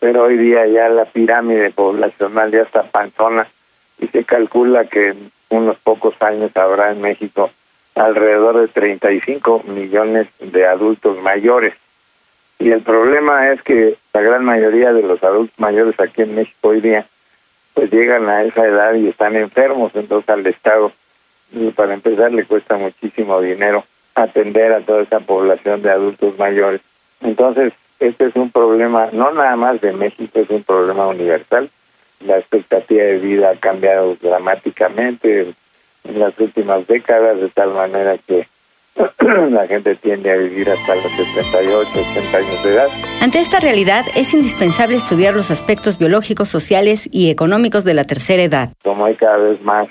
pero hoy día ya la pirámide poblacional ya está panzona y se calcula que en unos pocos años habrá en México alrededor de 35 millones de adultos mayores. Y el problema es que la gran mayoría de los adultos mayores aquí en México hoy día pues llegan a esa edad y están enfermos, entonces al Estado, para empezar, le cuesta muchísimo dinero atender a toda esa población de adultos mayores. Entonces, este es un problema no nada más de México, es un problema universal. La expectativa de vida ha cambiado dramáticamente en las últimas décadas, de tal manera que la gente tiende a vivir hasta los 78, 80 años de edad. Ante esta realidad, es indispensable estudiar los aspectos biológicos, sociales y económicos de la tercera edad. Como hay cada vez más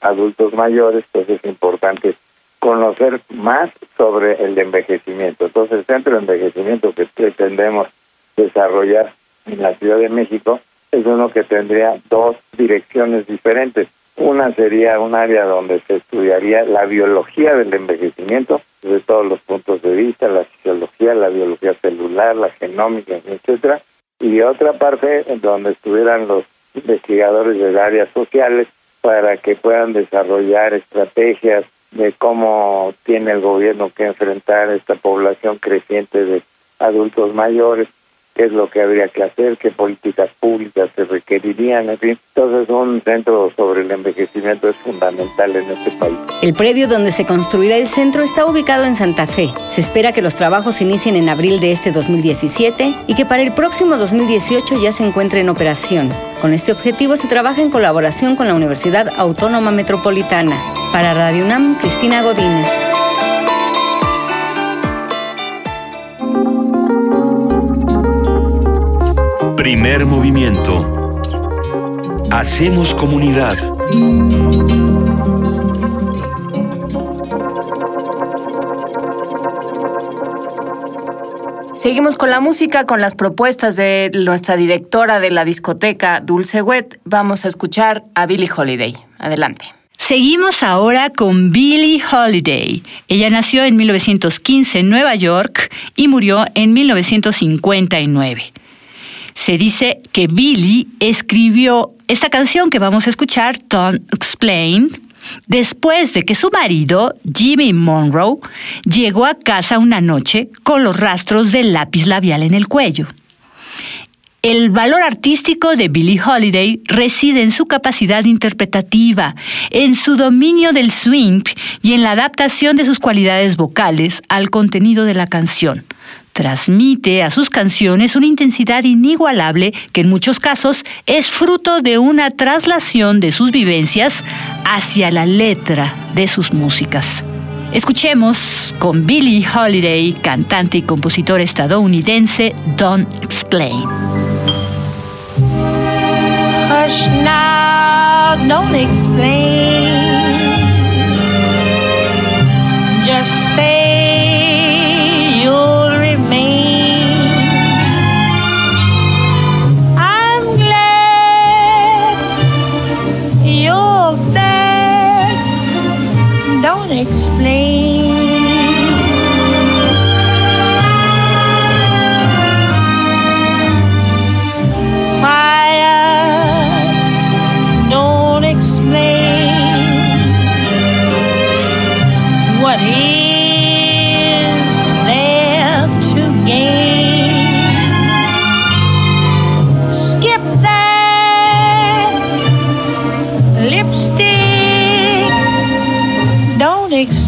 adultos mayores, pues es importante conocer más sobre el envejecimiento. Entonces, el centro de envejecimiento que pretendemos desarrollar en la Ciudad de México es uno que tendría dos direcciones diferentes. Una sería un área donde se estudiaría la biología del envejecimiento desde todos los puntos de vista, la fisiología, la biología celular, la genómica, etcétera, y otra parte donde estuvieran los investigadores de áreas sociales para que puedan desarrollar estrategias de cómo tiene el gobierno que enfrentar esta población creciente de adultos mayores, qué es lo que habría que hacer, qué políticas públicas se requerirían, en fin. Entonces un centro sobre el envejecimiento es fundamental en este país. El predio donde se construirá el centro está ubicado en Santa Fe. Se espera que los trabajos inicien en abril de este 2017 y que para el próximo 2018 ya se encuentre en operación. Con este objetivo se trabaja en colaboración con la Universidad Autónoma Metropolitana. Para Radio UNAM, Cristina Godínez. Primer movimiento. Hacemos comunidad. Seguimos con la música, con las propuestas de nuestra directora de la discoteca, Dulce Wet. Vamos a escuchar a Billie Holiday. Adelante. Seguimos ahora con Billie Holiday. Ella nació en 1915 en Nueva York y murió en 1959. Se dice que Billie escribió esta canción que vamos a escuchar, Don't Explain, después de que su marido, Jimmy Monroe, llegó a casa una noche con los rastros del lápiz labial en el cuello. El valor artístico de Billie Holiday reside en su capacidad interpretativa, en su dominio del swing y en la adaptación de sus cualidades vocales al contenido de la canción. Transmite a sus canciones una intensidad inigualable que en muchos casos es fruto de una traslación de sus vivencias hacia la letra de sus músicas. Escuchemos con Billie Holiday, cantante y compositor estadounidense, Don't Explain. Hush now, don't explain. Just say explain.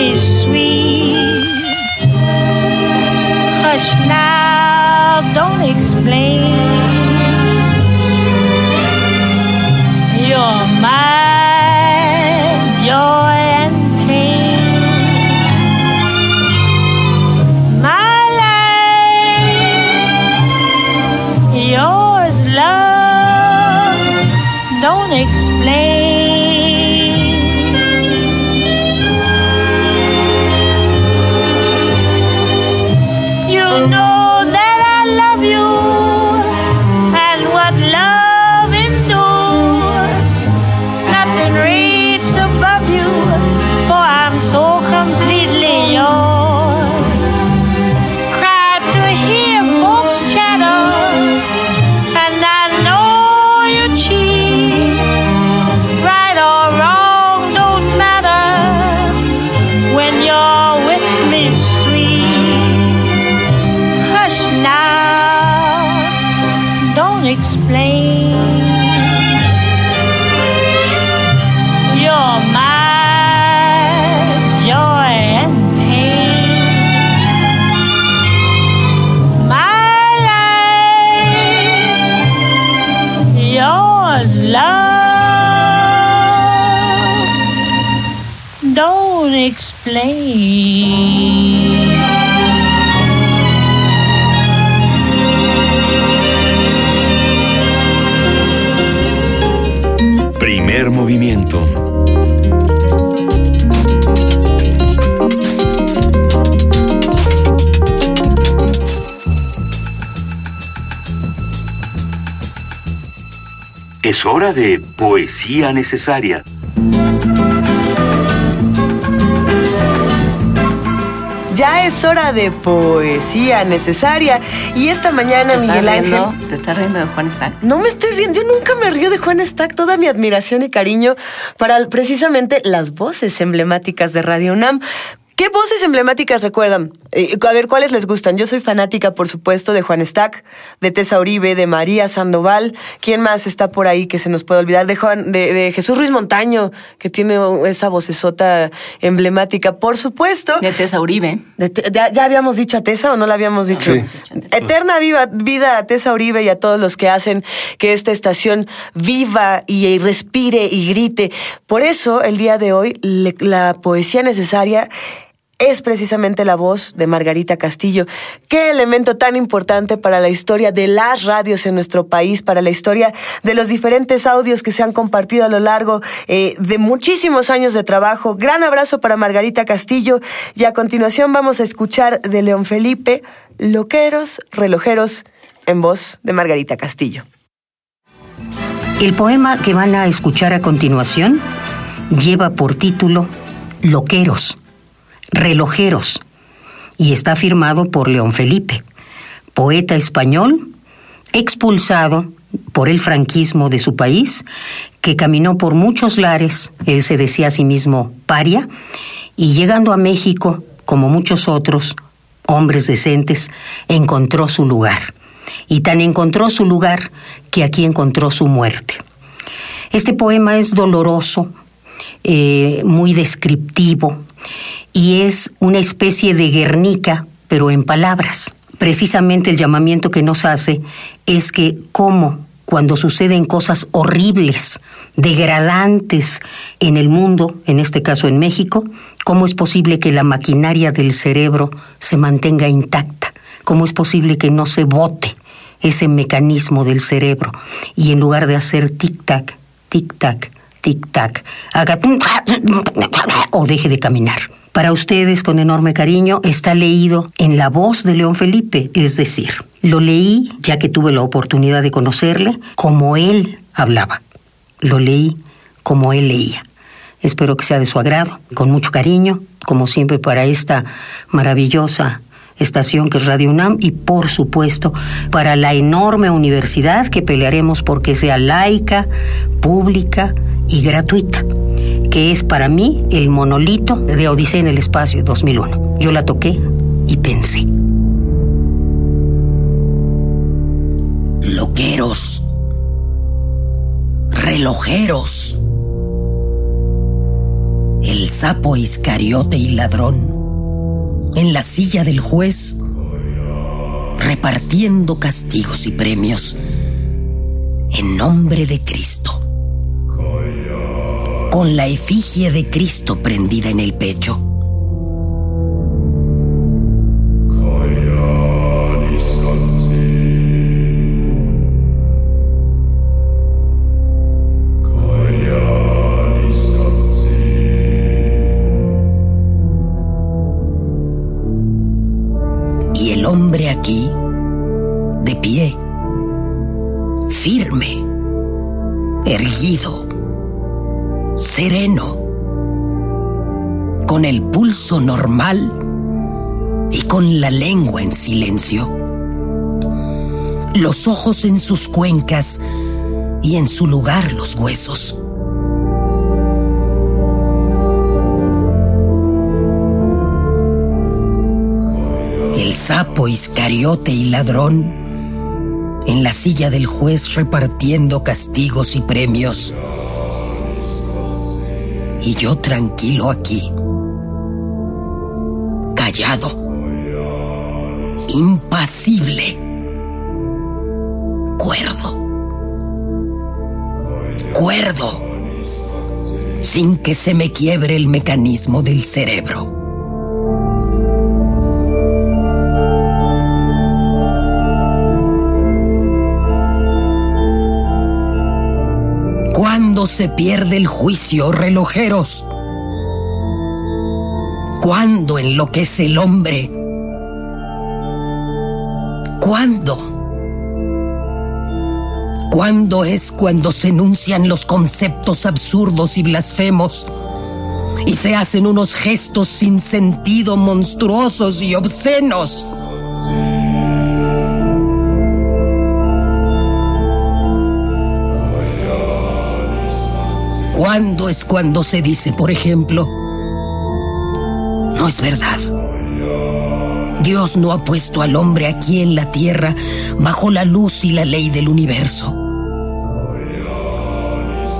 me, sweet. Hush now, don't explain. You're my Es hora de poesía necesaria. Ya es hora de poesía necesaria. Y esta mañana, ¿Te estás Miguel riendo? Ángel. ¿Te estás riendo de Juan Stack? No me estoy riendo, yo nunca me río de Juan Stack, toda mi admiración y cariño para precisamente las voces emblemáticas de Radio UNAM. ¿Qué voces emblemáticas recuerdan? Eh, a ver, ¿cuáles les gustan? Yo soy fanática, por supuesto, de Juan Stack, de Tessa Uribe, de María Sandoval. ¿Quién más está por ahí que se nos puede olvidar? De, Juan, de, de Jesús Ruiz Montaño, que tiene esa vocesota emblemática, por supuesto. De Tessa Uribe. De Te- ¿Ya, ya habíamos dicho a Tessa o no la habíamos dicho? Sí. Eterna viva, vida a Tessa Uribe y a todos los que hacen que esta estación viva y, y respire y grite. Por eso, el día de hoy, le- la poesía necesaria es precisamente la voz de Margarita Castillo. Qué elemento tan importante para la historia de las radios en nuestro país, para la historia de los diferentes audios que se han compartido a lo largo eh, de muchísimos años de trabajo. Gran abrazo para Margarita Castillo y a continuación vamos a escuchar de León Felipe, Loqueros, Relojeros, en voz de Margarita Castillo. El poema que van a escuchar a continuación lleva por título Loqueros, Relojeros y está firmado por León Felipe, poeta español expulsado por el franquismo de su país, que caminó por muchos lares, él se decía a sí mismo paria, y llegando a México, como muchos otros hombres decentes, encontró su lugar. Y tan encontró su lugar que aquí encontró su muerte. Este poema es doloroso, eh, muy descriptivo, y es una especie de Guernica, pero en palabras. Precisamente el llamamiento que nos hace es que cómo cuando suceden cosas horribles, degradantes en el mundo, en este caso en México, cómo es posible que la maquinaria del cerebro se mantenga intacta, cómo es posible que no se bote ese mecanismo del cerebro y en lugar de hacer tic-tac, tic-tac, tic-tac, haga o deje de caminar. Para ustedes, con enorme cariño, está leído en la voz de León Felipe, es decir, lo leí, ya que tuve la oportunidad de conocerle, como él hablaba. Lo leí como él leía. Espero que sea de su agrado, con mucho cariño, como siempre para esta maravillosa estación que es Radio UNAM y por supuesto para la enorme universidad que pelearemos porque sea laica, pública y gratuita, que es para mí el monolito de Odisea en el Espacio 2001. Yo la toqué y pensé. Loqueros, relojeros, el sapo iscariote y ladrón en la silla del juez, repartiendo castigos y premios en nombre de Cristo, con la efigie de Cristo prendida en el pecho. Y el hombre aquí, de pie, firme, erguido, sereno, con el pulso normal y con la lengua en silencio, los ojos en sus cuencas y en su lugar los huesos. El sapo iscariote y ladrón en la silla del juez repartiendo castigos y premios. Y yo tranquilo aquí, callado, impasible, cuerdo, cuerdo, sin que se me quiebre el mecanismo del cerebro. Se pierde el juicio, relojeros? ¿Cuándo enloquece el hombre? ¿Cuándo? ¿Cuándo es cuando se enuncian los conceptos absurdos y blasfemos? Y se hacen unos gestos sin sentido monstruosos y obscenos. ¿Cuándo es cuando se dice, por ejemplo, no es verdad. Dios no ha puesto al hombre aquí en la tierra bajo la luz y la ley del universo.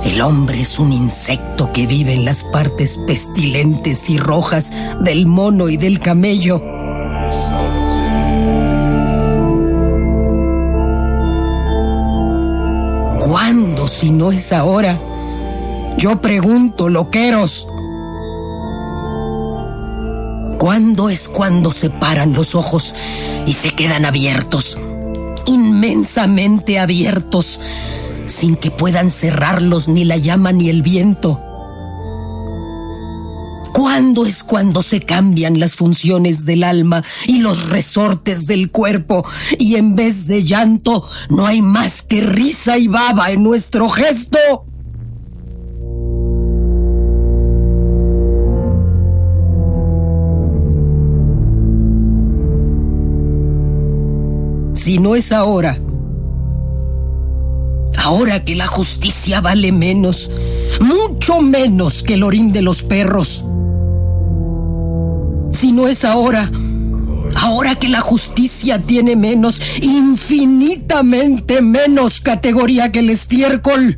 El hombre es un insecto que vive en las partes pestilentes y rojas del mono y del camello. ¿Cuándo si no es ahora? Yo pregunto, loqueros. ¿Cuándo es cuando se paran los ojos y se quedan abiertos? Inmensamente abiertos, sin que puedan cerrarlos ni la llama ni el viento. ¿Cuándo es cuando se cambian las funciones del alma y los resortes del cuerpo y en vez de llanto no hay más que risa y baba en nuestro gesto? Si no es ahora, ahora que la justicia vale menos, mucho menos que el orín de los perros. Si no es ahora, ahora que la justicia tiene menos, infinitamente menos categoría que el estiércol.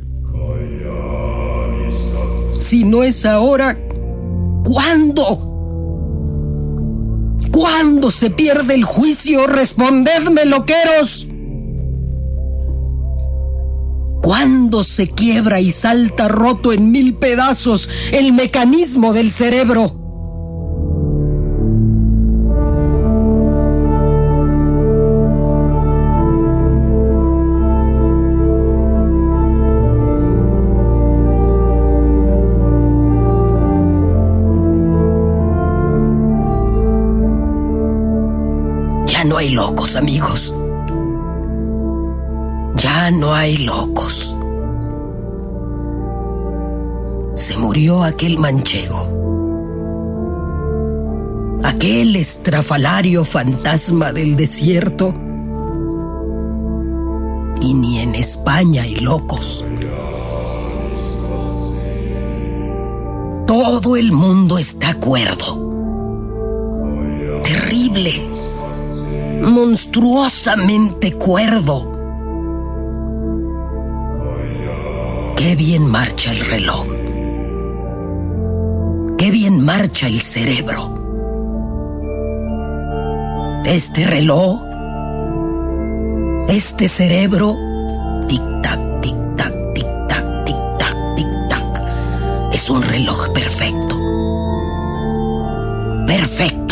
Si no es ahora, ¿cuándo? ¿Cuándo se pierde el juicio? Respondedme, loqueros. ¿Cuándo se quiebra y salta roto en mil pedazos el mecanismo del cerebro? Hay locos, amigos. Ya no hay locos. Se murió aquel manchego. Aquel estrafalario fantasma del desierto. Y ni en España hay locos. Todo el mundo está cuerdo. Terrible. Monstruosamente cuerdo. Qué bien marcha el reloj. Qué bien marcha el cerebro. Este reloj, este cerebro, tic-tac, tic-tac, tic-tac, tic-tac, tic-tac, es un reloj perfecto. Perfecto.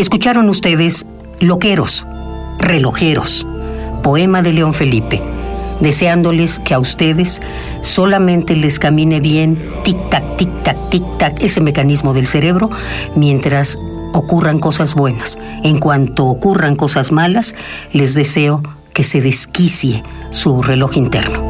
Escucharon ustedes Loqueros, Relojeros, poema de León Felipe, deseándoles que a ustedes solamente les camine bien tic-tac, tic-tac, tic-tac, ese mecanismo del cerebro, mientras ocurran cosas buenas. En cuanto ocurran cosas malas, les deseo que se desquicie su reloj interno.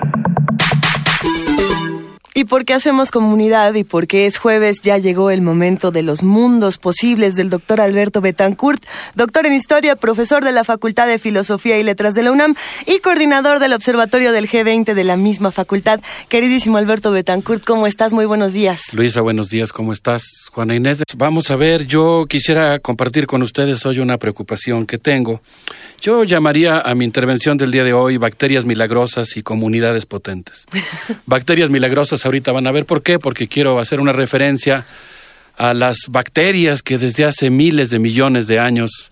Y porque hacemos comunidad y porque es jueves, ya llegó el momento de los mundos posibles del doctor Alberto Betancourt, doctor en historia, profesor de la Facultad de Filosofía y Letras de la UNAM y coordinador del Observatorio del G20 de la misma facultad. Queridísimo Alberto Betancourt, ¿cómo estás? Muy buenos días. Luisa, buenos días, ¿cómo estás? Juana Inés, vamos a ver, yo quisiera compartir con ustedes hoy una preocupación que tengo. Yo llamaría a mi intervención del día de hoy bacterias milagrosas y comunidades potentes. bacterias milagrosas ahorita van a ver por qué, porque quiero hacer una referencia a las bacterias que desde hace miles de millones de años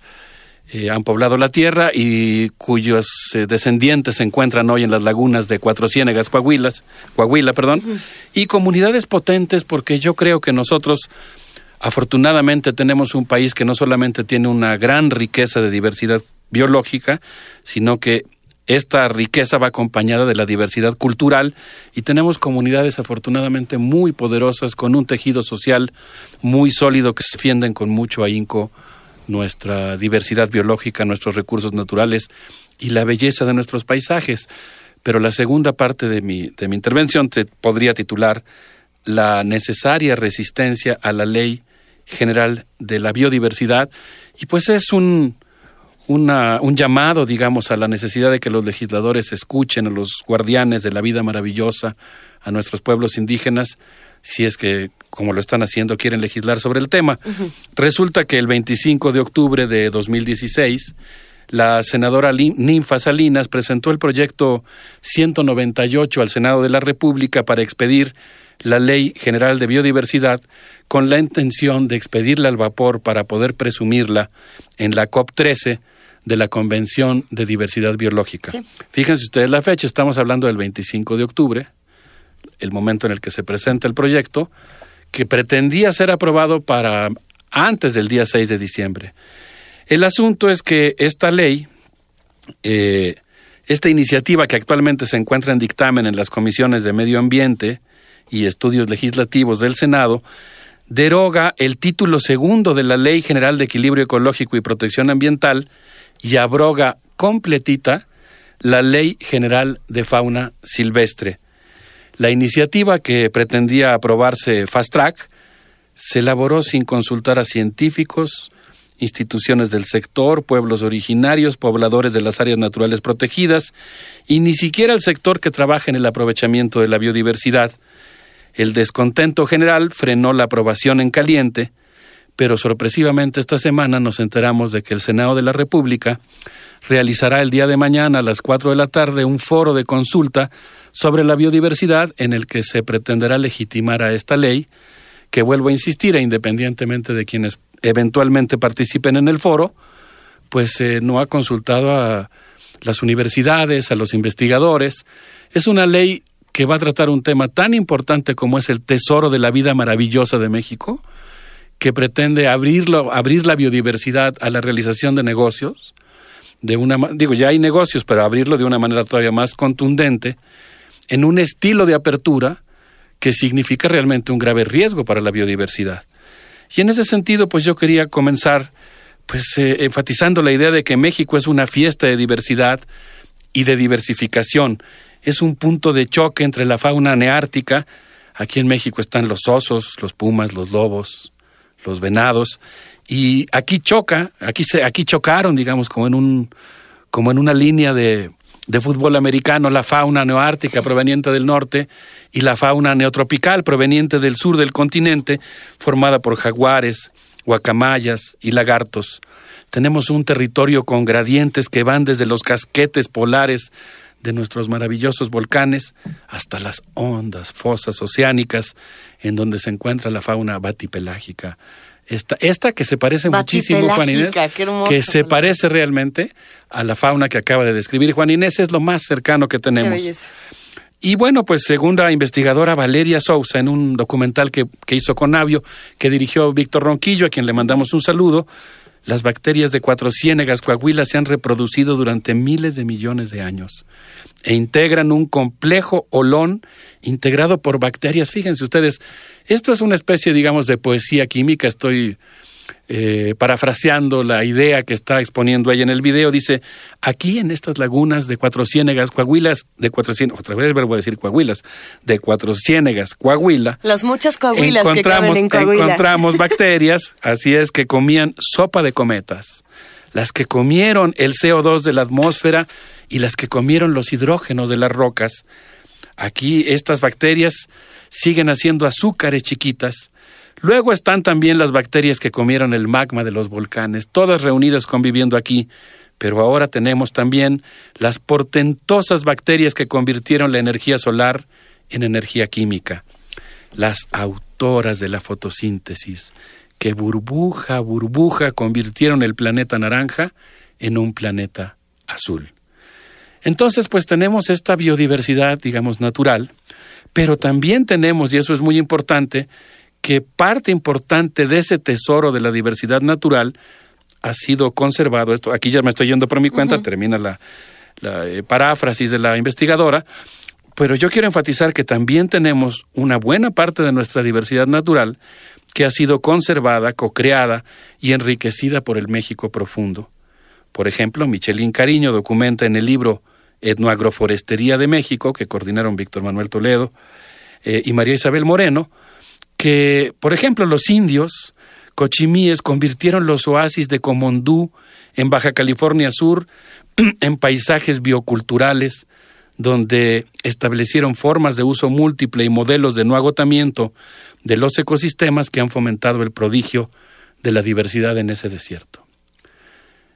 eh, han poblado la tierra y cuyos eh, descendientes se encuentran hoy en las lagunas de Cuatro Ciénegas, Coahuilas, Coahuila, perdón, y comunidades potentes porque yo creo que nosotros afortunadamente tenemos un país que no solamente tiene una gran riqueza de diversidad biológica, sino que esta riqueza va acompañada de la diversidad cultural y tenemos comunidades afortunadamente muy poderosas con un tejido social muy sólido que defienden con mucho ahínco nuestra diversidad biológica, nuestros recursos naturales y la belleza de nuestros paisajes. Pero la segunda parte de mi, de mi intervención se podría titular La necesaria resistencia a la ley general de la biodiversidad y pues es un, una, un llamado, digamos, a la necesidad de que los legisladores escuchen a los guardianes de la vida maravillosa, a nuestros pueblos indígenas, si es que, como lo están haciendo, quieren legislar sobre el tema. Resulta que el 25 de octubre de 2016, la senadora Ninfa Salinas presentó el proyecto 198 al Senado de la República para expedir la Ley General de Biodiversidad con la intención de expedirla al vapor para poder presumirla en la COP13 de la Convención de Diversidad Biológica. Fíjense ustedes la fecha, estamos hablando del 25 de octubre, el momento en el que se presenta el proyecto, que pretendía ser aprobado para antes del día 6 de diciembre. El asunto es que esta ley, eh, esta iniciativa que actualmente se encuentra en dictamen en las comisiones de Medio Ambiente y Estudios Legislativos del Senado, deroga el título segundo de la Ley General de Equilibrio Ecológico y Protección Ambiental y abroga completita la Ley General de Fauna Silvestre. La iniciativa que pretendía aprobarse fast track se elaboró sin consultar a científicos, instituciones del sector, pueblos originarios, pobladores de las áreas naturales protegidas y ni siquiera el sector que trabaja en el aprovechamiento de la biodiversidad. El descontento general frenó la aprobación en caliente, pero sorpresivamente esta semana nos enteramos de que el Senado de la República realizará el día de mañana a las cuatro de la tarde un foro de consulta sobre la biodiversidad en el que se pretenderá legitimar a esta ley, que vuelvo a insistir, e independientemente de quienes eventualmente participen en el foro, pues eh, no ha consultado a las universidades, a los investigadores. Es una ley que va a tratar un tema tan importante como es el tesoro de la vida maravillosa de México, que pretende abrirlo, abrir la biodiversidad a la realización de negocios, de una digo ya hay negocios, pero abrirlo de una manera todavía más contundente, en un estilo de apertura que significa realmente un grave riesgo para la biodiversidad. Y en ese sentido, pues yo quería comenzar pues eh, enfatizando la idea de que México es una fiesta de diversidad y de diversificación. Es un punto de choque entre la fauna neártica. Aquí en México están los osos, los pumas, los lobos, los venados y aquí choca, aquí se aquí chocaron, digamos, como en un como en una línea de de fútbol americano la fauna neoártica proveniente del norte y la fauna neotropical proveniente del sur del continente, formada por jaguares, guacamayas y lagartos. Tenemos un territorio con gradientes que van desde los casquetes polares de nuestros maravillosos volcanes hasta las hondas fosas oceánicas en donde se encuentra la fauna batipelágica. Esta, esta que se parece muchísimo, Juan Inés, que se parece realmente a la fauna que acaba de describir Juan Inés, es lo más cercano que tenemos. Y bueno, pues según la investigadora Valeria Sousa, en un documental que, que hizo con Navio, que dirigió Víctor Ronquillo, a quien le mandamos un saludo, las bacterias de Cuatro Ciénegas, Coahuila, se han reproducido durante miles de millones de años e integran un complejo olón integrado por bacterias. Fíjense ustedes, esto es una especie, digamos, de poesía química. Estoy eh, parafraseando la idea que está exponiendo ella en el video. Dice, aquí en estas lagunas de Cuatro Ciénegas, Coahuilas, de Cuatro Ciénegas, otra vez el verbo decir Coahuilas, de Cuatro Ciénegas, Coahuila, Las muchas coahuilas que encontramos, en Coahuila. encontramos bacterias, así es que comían sopa de cometas, las que comieron el CO2 de la atmósfera y las que comieron los hidrógenos de las rocas. Aquí estas bacterias siguen haciendo azúcares chiquitas. Luego están también las bacterias que comieron el magma de los volcanes, todas reunidas conviviendo aquí. Pero ahora tenemos también las portentosas bacterias que convirtieron la energía solar en energía química las autoras de la fotosíntesis, que burbuja a burbuja convirtieron el planeta naranja en un planeta azul. Entonces, pues tenemos esta biodiversidad, digamos, natural, pero también tenemos, y eso es muy importante, que parte importante de ese tesoro de la diversidad natural ha sido conservado. Esto, aquí ya me estoy yendo por mi cuenta, termina la, la eh, paráfrasis de la investigadora, pero yo quiero enfatizar que también tenemos una buena parte de nuestra diversidad natural que ha sido conservada, co-creada y enriquecida por el México profundo. Por ejemplo, Michelín Cariño documenta en el libro Etnoagroforestería de México, que coordinaron Víctor Manuel Toledo eh, y María Isabel Moreno, que, por ejemplo, los indios cochimíes convirtieron los oasis de Comondú en Baja California Sur en paisajes bioculturales, donde establecieron formas de uso múltiple y modelos de no agotamiento de los ecosistemas que han fomentado el prodigio de la diversidad en ese desierto.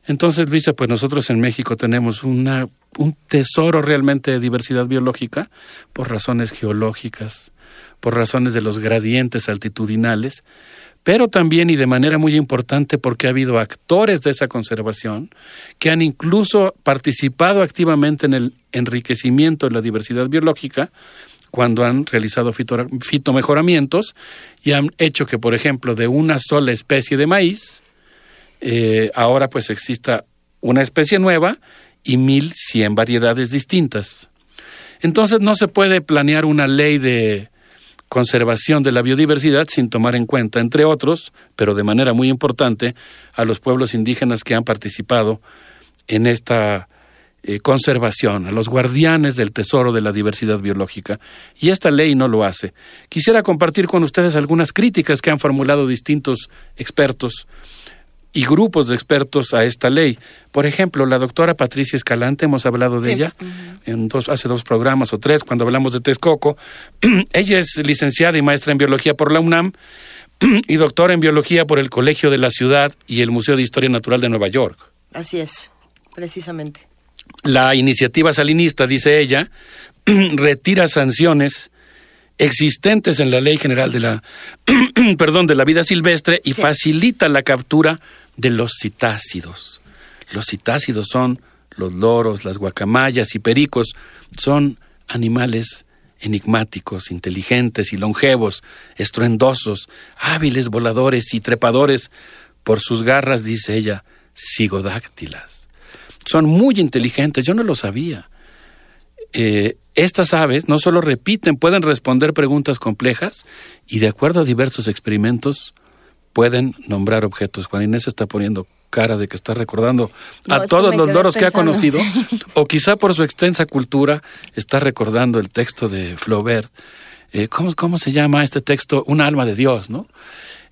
Entonces, Luisa, pues nosotros en México tenemos una, un tesoro realmente de diversidad biológica por razones geológicas, por razones de los gradientes altitudinales, pero también y de manera muy importante porque ha habido actores de esa conservación que han incluso participado activamente en el enriquecimiento de la diversidad biológica cuando han realizado fitomejoramientos y han hecho que, por ejemplo, de una sola especie de maíz, eh, ahora pues exista una especie nueva y mil cien variedades distintas. Entonces no se puede planear una ley de conservación de la biodiversidad sin tomar en cuenta, entre otros, pero de manera muy importante, a los pueblos indígenas que han participado en esta eh, conservación, a los guardianes del tesoro de la diversidad biológica. Y esta ley no lo hace. Quisiera compartir con ustedes algunas críticas que han formulado distintos expertos y grupos de expertos a esta ley. Por ejemplo, la doctora Patricia Escalante, hemos hablado de ella en dos, hace dos programas o tres cuando hablamos de Texcoco. ella es licenciada y maestra en biología por la UNAM y doctora en biología por el Colegio de la Ciudad y el Museo de Historia Natural de Nueva York. Así es, precisamente. La iniciativa salinista, dice ella, retira sanciones existentes en la Ley General de la perdón, de la vida silvestre y facilita la captura de los citácidos. Los citácidos son los loros, las guacamayas y pericos, son animales enigmáticos, inteligentes y longevos, estruendosos, hábiles voladores y trepadores por sus garras, dice ella, sigodáctilas. Son muy inteligentes, yo no lo sabía. Eh, estas aves no solo repiten, pueden responder preguntas complejas y de acuerdo a diversos experimentos pueden nombrar objetos. Juan Inés está poniendo cara de que está recordando a todos los loros que ha conocido, o quizá por su extensa cultura está recordando el texto de Flaubert. Eh, ¿cómo, ¿Cómo se llama este texto? Un alma de Dios, ¿no?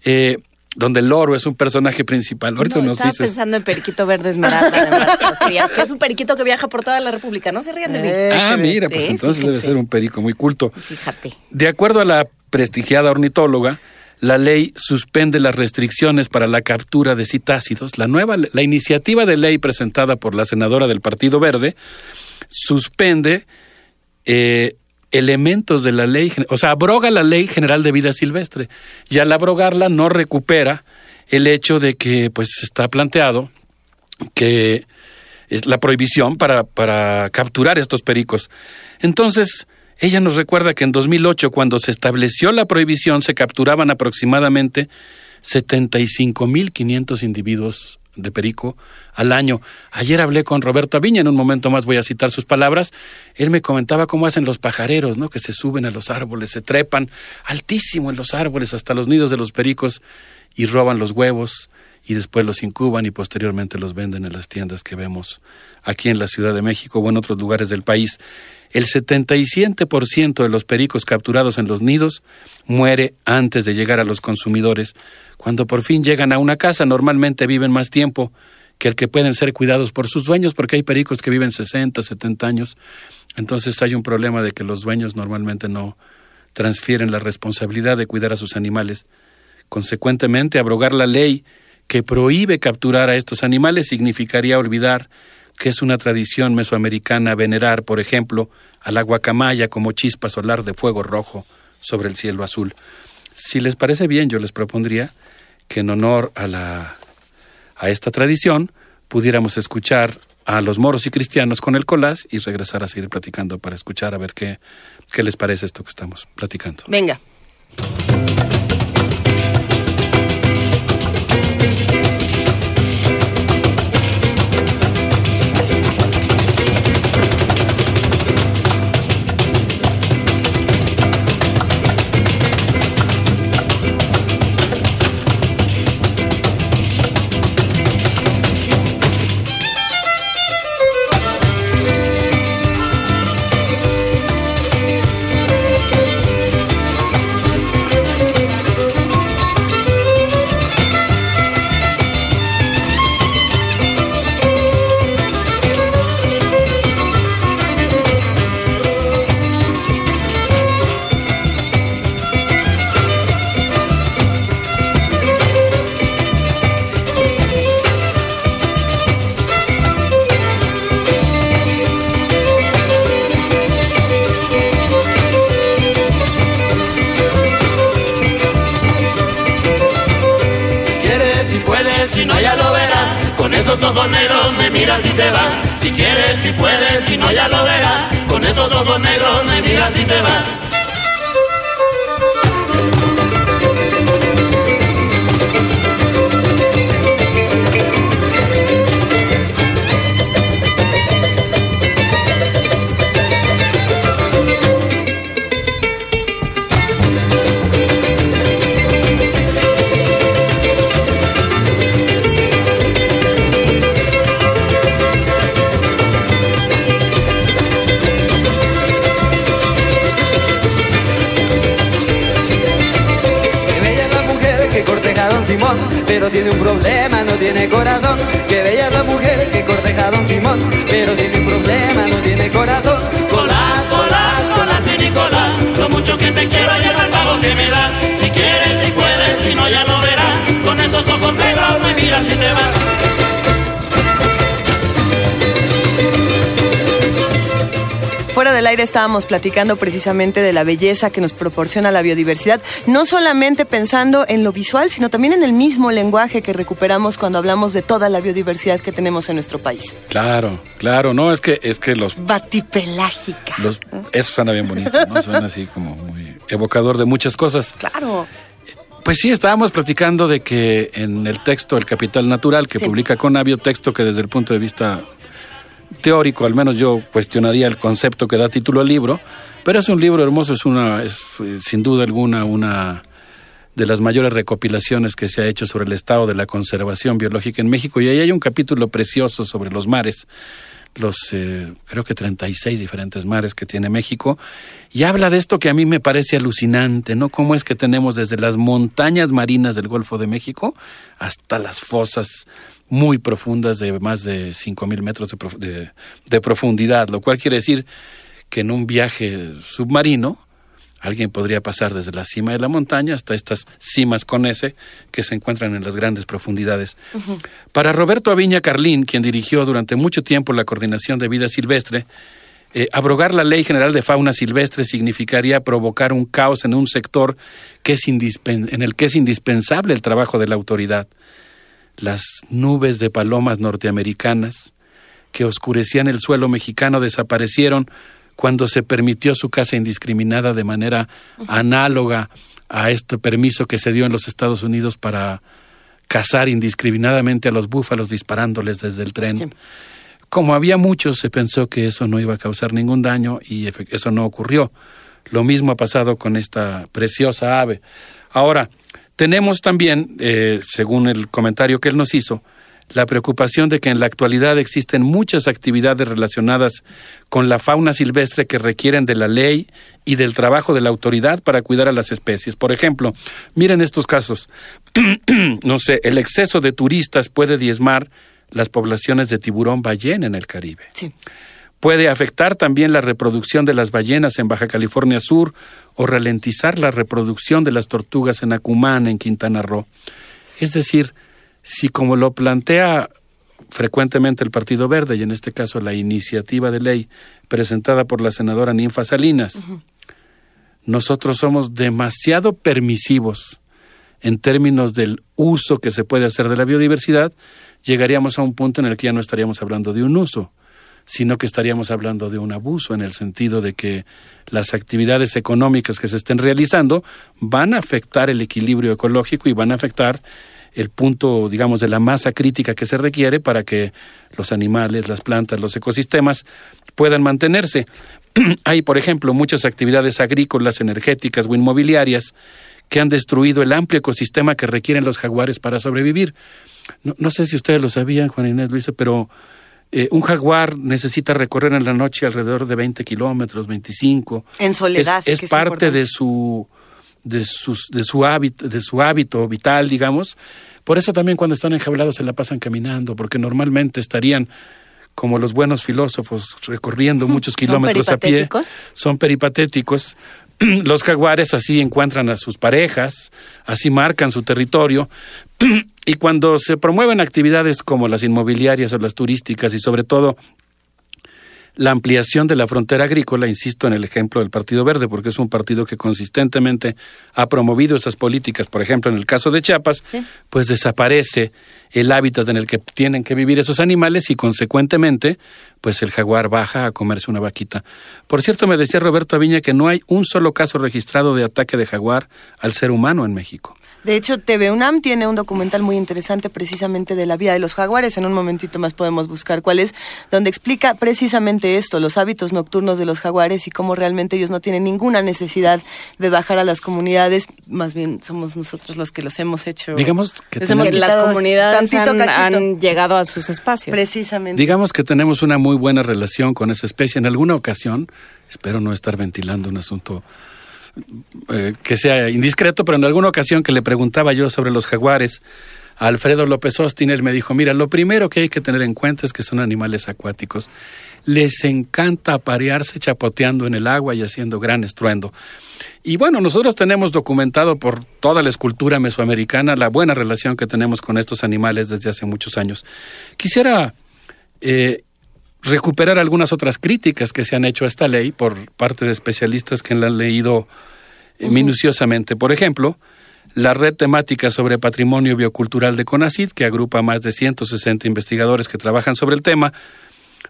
Eh, donde el loro es un personaje principal. Ahorita no, nos estaba dices. pensando en Periquito Verde Esmeralda, de que es un periquito que viaja por toda la República. No se rían de mí. Ah, mira, pues entonces debe ser un perico muy culto. Fíjate. De acuerdo a la prestigiada ornitóloga, la ley suspende las restricciones para la captura de citácidos. La nueva, la iniciativa de ley presentada por la senadora del Partido Verde suspende eh, elementos de la ley, o sea, abroga la ley general de vida silvestre. Y al abrogarla no recupera el hecho de que, pues, está planteado que es la prohibición para, para capturar estos pericos. Entonces, ella nos recuerda que en 2008, cuando se estableció la prohibición, se capturaban aproximadamente 75.500 individuos de perico al año. Ayer hablé con Roberto Aviña, en un momento más voy a citar sus palabras. Él me comentaba cómo hacen los pajareros, ¿no? Que se suben a los árboles, se trepan altísimo en los árboles hasta los nidos de los pericos y roban los huevos y después los incuban y posteriormente los venden en las tiendas que vemos aquí en la Ciudad de México o en otros lugares del país. El 77% de los pericos capturados en los nidos muere antes de llegar a los consumidores. Cuando por fin llegan a una casa, normalmente viven más tiempo que el que pueden ser cuidados por sus dueños, porque hay pericos que viven 60, 70 años. Entonces hay un problema de que los dueños normalmente no transfieren la responsabilidad de cuidar a sus animales. Consecuentemente, abrogar la ley que prohíbe capturar a estos animales significaría olvidar que es una tradición mesoamericana venerar, por ejemplo, a la guacamaya como chispa solar de fuego rojo sobre el cielo azul. Si les parece bien, yo les propondría que en honor a, la, a esta tradición pudiéramos escuchar a los moros y cristianos con el colás y regresar a seguir platicando para escuchar a ver qué, qué les parece esto que estamos platicando. Venga. Platicando precisamente de la belleza que nos proporciona la biodiversidad, no solamente pensando en lo visual, sino también en el mismo lenguaje que recuperamos cuando hablamos de toda la biodiversidad que tenemos en nuestro país. Claro, claro, no, es que, es que los, Batipelágica. los eso suena bien bonito, ¿no? Suena así como muy evocador de muchas cosas. Claro. Pues sí, estábamos platicando de que en el texto El Capital Natural que publica Conavio, texto que desde el punto de vista teórico, al menos yo cuestionaría el concepto que da título al libro, pero es un libro hermoso, es una, es eh, sin duda alguna una de las mayores recopilaciones que se ha hecho sobre el estado de la conservación biológica en México. Y ahí hay un capítulo precioso sobre los mares, los eh, creo que 36 diferentes mares que tiene México y habla de esto que a mí me parece alucinante, ¿no? Cómo es que tenemos desde las montañas marinas del Golfo de México hasta las fosas muy profundas de más de 5.000 metros de, prof- de- de profundidad, lo cual quiere decir que en un viaje submarino alguien podría pasar desde la cima de la montaña hasta estas cimas con S que se encuentran en las grandes profundidades. Para Roberto Aviña Carlín, quien dirigió durante mucho tiempo la coordinación de vida silvestre, eh, abrogar la Ley General de Fauna Silvestre significaría provocar un caos en un sector que es en el que es indispensable el trabajo de la autoridad. Las nubes de palomas norteamericanas que oscurecían el suelo mexicano desaparecieron cuando se permitió su caza indiscriminada de manera análoga a este permiso que se dio en los Estados Unidos para cazar indiscriminadamente a los búfalos disparándoles desde el tren. Como había muchos, se pensó que eso no iba a causar ningún daño y eso no ocurrió. Lo mismo ha pasado con esta preciosa ave. Ahora, tenemos también, eh, según el comentario que él nos hizo, la preocupación de que en la actualidad existen muchas actividades relacionadas con la fauna silvestre que requieren de la ley y del trabajo de la autoridad para cuidar a las especies. Por ejemplo, miren estos casos. no sé, el exceso de turistas puede diezmar las poblaciones de tiburón ballena en el Caribe. Puede afectar también la reproducción de las ballenas en Baja California Sur o ralentizar la reproducción de las tortugas en Acumán, en Quintana Roo. Es decir, si como lo plantea frecuentemente el Partido Verde, y en este caso la iniciativa de ley presentada por la senadora Ninfa Salinas, nosotros somos demasiado permisivos en términos del uso que se puede hacer de la biodiversidad, llegaríamos a un punto en el que ya no estaríamos hablando de un uso, sino que estaríamos hablando de un abuso en el sentido de que las actividades económicas que se estén realizando van a afectar el equilibrio ecológico y van a afectar el punto, digamos, de la masa crítica que se requiere para que los animales, las plantas, los ecosistemas puedan mantenerse. Hay, por ejemplo, muchas actividades agrícolas, energéticas o inmobiliarias que han destruido el amplio ecosistema que requieren los jaguares para sobrevivir. No, no sé si ustedes lo sabían, Juan Inés Luisa, pero eh, un jaguar necesita recorrer en la noche alrededor de 20 kilómetros, 25. En soledad. Es, es que parte de su de, sus, de, su hábito, de su hábito vital, digamos. Por eso también cuando están enjaulados se la pasan caminando, porque normalmente estarían como los buenos filósofos recorriendo muchos kilómetros a pie. Son peripatéticos. Los jaguares así encuentran a sus parejas, así marcan su territorio. y cuando se promueven actividades como las inmobiliarias o las turísticas y sobre todo la ampliación de la frontera agrícola, insisto en el ejemplo del Partido Verde, porque es un partido que consistentemente ha promovido esas políticas, por ejemplo, en el caso de Chiapas, pues desaparece el hábitat en el que tienen que vivir esos animales y consecuentemente, pues el jaguar baja a comerse una vaquita. Por cierto, me decía Roberto Aviña que no hay un solo caso registrado de ataque de jaguar al ser humano en México. De hecho, TV UNAM tiene un documental muy interesante precisamente de la vida de los jaguares. En un momentito más podemos buscar cuál es, donde explica precisamente esto, los hábitos nocturnos de los jaguares y cómo realmente ellos no tienen ninguna necesidad de bajar a las comunidades. Más bien somos nosotros los que los hemos hecho. Digamos que tenemos- las comunidades han, han llegado a sus espacios. Precisamente. Digamos que tenemos una muy buena relación con esa especie. En alguna ocasión, espero no estar ventilando un asunto eh, que sea indiscreto, pero en alguna ocasión que le preguntaba yo sobre los jaguares Alfredo López Ostines me dijo, mira, lo primero que hay que tener en cuenta es que son animales acuáticos. Les encanta aparearse chapoteando en el agua y haciendo gran estruendo. Y bueno, nosotros tenemos documentado por toda la escultura mesoamericana la buena relación que tenemos con estos animales desde hace muchos años. Quisiera eh, recuperar algunas otras críticas que se han hecho a esta ley por parte de especialistas que la han leído eh, minuciosamente. Por ejemplo, la red temática sobre patrimonio biocultural de CONACID, que agrupa a más de 160 investigadores que trabajan sobre el tema,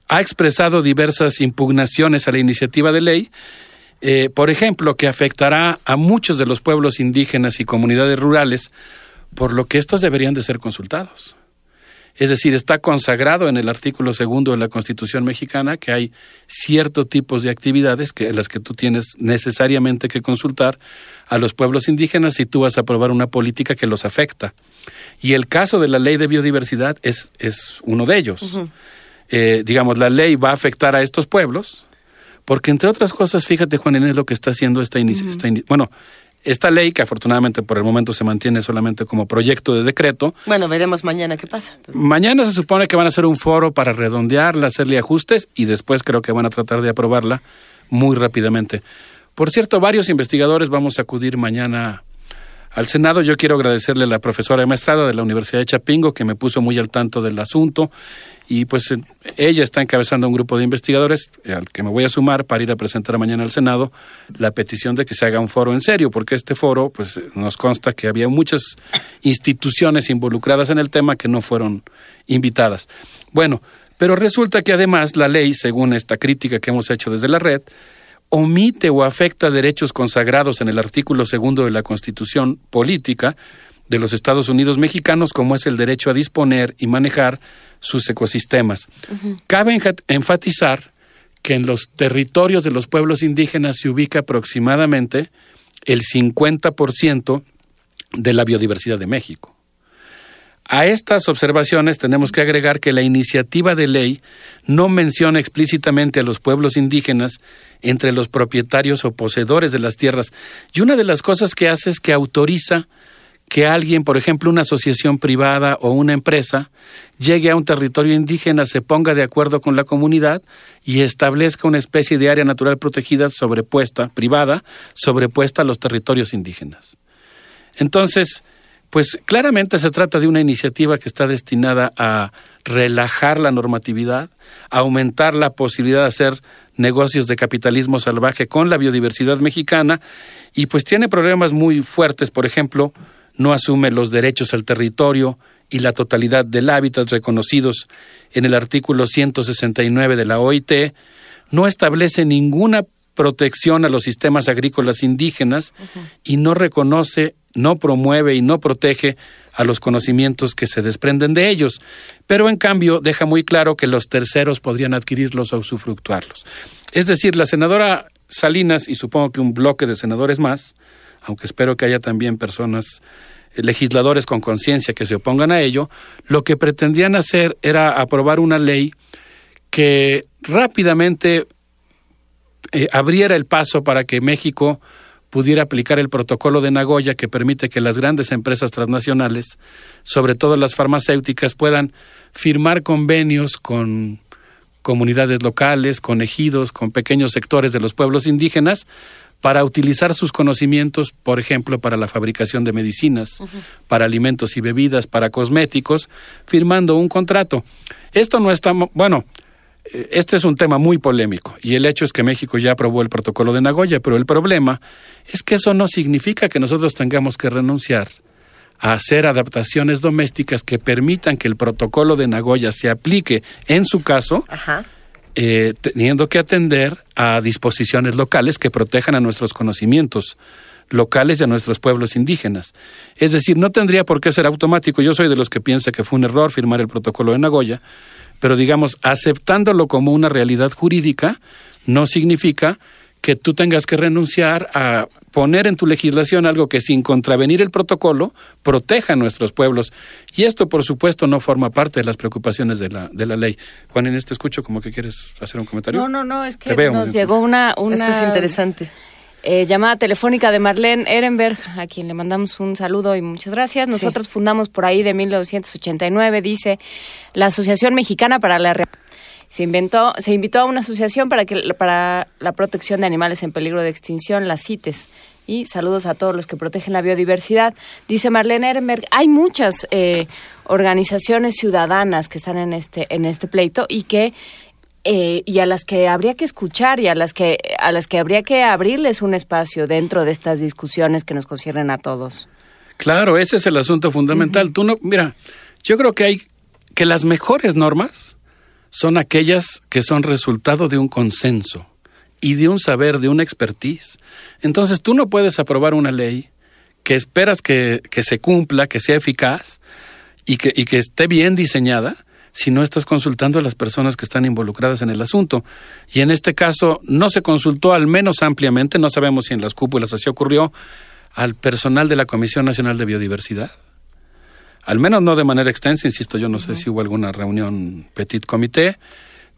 ha expresado diversas impugnaciones a la iniciativa de ley, eh, por ejemplo, que afectará a muchos de los pueblos indígenas y comunidades rurales, por lo que estos deberían de ser consultados. Es decir, está consagrado en el artículo segundo de la Constitución mexicana que hay ciertos tipos de actividades que, en las que tú tienes necesariamente que consultar a los pueblos indígenas si tú vas a aprobar una política que los afecta. Y el caso de la ley de biodiversidad es, es uno de ellos. Eh, digamos, la ley va a afectar a estos pueblos, porque entre otras cosas, fíjate, Juan Inés, lo que está haciendo esta, inici- esta ini- bueno, esta ley, que afortunadamente por el momento se mantiene solamente como proyecto de decreto, Bueno, veremos mañana qué pasa. Mañana se supone que van a hacer un foro para redondearla, hacerle ajustes y después creo que van a tratar de aprobarla muy rápidamente. Por cierto, varios investigadores vamos a acudir mañana al Senado. Yo quiero agradecerle a la profesora Maestrada de la Universidad de Chapingo que me puso muy al tanto del asunto y pues ella está encabezando un grupo de investigadores eh, al que me voy a sumar para ir a presentar mañana al Senado la petición de que se haga un foro en serio, porque este foro pues nos consta que había muchas instituciones involucradas en el tema que no fueron invitadas. Bueno, pero resulta que además la ley, según esta crítica que hemos hecho desde la red, omite o afecta derechos consagrados en el artículo segundo de la Constitución Política de los Estados Unidos mexicanos, como es el derecho a disponer y manejar sus ecosistemas. Cabe enfatizar que en los territorios de los pueblos indígenas se ubica aproximadamente el 50% de la biodiversidad de México. A estas observaciones tenemos que agregar que la iniciativa de ley no menciona explícitamente a los pueblos indígenas entre los propietarios o poseedores de las tierras. Y una de las cosas que hace es que autoriza que alguien, por ejemplo, una asociación privada o una empresa, llegue a un territorio indígena, se ponga de acuerdo con la comunidad y establezca una especie de área natural protegida sobrepuesta, privada, sobrepuesta a los territorios indígenas. Entonces, pues claramente se trata de una iniciativa que está destinada a relajar la normatividad, a aumentar la posibilidad de hacer negocios de capitalismo salvaje con la biodiversidad mexicana y pues tiene problemas muy fuertes, por ejemplo, no asume los derechos al territorio y la totalidad del hábitat reconocidos en el artículo 169 de la OIT, no establece ninguna protección a los sistemas agrícolas indígenas y no reconoce, no promueve y no protege a los conocimientos que se desprenden de ellos, pero en cambio deja muy claro que los terceros podrían adquirirlos o usufructuarlos. Es decir, la senadora Salinas y supongo que un bloque de senadores más, aunque espero que haya también personas eh, legisladores con conciencia que se opongan a ello, lo que pretendían hacer era aprobar una ley que rápidamente eh, abriera el paso para que México pudiera aplicar el protocolo de Nagoya que permite que las grandes empresas transnacionales, sobre todo las farmacéuticas, puedan firmar convenios con comunidades locales, con ejidos, con pequeños sectores de los pueblos indígenas, para utilizar sus conocimientos, por ejemplo, para la fabricación de medicinas, para alimentos y bebidas, para cosméticos, firmando un contrato. Esto no está, bueno, eh, este es un tema muy polémico y el hecho es que México ya aprobó el protocolo de Nagoya, pero el problema es que eso no significa que nosotros tengamos que renunciar a hacer adaptaciones domésticas que permitan que el protocolo de Nagoya se aplique en su caso, eh, teniendo que atender a disposiciones locales que protejan a nuestros conocimientos locales y a nuestros pueblos indígenas. Es decir, no tendría por qué ser automático. Yo soy de los que piensa que fue un error firmar el protocolo de Nagoya, pero digamos, aceptándolo como una realidad jurídica no significa que tú tengas que renunciar a poner en tu legislación algo que sin contravenir el protocolo proteja a nuestros pueblos. Y esto, por supuesto, no forma parte de las preocupaciones de la, de la ley. Juan, en este escucho como que quieres hacer un comentario. No, no, no, es que veo. nos llegó una, una Esto es interesante. eh, llamada telefónica de Marlene Ehrenberg, a quien le mandamos un saludo y muchas gracias. Nosotros fundamos por ahí de 1989, dice, la Asociación Mexicana para la Re- se inventó, se invitó a una asociación para que para la protección de animales en peligro de extinción, las CITES. Y saludos a todos los que protegen la biodiversidad. Dice Marlene Ehrenberg, hay muchas eh, organizaciones ciudadanas que están en este, en este pleito y que eh, y a las que habría que escuchar y a las que a las que habría que abrirles un espacio dentro de estas discusiones que nos conciernen a todos. Claro, ese es el asunto fundamental. Tú no, mira, yo creo que hay que las mejores normas son aquellas que son resultado de un consenso y de un saber, de una expertise. Entonces tú no puedes aprobar una ley que esperas que, que se cumpla, que sea eficaz y que, y que esté bien diseñada si no estás consultando a las personas que están involucradas en el asunto. Y en este caso no se consultó al menos ampliamente, no sabemos si en las cúpulas así ocurrió, al personal de la Comisión Nacional de Biodiversidad. Al menos no de manera extensa, insisto, yo no sé si hubo alguna reunión petit comité,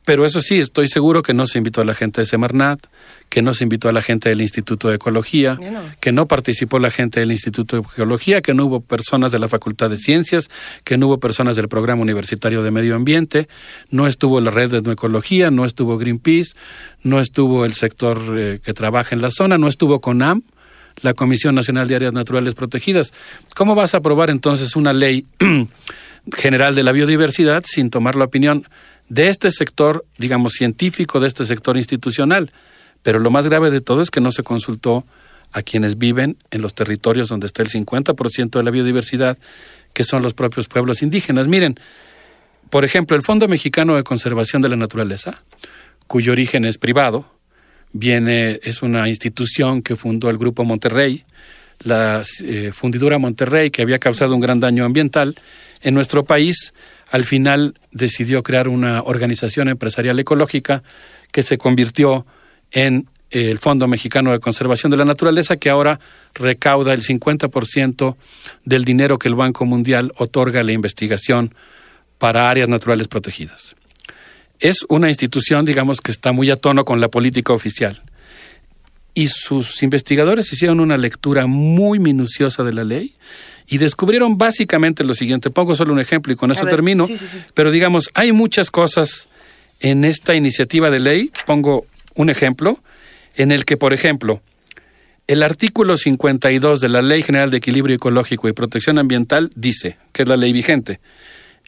pero eso sí, estoy seguro que no se invitó a la gente de Semarnat, que no se invitó a la gente del Instituto de Ecología, que no participó la gente del Instituto de Geología, que no hubo personas de la Facultad de Ciencias, que no hubo personas del Programa Universitario de Medio Ambiente, no estuvo la red de Etnoecología, no estuvo Greenpeace, no estuvo el sector eh, que trabaja en la zona, no estuvo CONAM, la Comisión Nacional de Áreas Naturales Protegidas. ¿Cómo vas a aprobar entonces una ley general de la biodiversidad sin tomar la opinión de este sector, digamos, científico, de este sector institucional? Pero lo más grave de todo es que no se consultó a quienes viven en los territorios donde está el 50% de la biodiversidad, que son los propios pueblos indígenas. Miren, por ejemplo, el Fondo Mexicano de Conservación de la Naturaleza, cuyo origen es privado, viene, es una institución que fundó el Grupo Monterrey, la eh, fundidura Monterrey, que había causado un gran daño ambiental en nuestro país, al final decidió crear una organización empresarial ecológica que se convirtió en eh, el Fondo Mexicano de Conservación de la Naturaleza, que ahora recauda el 50% del dinero que el Banco Mundial otorga a la investigación para áreas naturales protegidas es una institución, digamos, que está muy a tono con la política oficial. Y sus investigadores hicieron una lectura muy minuciosa de la ley y descubrieron básicamente lo siguiente. Pongo solo un ejemplo y con eso ver, termino. sí, sí, sí. Pero digamos, hay muchas cosas en esta iniciativa de ley. Pongo un ejemplo en el que, por ejemplo, el artículo 52 de la Ley General de Equilibrio Ecológico y Protección Ambiental dice, que es la ley vigente,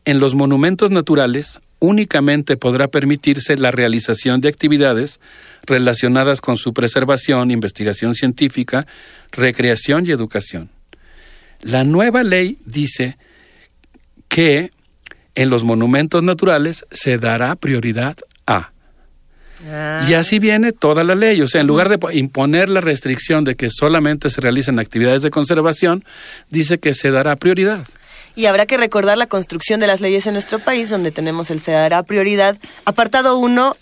en los monumentos naturales únicamente podrá permitirse la realización de actividades relacionadas con su preservación, investigación científica, recreación y educación. La nueva ley dice que en los monumentos naturales se dará prioridad a. Y así viene toda la ley. O sea, en lugar de po- imponer la restricción de que solamente se realicen actividades de conservación, dice que se dará prioridad. Y habrá que recordar la construcción de las leyes en nuestro país, donde tenemos el se dará prioridad, apartado 1,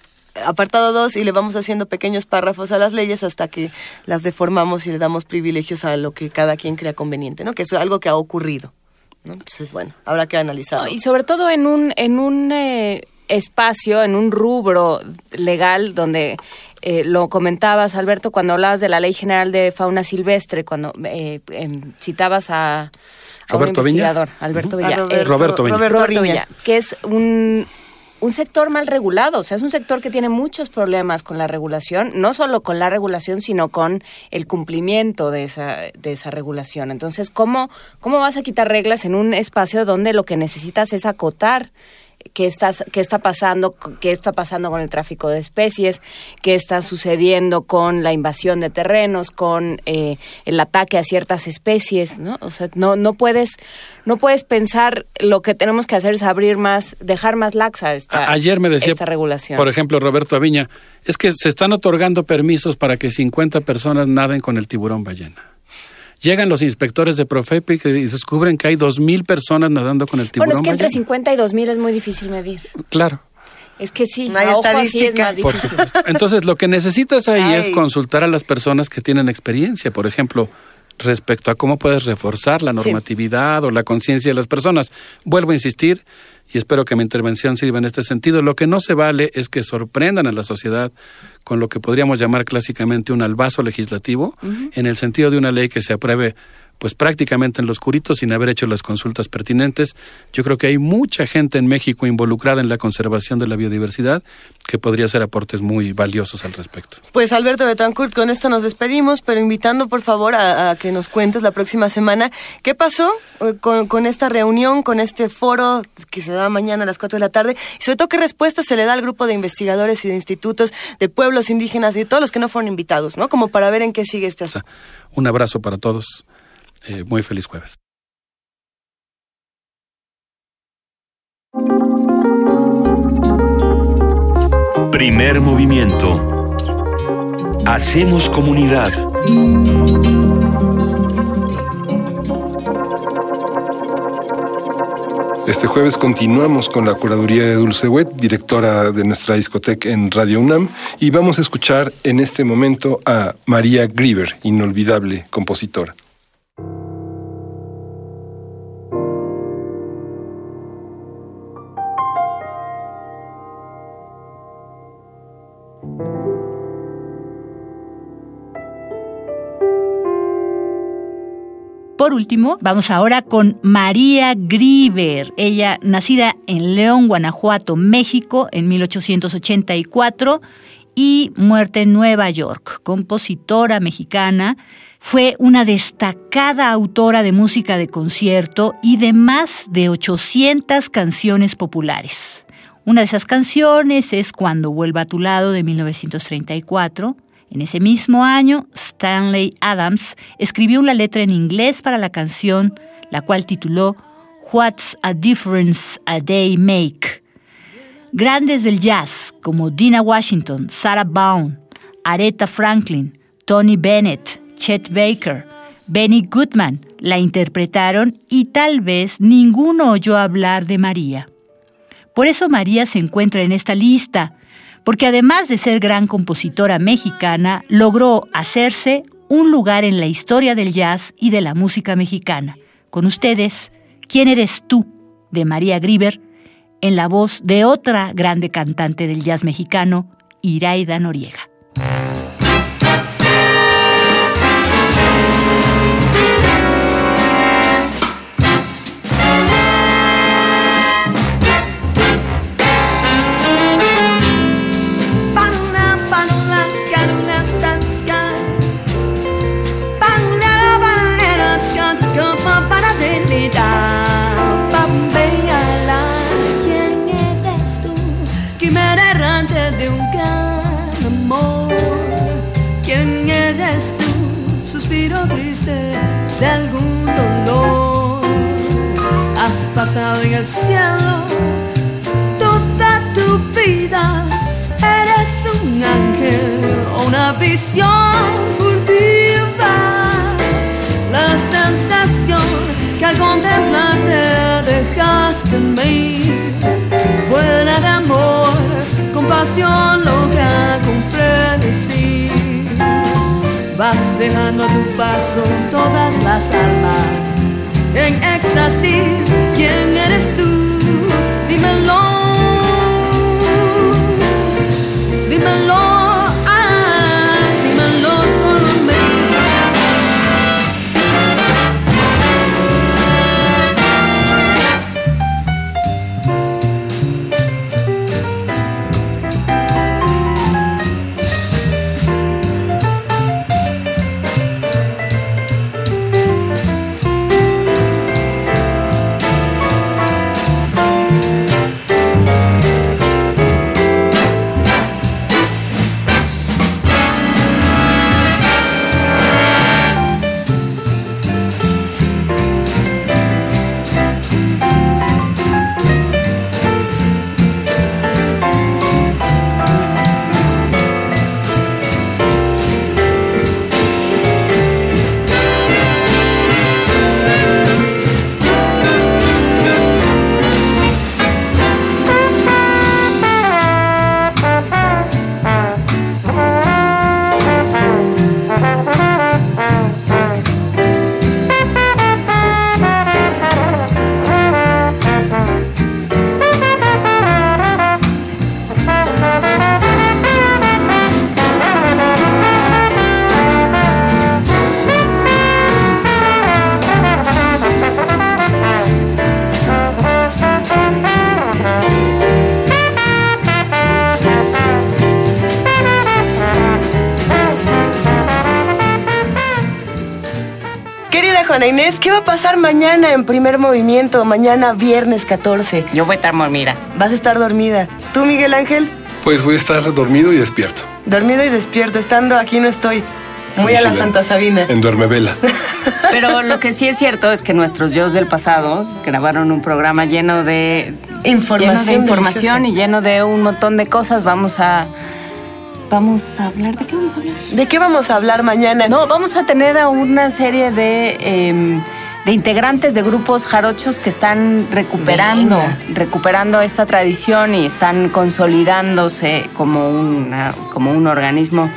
apartado 2, y le vamos haciendo pequeños párrafos a las leyes hasta que las deformamos y le damos privilegios a lo que cada quien crea conveniente, ¿no? Que es algo que ha ocurrido. ¿no? Entonces, bueno, habrá que analizarlo. Y sobre todo en un, en un eh, espacio, en un rubro legal donde eh, lo comentabas, Alberto, cuando hablabas de la Ley General de Fauna Silvestre, cuando eh, em, citabas a, a Roberto investigador, Alberto. Villa. Roberto- Roberto Viña. Roberto Viña. que es un un sector mal regulado, o sea, es un sector que tiene muchos problemas con la regulación, no solo con la regulación, sino con el cumplimiento de esa, de esa regulación. Entonces, ¿cómo, ¿cómo vas a quitar reglas en un espacio donde lo que necesitas es acotar qué, estás, qué está pasando, qué está pasando con el tráfico de especies, qué está sucediendo con la invasión de terrenos, con eh, el ataque a ciertas especies, ¿no? O sea, no, no puedes, no puedes pensar lo que tenemos que hacer es abrir más, dejar más laxa esta, Ayer me decía, esta regulación. por ejemplo, Roberto Aviña, es que se están otorgando permisos para que 50 personas naden con el tiburón ballena. Llegan los inspectores de Profepi y descubren que hay 2.000 personas nadando con el tiburón bueno, es que entre ballena. 50 y 2000 es muy difícil medir. Claro. Es que sí, No hay a ojo así es estadística. más difícil. Entonces, lo que necesitas ahí Ay. es consultar a las personas que tienen experiencia, por ejemplo, respecto a cómo puedes reforzar la normatividad o la conciencia de las personas. Vuelvo a insistir y espero que mi intervención sirva en este sentido. Lo que no se vale es que sorprendan a la sociedad con lo que podríamos llamar clásicamente un albazo legislativo, en el sentido de una ley que se apruebe pues prácticamente en los curitos sin haber hecho las consultas pertinentes. Yo creo que hay mucha gente en México involucrada en la conservación de la biodiversidad que podría hacer aportes muy valiosos al respecto. Pues Alberto Betancourt, con esto nos despedimos, pero invitando por favor a, a que nos cuentes la próxima semana qué pasó eh, con, con esta reunión, con este foro que se da mañana a las 4 de la tarde, y sobre todo qué respuesta se le da al grupo de investigadores y de institutos de pueblos indígenas y todos los que no fueron invitados, ¿no? Como para ver en qué sigue este asunto. Un abrazo para todos. Eh, muy feliz jueves. Primer movimiento. Hacemos comunidad. Este jueves continuamos con la curaduría de Dulce Wet, directora de nuestra discoteca en Radio UNAM, y vamos a escuchar en este momento a María Grieber, inolvidable compositora. Por último, vamos ahora con María Grieber. Ella, nacida en León, Guanajuato, México, en 1884 y muerta en Nueva York, compositora mexicana. Fue una destacada autora de música de concierto y de más de 800 canciones populares. Una de esas canciones es Cuando vuelva a tu lado de 1934. En ese mismo año, Stanley Adams escribió una letra en inglés para la canción, la cual tituló What's a Difference a Day Make. Grandes del jazz como Dina Washington, Sarah Vaughan, Aretha Franklin, Tony Bennett, Chet Baker, Benny Goodman la interpretaron y tal vez ninguno oyó hablar de María. Por eso María se encuentra en esta lista, porque además de ser gran compositora mexicana, logró hacerse un lugar en la historia del jazz y de la música mexicana. Con ustedes, ¿Quién eres tú? de María Grieber, en la voz de otra grande cantante del jazz mexicano, Iraida Noriega. Pasado en el cielo toda tu vida. Eres un ángel o una visión furtiva. La sensación que al contemplarte dejaste en mí. Fuera de amor, compasión loca con frenesí. Vas dejando a tu paso todas las almas en éxtasis. ¿Quién eres tú? Inés, ¿qué va a pasar mañana en primer movimiento? Mañana viernes 14. Yo voy a estar dormida. Vas a estar dormida. ¿Tú, Miguel Ángel? Pues voy a estar dormido y despierto. Dormido y despierto. Estando aquí no estoy. Muy a la. Santa Sabina. En Duermevela. Pero lo que sí es cierto es que nuestros yo del pasado grabaron un programa lleno de Información lleno de información deliciosa. y lleno de un montón de cosas. Vamos a vamos a hablar de qué vamos a hablar. ¿De qué vamos a hablar mañana? No, vamos a tener a una serie de em, de integrantes de grupos jarochos que están recuperando, Venga. recuperando esta tradición y están consolidándose como, una, como un organismo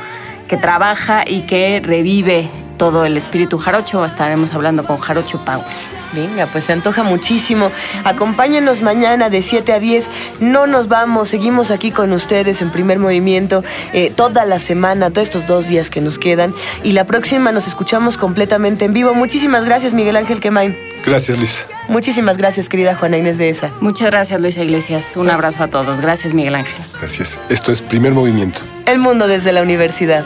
que trabaja y que revive todo el espíritu jarocho. Estaremos hablando con Jarocho Power. Venga, pues se antoja muchísimo. Acompáñenos mañana de 7 a 10. No nos vamos, seguimos aquí con ustedes en primer movimiento eh, toda la semana, todos estos dos días que nos quedan. Y la próxima nos escuchamos completamente en vivo. Muchísimas gracias, Miguel Ángel Quemain. Gracias, Luisa. Muchísimas gracias, querida Juana Inés de esa. Muchas gracias, Luisa Iglesias. Un abrazo a todos. Gracias, Miguel Ángel. Gracias. Esto es Primer Movimiento. El mundo desde la universidad.